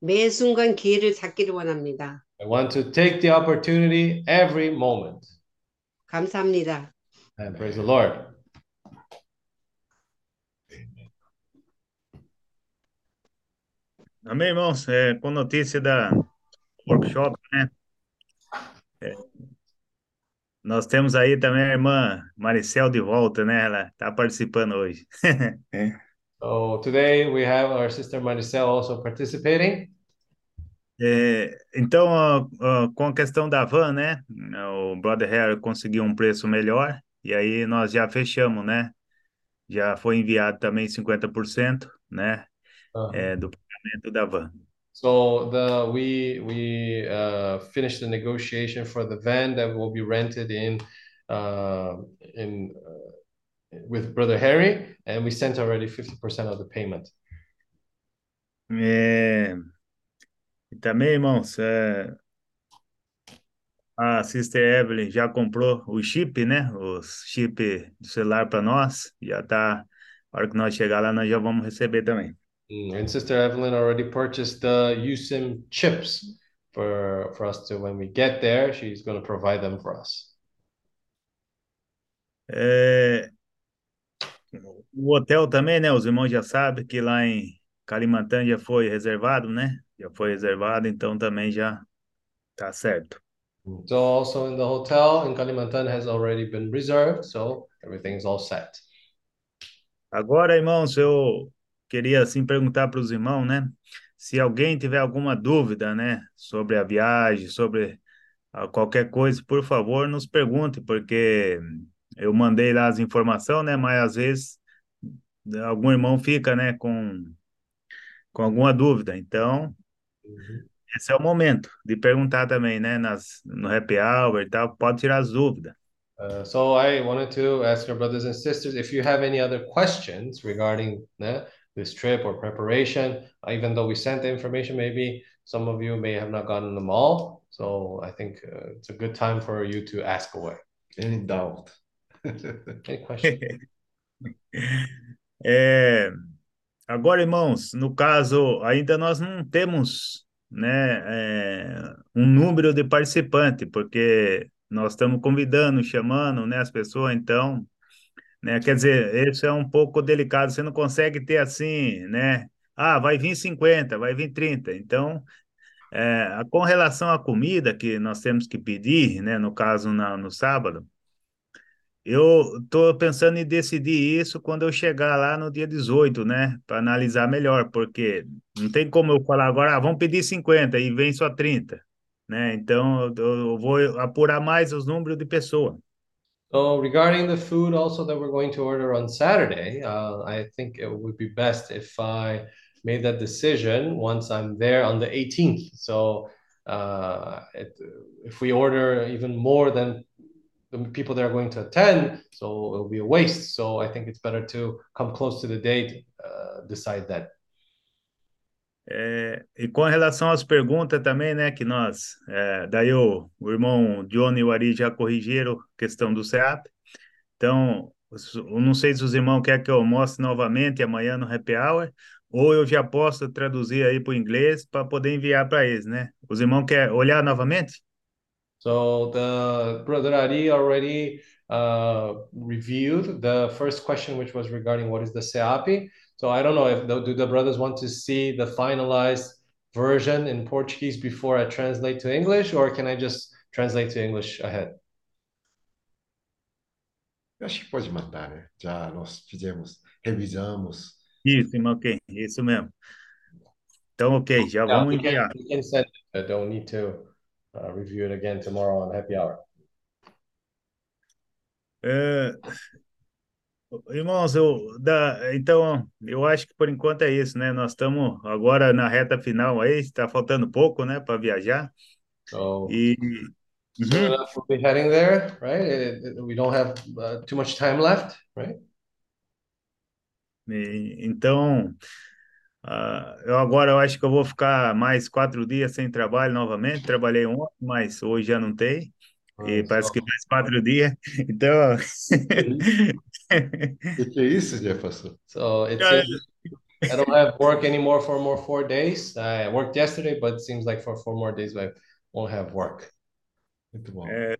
매 순간 기회를 잡기를 원합니다. I want to take the opportunity every moment. 감사합니다. And praise the Lord. Amém, irmãos? É, com notícia da workshop, né? É, nós temos aí também a irmã Maricel de volta, né? Ela está participando hoje. So today we have our sister Maricel also participating. É, então, ó, ó, com a questão da van, né? O Brother Harry conseguiu um preço melhor e aí nós já fechamos, né? Já foi enviado também 50%, né? Uh-huh. É, do pagamento da van. So the we we uh, finished the negotiation for the van that will be rented in uh, in uh, with Brother Harry, and we sent already 50% of the payment. É, e também, irmãos, é, a Sister Evelyn já comprou o chip, né? Os chip do celular para nós. Já tá. A hora que nós chegar lá, nós já vamos receber também. Mm, And Sister Evelyn already purchased the USIM chips for for us to when we get there, she's going to provide them for us. É, o hotel também, né? Os irmãos já sabem que lá em Kalimantan já foi reservado, né? Já foi reservado, então também já tá certo. So also in the hotel in Kalimantan has already been reserved, so everything's all set. Agora, irmãos, eu queria assim perguntar para os irmãos, né? Se alguém tiver alguma dúvida, né, sobre a viagem, sobre ah, qualquer coisa, por favor, nos pergunte, porque eu mandei lá as informações, né? Mas às vezes algum irmão fica, né, com com alguma dúvida. Então, esse é o momento de perguntar também, né, nas no happy hour e tal, pode tirar as dúvidas. Uh, so I wanted to ask your brothers and sisters if you have any other questions regarding né, this trip or preparation. Even though we sent the information, maybe some of you may have not gotten them all. So I think uh, it's a good time for you to ask away. Any doubt? Any questions? É, agora, irmãos, no caso, ainda nós não temos, né, é, um número de participantes, porque nós estamos convidando, chamando, né, as pessoas, então, né, quer dizer, isso é um pouco delicado, você não consegue ter assim, né, ah, vai vir 50, vai vir 30, então, é, com relação à comida que nós temos que pedir, né, no caso na, no sábado, eu estou pensando em decidir isso quando eu chegar lá no dia 18, né? Para analisar melhor, porque não tem como eu falar agora, ah, vamos pedir 50 e vem só 30, né? Então eu, eu vou apurar mais os números de pessoas. So regarding the food also that we're going to order on Saturday, uh, I think it would be best if I made that decision once I'm there on the 18th. So uh, it, if we order even more than the people that are going to attend, so it'll be a waste. So I think it's better to come close to the date, uh, decide that. É, e com relação às perguntas também, né, que nós, é, daí o, o irmão Johnny e o Ari já corrigiram a questão do CEAP. Então, eu não sei se os irmãos querem que eu mostre novamente amanhã no Happy Hour, ou eu já posso traduzir aí para o inglês para poder enviar para eles, né? Os irmãos querem olhar novamente? So the brother Ari already uh, reviewed the first question, which was regarding what is the SEAP. So I don't know if the, do the brothers want to see the finalized version in Portuguese before I translate to English, or can I just translate to English ahead? Eu acho que pode matar, né? Já nós fizemos, revisamos. Isso, irmão, ok, isso mesmo. Então, ok, já Yeah, vamos we can, enviar. we can send it. I don't need to uh, review it again tomorrow on happy hour. É, irmãos, eu, da, então, eu acho que por enquanto é isso, né? Nós estamos agora na reta final aí, está faltando pouco, né, para viajar. So E soon Uhum. enough we'll be heading there, right? It- it- we don't have uh, too much time left, right? E- então, ah, eu agora eu acho que eu vou ficar mais quatro dias sem trabalho novamente. Trabalhei ontem, mas hoje já não tem. E parece so que mais quatro dias. Então, O que, é isso, Jefferson? so it seems I don't have work anymore for more four days. I worked yesterday, but it seems like for four more days I won't have work. Muito bom. é,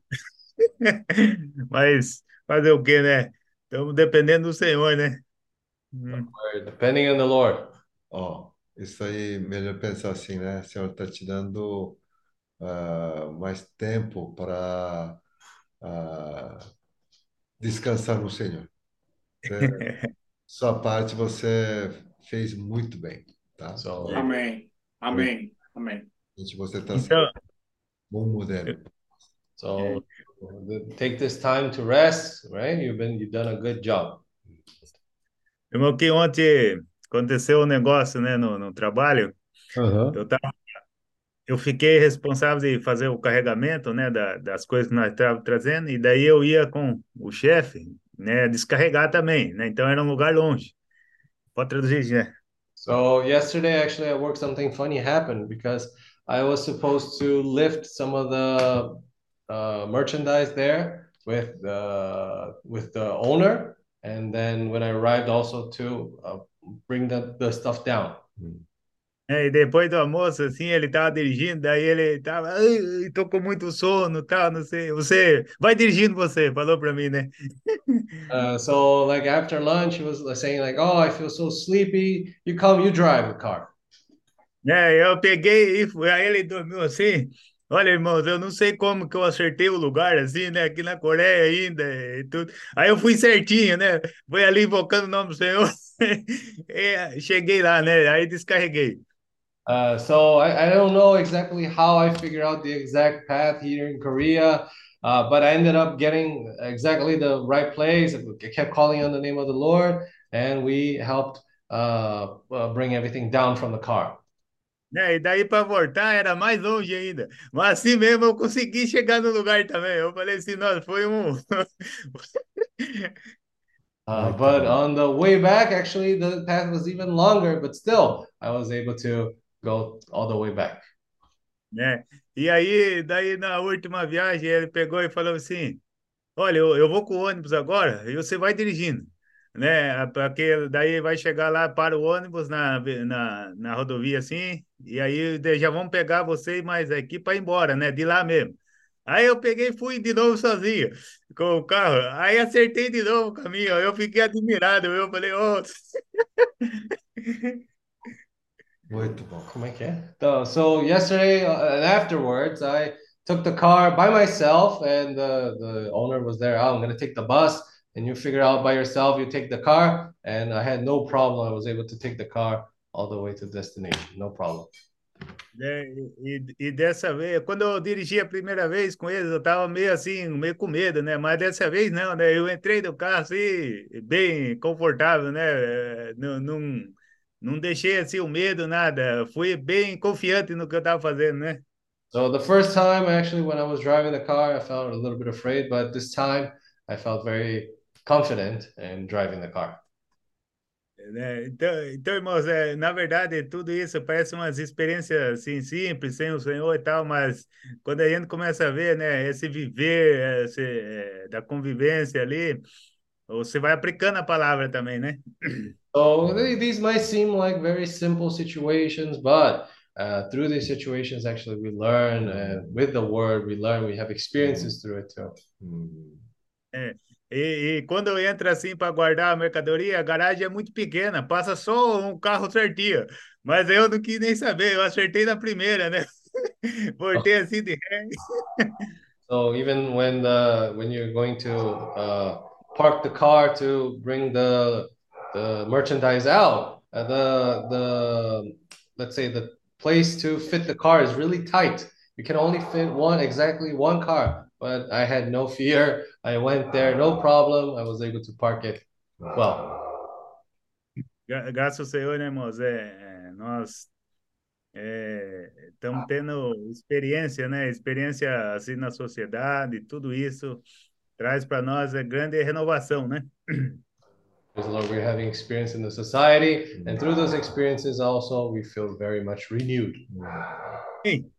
mas fazer o quê, né? Estamos dependendo do Senhor, né? Hum. Depending on the Lord. Ó, isso aí, melhor pensar assim, né? O Senhor está te dando ah, mais tempo para ah, descansar no Senhor. Você- sua parte você fez muito bem, tá? So Amém. Amém. Amém. gente você está sendo Então, bom modelo. So the- take this time to rest, right? You've been you've done a good job. irmão, que ontem aconteceu um negócio, né, no, no trabalho. Eu tava, eu fiquei responsável de fazer o carregamento, né, da, das coisas que nós estávamos trazendo, e daí eu ia com o chefe, né, descarregar também, né? Então era um lugar longe. Pode traduzir, né? So yesterday, actually, at work, something funny happened because I was supposed to lift some of the uh, merchandise there with the with the owner, and then when I arrived, also to uh, bring the, the stuff down. É, e depois do almoço, assim, ele tava dirigindo, daí ele tava, ai, tô com muito sono, tal, não sei. Você vai dirigindo você, falou para mim, né? Uh, so like after lunch, he was saying like, "Oh, I feel so sleepy. You come, you drive the car." É, eu peguei e fui, aí ele dormiu assim. Olha, irmãos, eu não sei como que eu acertei o lugar assim, né? Aqui na Coreia ainda e tudo. Aí eu fui certinho, né? Fui ali invocando o nome do Senhor. E cheguei lá, né? Aí descarreguei. Uh, so I, I don't know exactly how I figured out the exact path here in Korea, uh, but I ended up getting exactly the right place. I kept calling on the name of the Lord, and we helped uh, uh, bring everything down from the car. Né? E daí para voltar era mais longe ainda. Mas assim mesmo eu consegui chegar no lugar também. Eu falei assim, nossa, foi um. Uh, but on the way back, actually, the path was even longer, but still, I was able to go all the way back. né? E aí, daí na última viagem, ele pegou e falou assim: Olha, eu, eu vou com o ônibus agora e você vai dirigindo, né? Porque daí vai chegar lá para o ônibus na, na, na rodovia assim, e aí já vão pegar você e mais a equipe para ir embora, né? De lá mesmo. Aí eu peguei e fui de novo sozinho com o carro. Aí acertei de novo o caminho. Eu fiquei admirado. Eu falei, oh. Muito bom. Como é que é? So, so yesterday uh, and afterwards, I took the car by myself, and the the owner was there. Oh, I'm gonna take the bus, and you figure out by yourself. You take the car, and I had no problem. I was able to take the car all the way to destination, no problem. É, e, e dessa vez, quando eu dirigi a primeira vez com eles, eu estava meio assim, meio com medo, né? Mas dessa vez não, né? Eu entrei no carro assim, bem confortável, né? Não, não, não deixei assim o medo, nada. Fui bem confiante no que eu estava fazendo, né? So the first time, actually, when I was driving the car, I felt a little bit afraid, but this time I felt very confident in driving the car. Né? Então, então, irmãos, é, na verdade, tudo isso parece umas experiências assim, simples, sem o Senhor e tal, mas quando a gente começa a ver, né, esse viver esse, é, da convivência ali, você vai aplicando a palavra também, né? So they- these might seem like very simple situations, but uh, through these situations, actually, we learn. Uh, with the word, we learn. We have experiences through it too. É, e, e quando eu entro assim para guardar a mercadoria, a garagem é muito pequena, passa só um carro certinho. Mas eu não quis nem saber, eu acertei na primeira, né? Voltei assim de ré. So even when the when you're going to uh, park the car to bring the the merchandise out, uh, the the let's say the place to fit the car is really tight. You can only fit one exactly one car. But I had no fear. I went there, no problem. I was able to park it well. Graças ao Senhor, né, irmãos? É, é, nós estamos tendo experiência, né? Experiência assim na sociedade, tudo isso traz para nós a grande renovação, né? Praise the Lord, we're having experience in the society, and through those experiences also we feel very much renewed. Sim.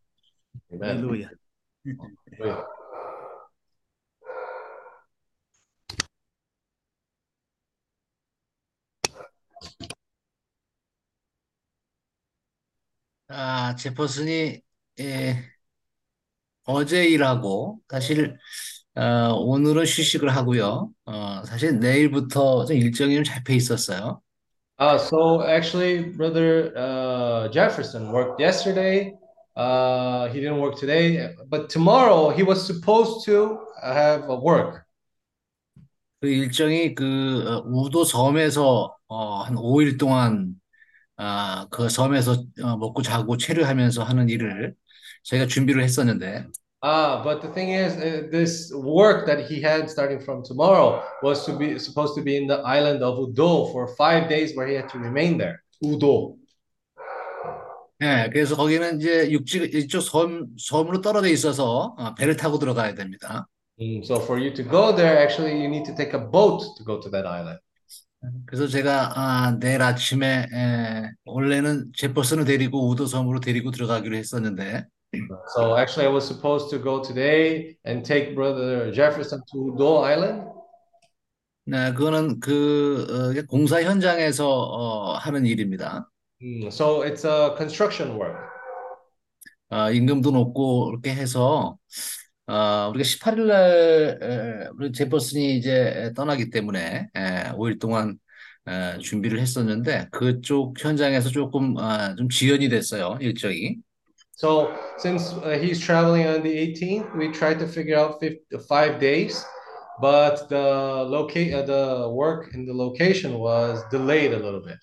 Amen. Aleluia. Hallelujah. 아, 제퍼슨이 예, 어제 일하고 사실 어, 오늘은 휴식을 하고요. 어, 사실 내일부터 좀 일정이 좀 잡혀 있었어요. Uh, so actually, Brother uh, Jefferson worked yesterday. Uh, he didn't work today, but tomorrow he was supposed to have a work. 그 일정이 그 어, 우도 섬에서 어, 한 5일 동안 아, 그 섬에서 어, 먹고 자고 체류하면서 하는 일을 저희가 준비를 했었는데 Ah, but the thing is, uh, this work that he had starting from tomorrow was to be supposed to be in the island of Udo for five days, where he had to remain there. Udo. 예, 그래서 거기는 이제 육지 이쪽 섬 섬으로 떨어져 있어서 어, 배를 타고 들어가야 됩니다. Mm, So for you to go there, actually, you need to take a boat to go to that island. 그래서 제가 아, 내일 아침에 에, 원래는 제퍼슨을 데리고 우도 섬으로 데리고 들어가기로 했었는데 So actually, I was supposed to go today and take Brother Jefferson to Udo Island. 네, 그거는 그 어, 공사 현장에서 어, 하는 일입니다. Mm, So it's a construction work. 어, 임금도 높고 이렇게 해서 어, 우리가 18일 날 에, 우리 제퍼슨이 이제 떠나기 때문에 에, 5일 동안 에, 준비를 했었는데 그쪽 현장에서 조금 아, 좀 지연이 됐어요, 일정이. So since uh, he's traveling on the 18th, we tried to figure out fif- five days, but the locate uh, the work in the location was delayed a little bit.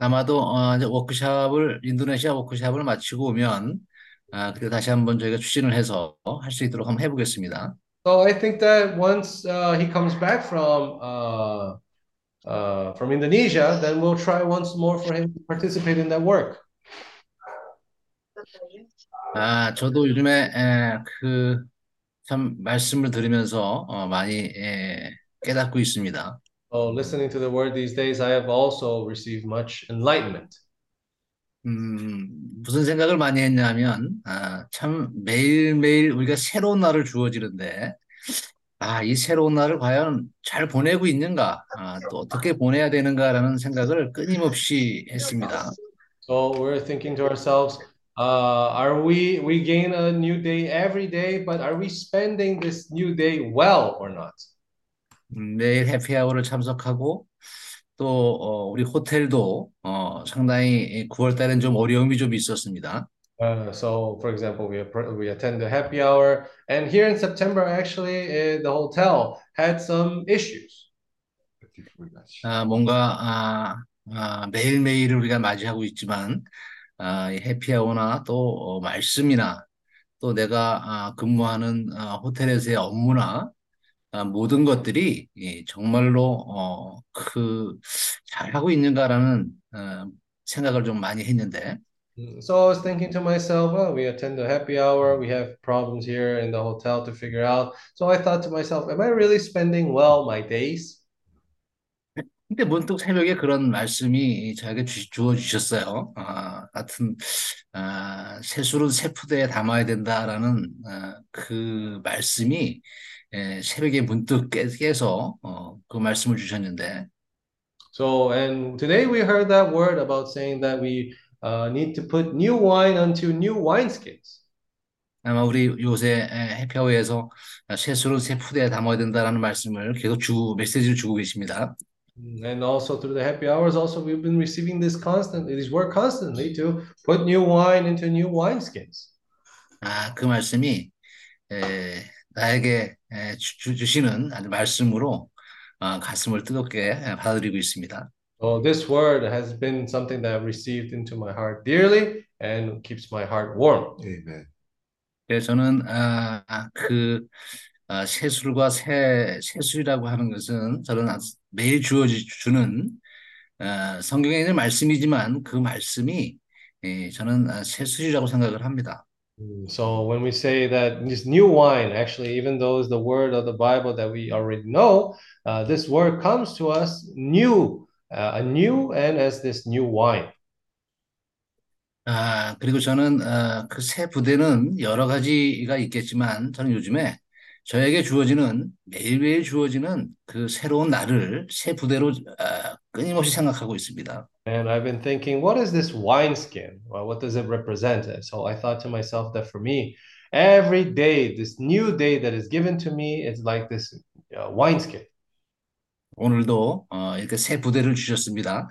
아마도 어, 이제 워크샵을 인도네시아 워크샵을 마치고 오면 아, 그때 다시 한번 저희가 추진을 해서 할 수 있도록 한번 해보겠습니다. So I think that once uh, he comes back from uh, uh, from Indonesia, then we'll try once more for him to participate in that work. 아, 저도 요즘에 그 참 말씀을 들으면서 어, 많이 에, 깨닫고 있습니다. So listening to the word these days, I have also received much enlightenment. 음, 무슨 생각을 많이 했냐면, 아, 참 매일매일 우리가 새로운 날을 주어지는데, 아, 이 새로운 날을 과연 잘 보내고 있는가, 아, 또 어떻게 보내야 되는가라는 생각을 끊임없이 했습니다. So we're thinking to ourselves, uh, are we we gain a new day every day, but are we spending this new day well or not? 음, 매일 해피아워를 참석하고, 또 어, 우리 호텔도 어, 상당히 9월 달엔 좀 어려움이 좀 있었습니다. Uh, so, for example, we appro- we attend the happy hour, and here in September, actually, uh, the hotel had some issues. 아, 뭔가 아, 아, 매일매일을 우리가 맞이하고 있지만 아, 이 해피아워나 또 어, 말씀이나 또 내가 아, 근무하는 아, 호텔에서의 업무나 아, 모든 것들이 이, 정말로 어, 그 잘하고 있는가라는 어, 생각을 좀 많이 했는데 Mm, So I was thinking to myself, well, we attend the happy hour, we have problems here in the hotel to figure out. So I thought to myself, am I really spending well my days? 근데 문득 새벽에 그런 말씀이 저에게 주, 주어 주셨어요. 아, 같은 아, 세술은 세푸대에 담아야 된다라는 아, 그 말씀이 에, 새벽에 문득 깨, 깨서 어, 그 말씀을 주셨는데 So, and today we heard that word about saying that we uh, need to put new wine onto new wineskins. 아마 우리 요새 에, 해피아워에서 세술은 세푸대에 담아야 된다라는 말씀을 계속 주 메시지를 주고 계십니다. Mm, And also through the happy hours, also we've been receiving this constant, this word constantly to put new wine into new wineskins. 아, 그 말씀이 에, 나에게 에, 주, 주시는 아주 말씀으로 어, 가슴을 뜨겁게 에, 받아들이고 있습니다. So this word has been something that I've received into my heart dearly and keeps my heart warm. 아멘. 그래서 저는 아, 그 아, 세술과 세 세술이라고 하는 것은 저는 아주 매일 주어지 주는 아, 성경에 있는 말씀이지만 그 말씀이 예, 저는 아, 세술이라고 생각을 합니다. Mm, So when we say that this new wine, actually, even though it's the word of the Bible that we already know, uh, this word comes to us new, uh, anew, and as this new wine. 아, 그리고 저는 아, 그새 부대는 여러 가지가 있겠지만 저는 요즘에 저에게 주어지는 매일매일 주어지는 그 새로운 날을 새 부대로 아, 끊임없이 생각하고 있습니다. And I've been thinking, what is this wineskin? Well, what does it represent? So I thought to myself that for me, every day, this new day that is given to me, is like this uh, wineskin. 오늘도 어, 이렇게 새 부대를 주셨습니다.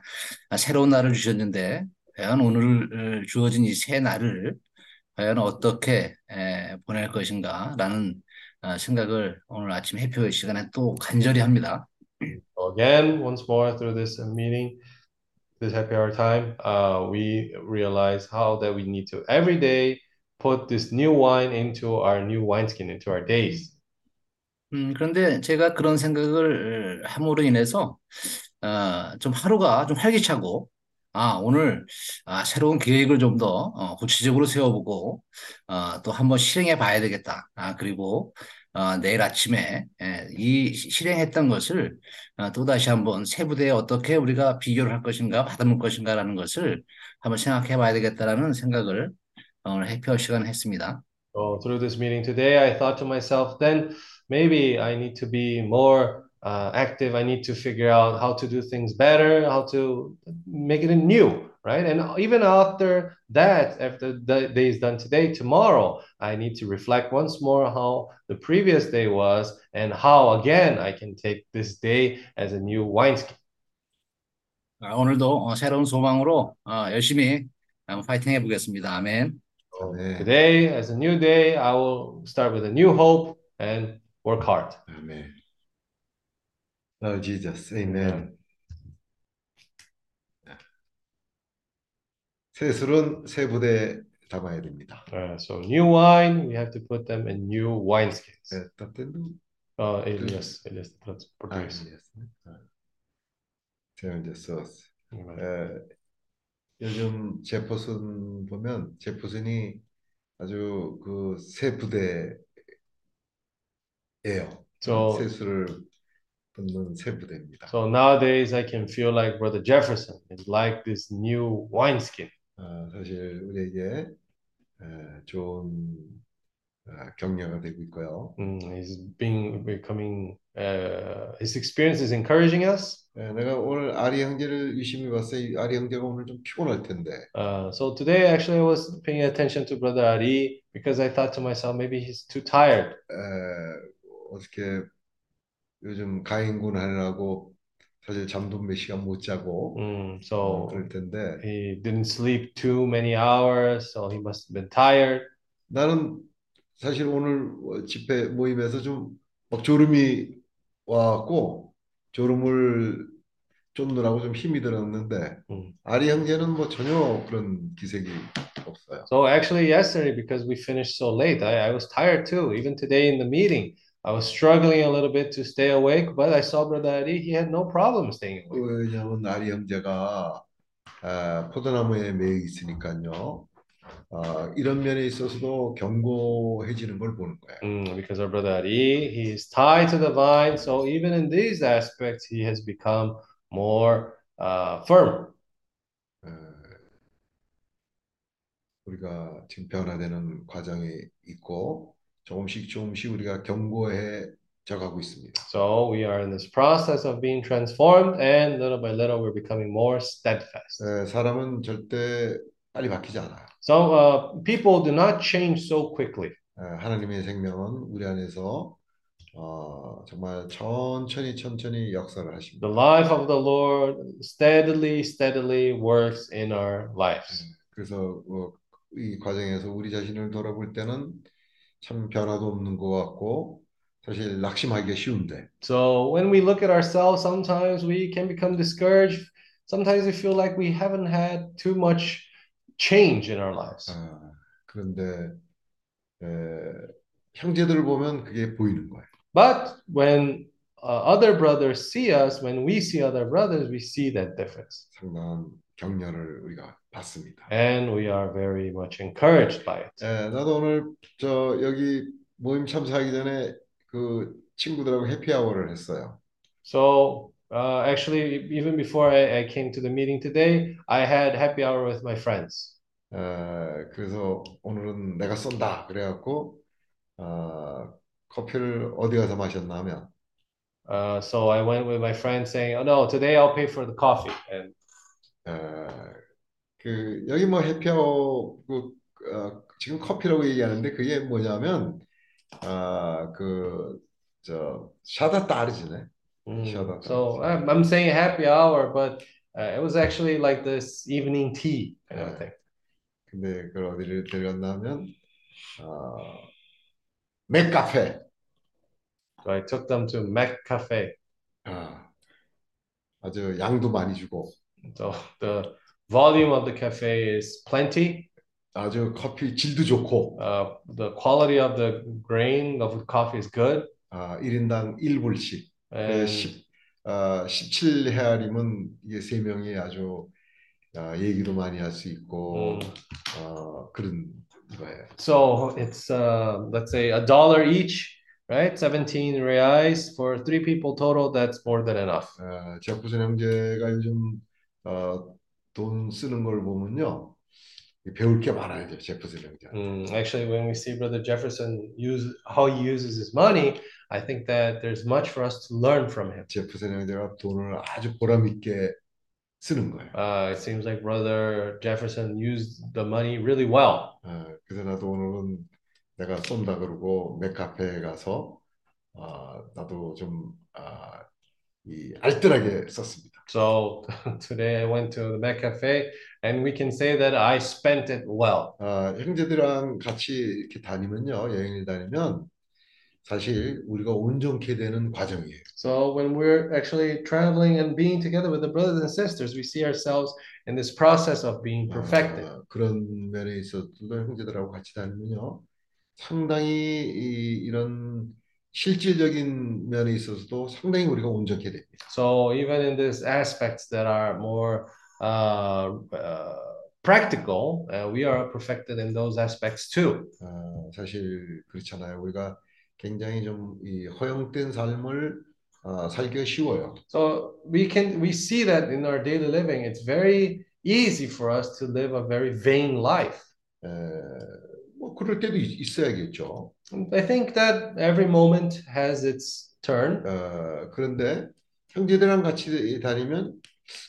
아, 새로운 날을 주셨는데 과연 오늘 어, 주어진 이 새 날을 과연 어떻게 에, 보낼 것인가라는 어, 생각을 오늘 아침 해표 시간에 또 간절히 합니다. Again, once more through this uh, meeting, this happy hour time, uh, we realize how that we need to every day put this new wine into our new wineskin, into our days. 음, 그런데 제가 그런 생각을 함으로 인해서 어, 좀 하루가 좀 활기차고 아, 오늘 아, 새로운 계획을 좀 더 어, 구체적으로 세워보고 어, 또 한번 실행해 봐야 되겠다. 아, 그리고 어, 내일 아침에 예, 이 시- 실행했던 것을 어, 또 다시 한번 세부대에 어떻게 우리가 비교를 할 것인가, 받아볼 것인가라는 것을 한번 생각해 봐야 되겠다라는 생각을 오늘 해피어 시간 했습니다. So through this meeting today, I thought to myself, then maybe I need to be more uh, active. I need to figure out how to do things better, how to make it new, right? And even after that, after the day is done today, tomorrow, I need to reflect once more how the previous day was and how again I can take this day as a new wineskin. 아, 오늘도 어, 새로운 소망으로 어, 열심히 한번 파이팅 해보겠습니다. 아멘. So 네. today, as a new day, I will start with a new hope and work hard. 아멘. Lord Jesus, Amen. 새 술은 새 부대에 담아야 됩니다. Uh, so new wine, we have to put them in new wineskins. 네, 따뜻한 Uh, Elias, Elias 아, português. 아. Jesus. Right. 에, 요즘 제퍼슨 보면 제퍼슨이 아주 그 새 부대예요. 새 술을 붓는 새 부대입니다. So nowadays, I can feel like Brother Jefferson is like this new wineskin. 아, 사실 우리에게 에, 좋은 아, 격려가 되고 있고요. Mm, he's being becoming. Uh, his experience is encouraging us. 에, 내가 오늘 아리 형제를 유심히 봤어요. 이 아리 형제가 오늘 좀 피곤할 텐데. Uh, so today, actually, I was paying attention to Brother Ari because I thought to myself, maybe he's too tired. 에, 어떻게 요즘 가인군 하느라고 사실 잠도 몇 시간 못 자고 Mm, 어, so 그럴 텐데 he didn't sleep too many hours, so he must have been tired. 나는 사실 오늘 집회 모임에서 좀 막 졸음이 와갖고 졸음을 쫓느라고 좀 힘이 들었는데 음. 아리 형제는 뭐 전혀 그런 기색이 없어요. So actually, yesterday, because we finished so late, I, I was tired too. Even today in the meeting, I was struggling a little bit to stay awake, but I saw Brother Ari, he had no problem staying awake. 왜냐하면 아리 형제가 아, 포도나무에 매여 있으니까요. 아, 이런 면에 있어서도 견고해지는 걸 보는 거예요. Mm, because our brother Ari, he is tied to the vine, so even in these aspects, he has become more uh, firm. 에, 우리가 지금 변화되는 과정에 있고 조금씩 조금씩 우리가 견고해져 가고 있습니다. So we are in this process of being transformed, and little by little, we're becoming more steadfast. 에, 사람은 절대 빨리 바뀌지 않아요. So uh, people do not change so quickly. 에, 하나님의 생명은 우리 안에서 어, 정말 천천히 천천히 역사를 하십니다. The life of the Lord steadily, steadily works in our lives. 그래서 어, 이 과정에서 우리 자신을 돌아볼 때는 참 변화도 없는 것 같고 사실 낙심하기가 쉬운데 So when we look at ourselves, sometimes we can become discouraged. Sometimes we feel like we haven't had too much change in our lives. 아, 그런데 에, 형제들을 보면 그게 보이는 거예요. But when uh, other brothers see us, when we see other brothers, we see that difference. 상당한 격려를 우리가 받습니다. And we are very much encouraged by it. 에, 나도 오늘 저 여기 모임 참석하기 전에 그 친구들하고 해피아워를 했어요. So uh, actually, even before I, I came to the meeting today, I had happy hour with my friends. 에, 그래서 오늘은 내가 쏜다 그래갖고 어, 커피를 어디 가서 마셨나 하면 Uh, so I went with my friends saying, "Oh no, today I'll pay for the coffee." And 에, 그 여기 뭐 해피아워 그 어, 지금 커피라고 얘기하는데 그게 뭐냐면 아, 아그저 샤다 따르지네. Mm, 샤다 so 따르지. I'm, I'm saying happy hour, but uh, it was actually like this evening tea kind of 네. thing. 근데 그걸 어디를 데려갔나 하면 어, 맥카페. So I took them to Mac Cafe. 아, 아주 양도 많이 주고 So the volume of the cafe is plenty. 아주 커피 질도 좋고 Uh, the quality of the grain of the coffee is good. 아, 1인당 1불씩 그 And 10, 아, 17헤아림은 이게 세 명이 아주 아, 얘기도 많이 할 수 있고 음. 어, 그런 거예요. so it's uh, let's say a dollar each, right? 17 reais for three people total. That's more than enough. 어, 제프슨 형제가 요즘 어, 돈 쓰는 걸 보면요. 배울 게 많아요, 제프슨 형제. Mm, actually, when we see Brother Jefferson use how he uses his money, I think that there's much for us to learn from him. 제프슨 형제가 돈을 아주 보람 있게 쓰는 거예요. Uh, it seems like Brother Jefferson used the money really well. 어, 그래서 나도 오늘은 내가 쏜다 그러고 맥카페에 가서 어, 나도 좀 아, 이 알뜰하게 썼습니다. So today I went to the Met Cafe, and we can say that I spent it well. 아, 형제들이랑 같이 이렇게 다니면요, 여행을 다니면 사실 우리가 온전케 되는 과정이에요. So when we're actually traveling and being together with the brothers and sisters, we see ourselves in this process of being perfected. 아, 그런 면에 있어서도 형제들하고 같이 다니면요, 상당히 이, 이런 실질적인 면에 있어서도 상당히 우리가 온전케 됩니다. So even in these aspects that are more uh, uh, practical, uh, we are perfected in those aspects too. 아, 사실 그렇잖아요. 우리가 굉장히 좀이 허용된 삶을 아, 살기가 쉬워요. So we can we see that in our daily living, it's very easy for us to live a very vain life. 에, 뭐 그럴 때도 있, 있어야겠죠. I think that every moment has its turn. 어, 그런데 형제들이랑 같이 다니면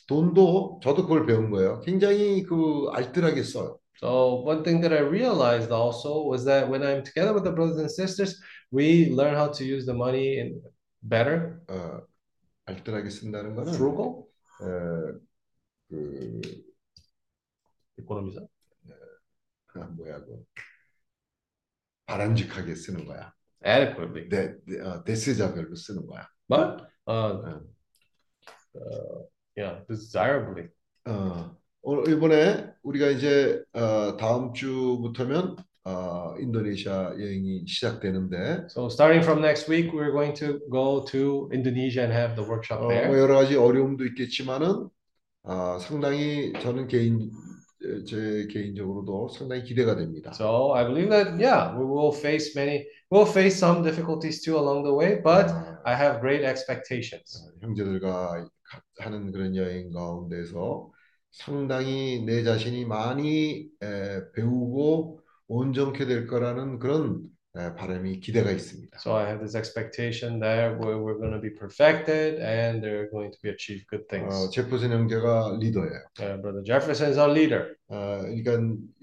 돈도 저도 그걸 배운 거예요. 굉장히 그 알뜰하게 써요. So one thing that I realized also was that when I'm together with the brothers and sisters, we learn how to use the money in better, 어, 알뜰하게 쓴다는 거는 frugal, 어, 그 economiza. 아, 뭐야 그 바람직하게 쓰는 거야. adequately. 대, 대, 어, 대세자별로 쓰는 거야. But uh, 어. uh, yeah, desirably. 어, 오늘 이번에 우리가 이제 어, 다음 주부터면 어, 인도네시아 여행이 시작되는데 So starting from next week, we're going to go to Indonesia and have the workshop 어, there. 뭐 여러 가지 어려움도 있겠지만은 아, 상당히 저는 개인 제 개인적으로도 상당히 기대가 됩니다. So I believe that yeah, we will face many, we'll face some difficulties too along the way, but 아, I have great expectations. 형제들과 가- 하는 그런 여행 가운데서 상당히 내 자신이 많이 에, 배우고 온전케 될 거라는 그런 에, 바람이 기대가 있습니다. So I have this expectation that we're, we're going to be perfected and they're going to be achieve good 어, things. 제프슨 형제가 리더예요. Uh, Brother Jefferson is our leader. 어, 그러니까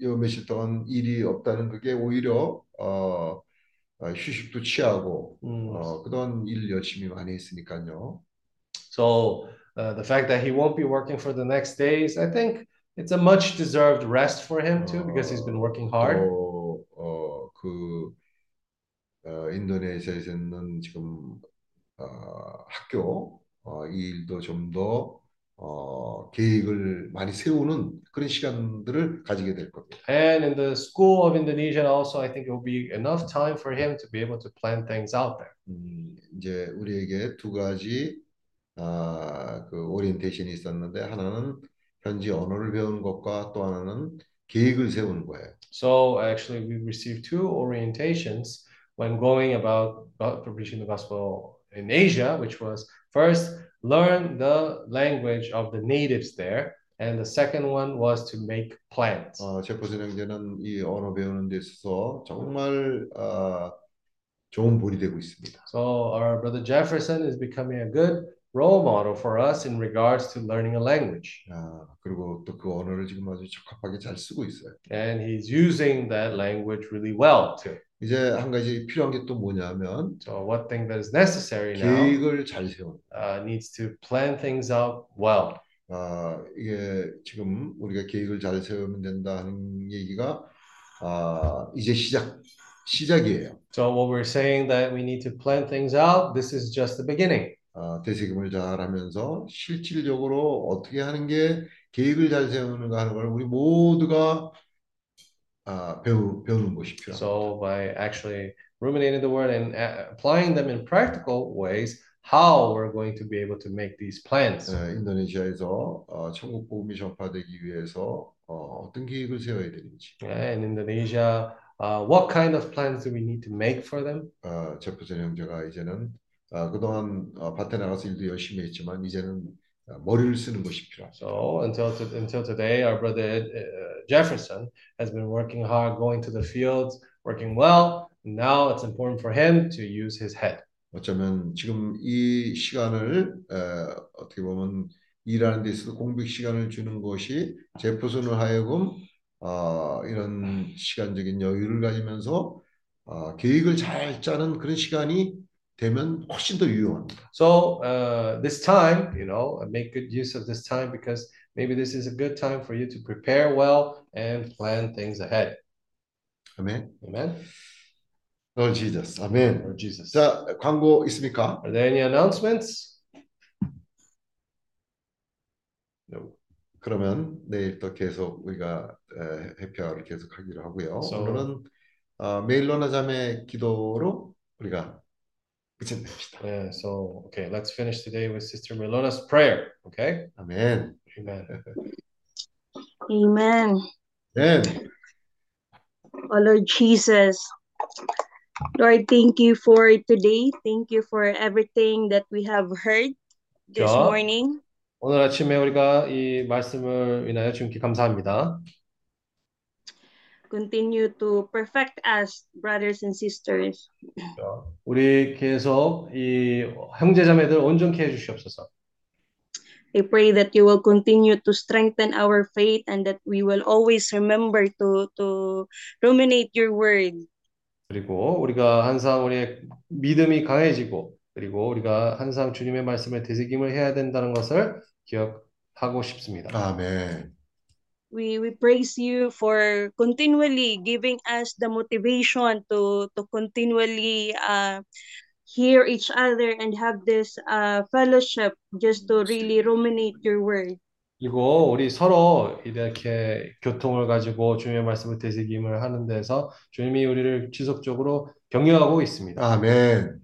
요 며칠 동안 일이 없다는 그게 오히려 어, 어, 휴식도 취하고 Mm. 어, 그동안 일 열심히 많이 했으니까요. So uh, the fact that he won't be working for the next days, I think it's a much deserved rest for him too because he's been working hard. 또, 어, 그 어, 인도네시아에서는 지금 어, 학교 어, 이 일도 좀 더 어, 계획을 많이 세우는 그런 시간들을 가지게 될 겁니다. And in the school of Indonesia also, I think it will be enough time for him to be able to plan things out there. 음, 이제 우리에게 두 가지 아, 그 오리엔테이션이 있었는데 하나는 현지 언어를 배우는 것과 또 하나는 계획을 세우는 거예요. So actually, we received two orientations when going about about preaching the gospel in Asia, which was first learn the language of the natives there, and the second one was to make plans. 어, 제퍼슨 형제는 이 언어 배우는 데 있어서 정말 아, 좋은 본이 되고 있습니다. So our brother Jefferson is becoming a good role model for us in regards to learning a language, 아, 그리고 또 그 언어를 지금 아주 적합하게 잘 쓰고 있어요. and he's using that language really well too. 이제 한 가지 필요한 게 또 뭐냐면 So one thing that is necessary now 계획을 잘 세우는. uh, needs to plan things out well. 아, 이게 지금 우리가 계획을 잘 세우면 된다 하는 얘기가 아, 이제 시작 시작이에요. So what we're saying that we need to plan things out, this is just the beginning. 아, 되새김을 잘 하면서 실질적으로 어떻게 하는 게 계획을 잘 세우는가 하는 걸 우리 모두가 아, 배우, 배우는 것이 필요합니다. So by actually ruminating the word and uh, applying them in practical ways, how we're going to be able to make these plans. 예, 인도네시아에서 어, 천국 복음이 전파되기 위해서 어, 어떤 계획을 세워야 되는지 Yeah, in Indonesia, uh, what kind of plans do we need to make for them? 어, 제프슨 형제가 이제는 어, 그동안 어, 밭에 나가서 일도 열심히 했지만 이제는 어, 머리를 쓰는 것이 필요합니다. So until to, until today, our brother uh, Jefferson has been working hard, going to the fields, working well. Now it's important for him to use his head. 어쩌면 지금 이 시간을 에, 어떻게 보면 일하는 데 있어서 공백 시간을 주는 것이 제프슨을 하여금 어, 이런 시간적인 여유를 가지면서 어, 계획을 잘 짜는 그런 시간이 되면 훨씬 더 유용합니다. So uh, this time, you know, make good use of this time because maybe this is a good time for you to prepare well and plan things ahead. 아멘. Amen. Lord Jesus. 아멘. Lord Jesus. 자, 광고 있습니까? Are there any announcements? No. 그러면 내일 또 계속 우리가 에, 해피아워를 계속 하기로 하고요. So- 오늘은 어, 메일로나 자매 기도로 우리가 so okay, let's finish today with Sister Melona's prayer. Okay? 아멘. Amen. Amen. 아멘. Oh Lord Jesus. Lord, thank you for today. Thank you for everything that we have heard this 자. morning. 오늘 아침에 우리가 이 말씀을 인하여 주님께 감사합니다. Continue to perfect us, brothers and sisters. 자, 우리 계속 이 형제자매들 온전케 해 주시옵소서. I pray that you will continue to strengthen our faith and that we will always remember to to ruminate your word. 그리고 우리가 항상 우리의 믿음이 강해지고 그리고 우리가 항상 주님의 말씀을 되새김을 해야 된다는 것을 기억하고 싶습니다. 아멘. We we praise you for continually giving us the motivation to to continually uh, hear each other and have this uh, fellowship just to really ruminate your word. 그리고 우리 서로 이렇게 교통을 가지고 주님의 말씀을 되새김을 하는 데서 주님이 우리를 지속적으로 격려하고 있습니다. 아멘.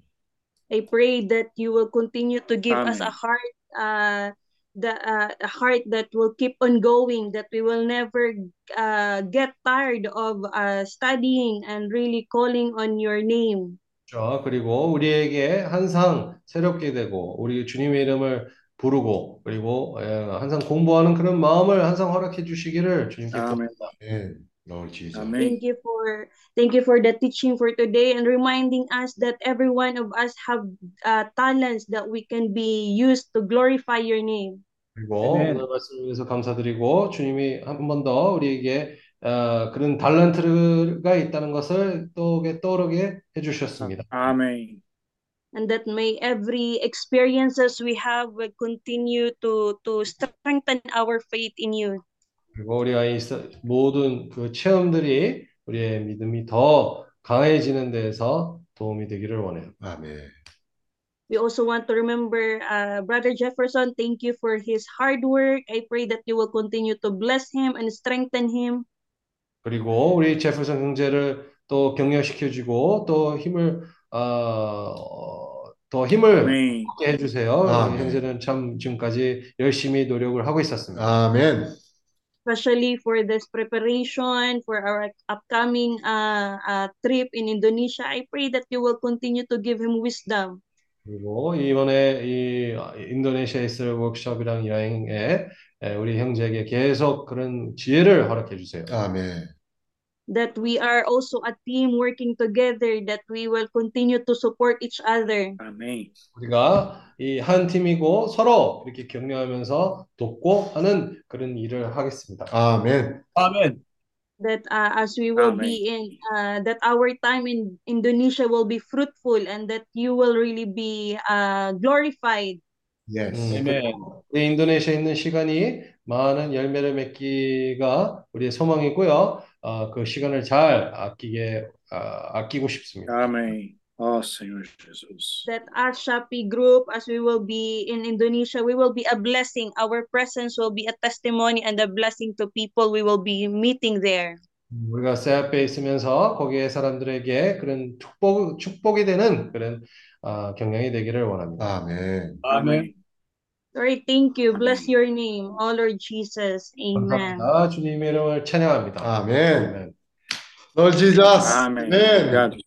I pray that you will continue to give us a Amen. heart, uh, the uh, a heart that will keep on going, that we will never uh, get tired of uh, studying and really calling on your name. 그렇죠. 그리고 우리에게 항상 새롭게 되고 우리 주님의 이름을 부르고 그리고 예, 항상 공부하는 그런 마음을 항상 허락해 주시기를 주님께 아멘. 구합니다. 아멘. Lord Jesus. 아멘. Thank you for thank you for the teaching for today and reminding us that every one of us have uh, talents that we can be used to glorify your name. 그리고 아멘. 오늘 말씀을 위해서 감사드리고 주님이 한 번 더 우리에게 어, 그런 달란트가 있다는 것을 또 떠오르게 해주셨습니다. 아멘. and that may every experiences we have will continue to to strengthen our faith in you. 그리고 우리가 이 서- 모든 그 체험들이 우리의 믿음이 더 강해지는 데에서 도움이 되기를 원해요. 아멘. We also want to remember uh, Brother Jefferson. Thank you for his hard work. I pray that you will continue to bless him and strengthen him. 그리고 우리 제프슨 형제를 또 격려시켜주고 또 힘을 어, 더 힘을 아멘. 얻게 해주세요. 아멘. 우리 형제는 참 지금까지 열심히 노력을 하고 있었습니다. 아멘. especially for this preparation for our upcoming uh, uh, trip in Indonesia. I pray that you will continue to give him wisdom. 그리고 이번에 이 인도네시아에 있을 워크숍이랑 여행에 에, 우리 형제에게 계속 그런 지혜를 허락해 주세요. 아멘. That we are also a team working together, that we will continue to support each other. 아멘. 우리가 이 한 팀이고 서로 이렇게 격려하면서 돕고 하는 그런 일을 하겠습니다. 아멘. 아멘. That uh, as we will Amen. be in, uh, that our time in Indonesia will be fruitful and that you will really be uh, glorified. Yes. 음. 우리 인도네시아에 있는 시간이 많은 열매를 맺기가 우리의 소망이고요. 어, 그 시간을 잘 아끼게 아, 아끼고 싶습니다. 아멘. 어, Senhor Jesus. That as Shopee Group, as we will be in Indonesia, we will be a blessing. Our presence will be a testimony and a blessing to people we will be meeting there. 우리가 새 앞에 있으면서 거기에 사람들에게 그런 축복, 축복이 되는 그런 아, 경향이 되기를 원합니다. 아멘. 아멘. Lord, thank you. Bless your name, oh Lord Jesus. Amen. 감사합니다. 주님의 이름을 찬양합니다. 아멘. Lord Jesus. Amen. Amen. God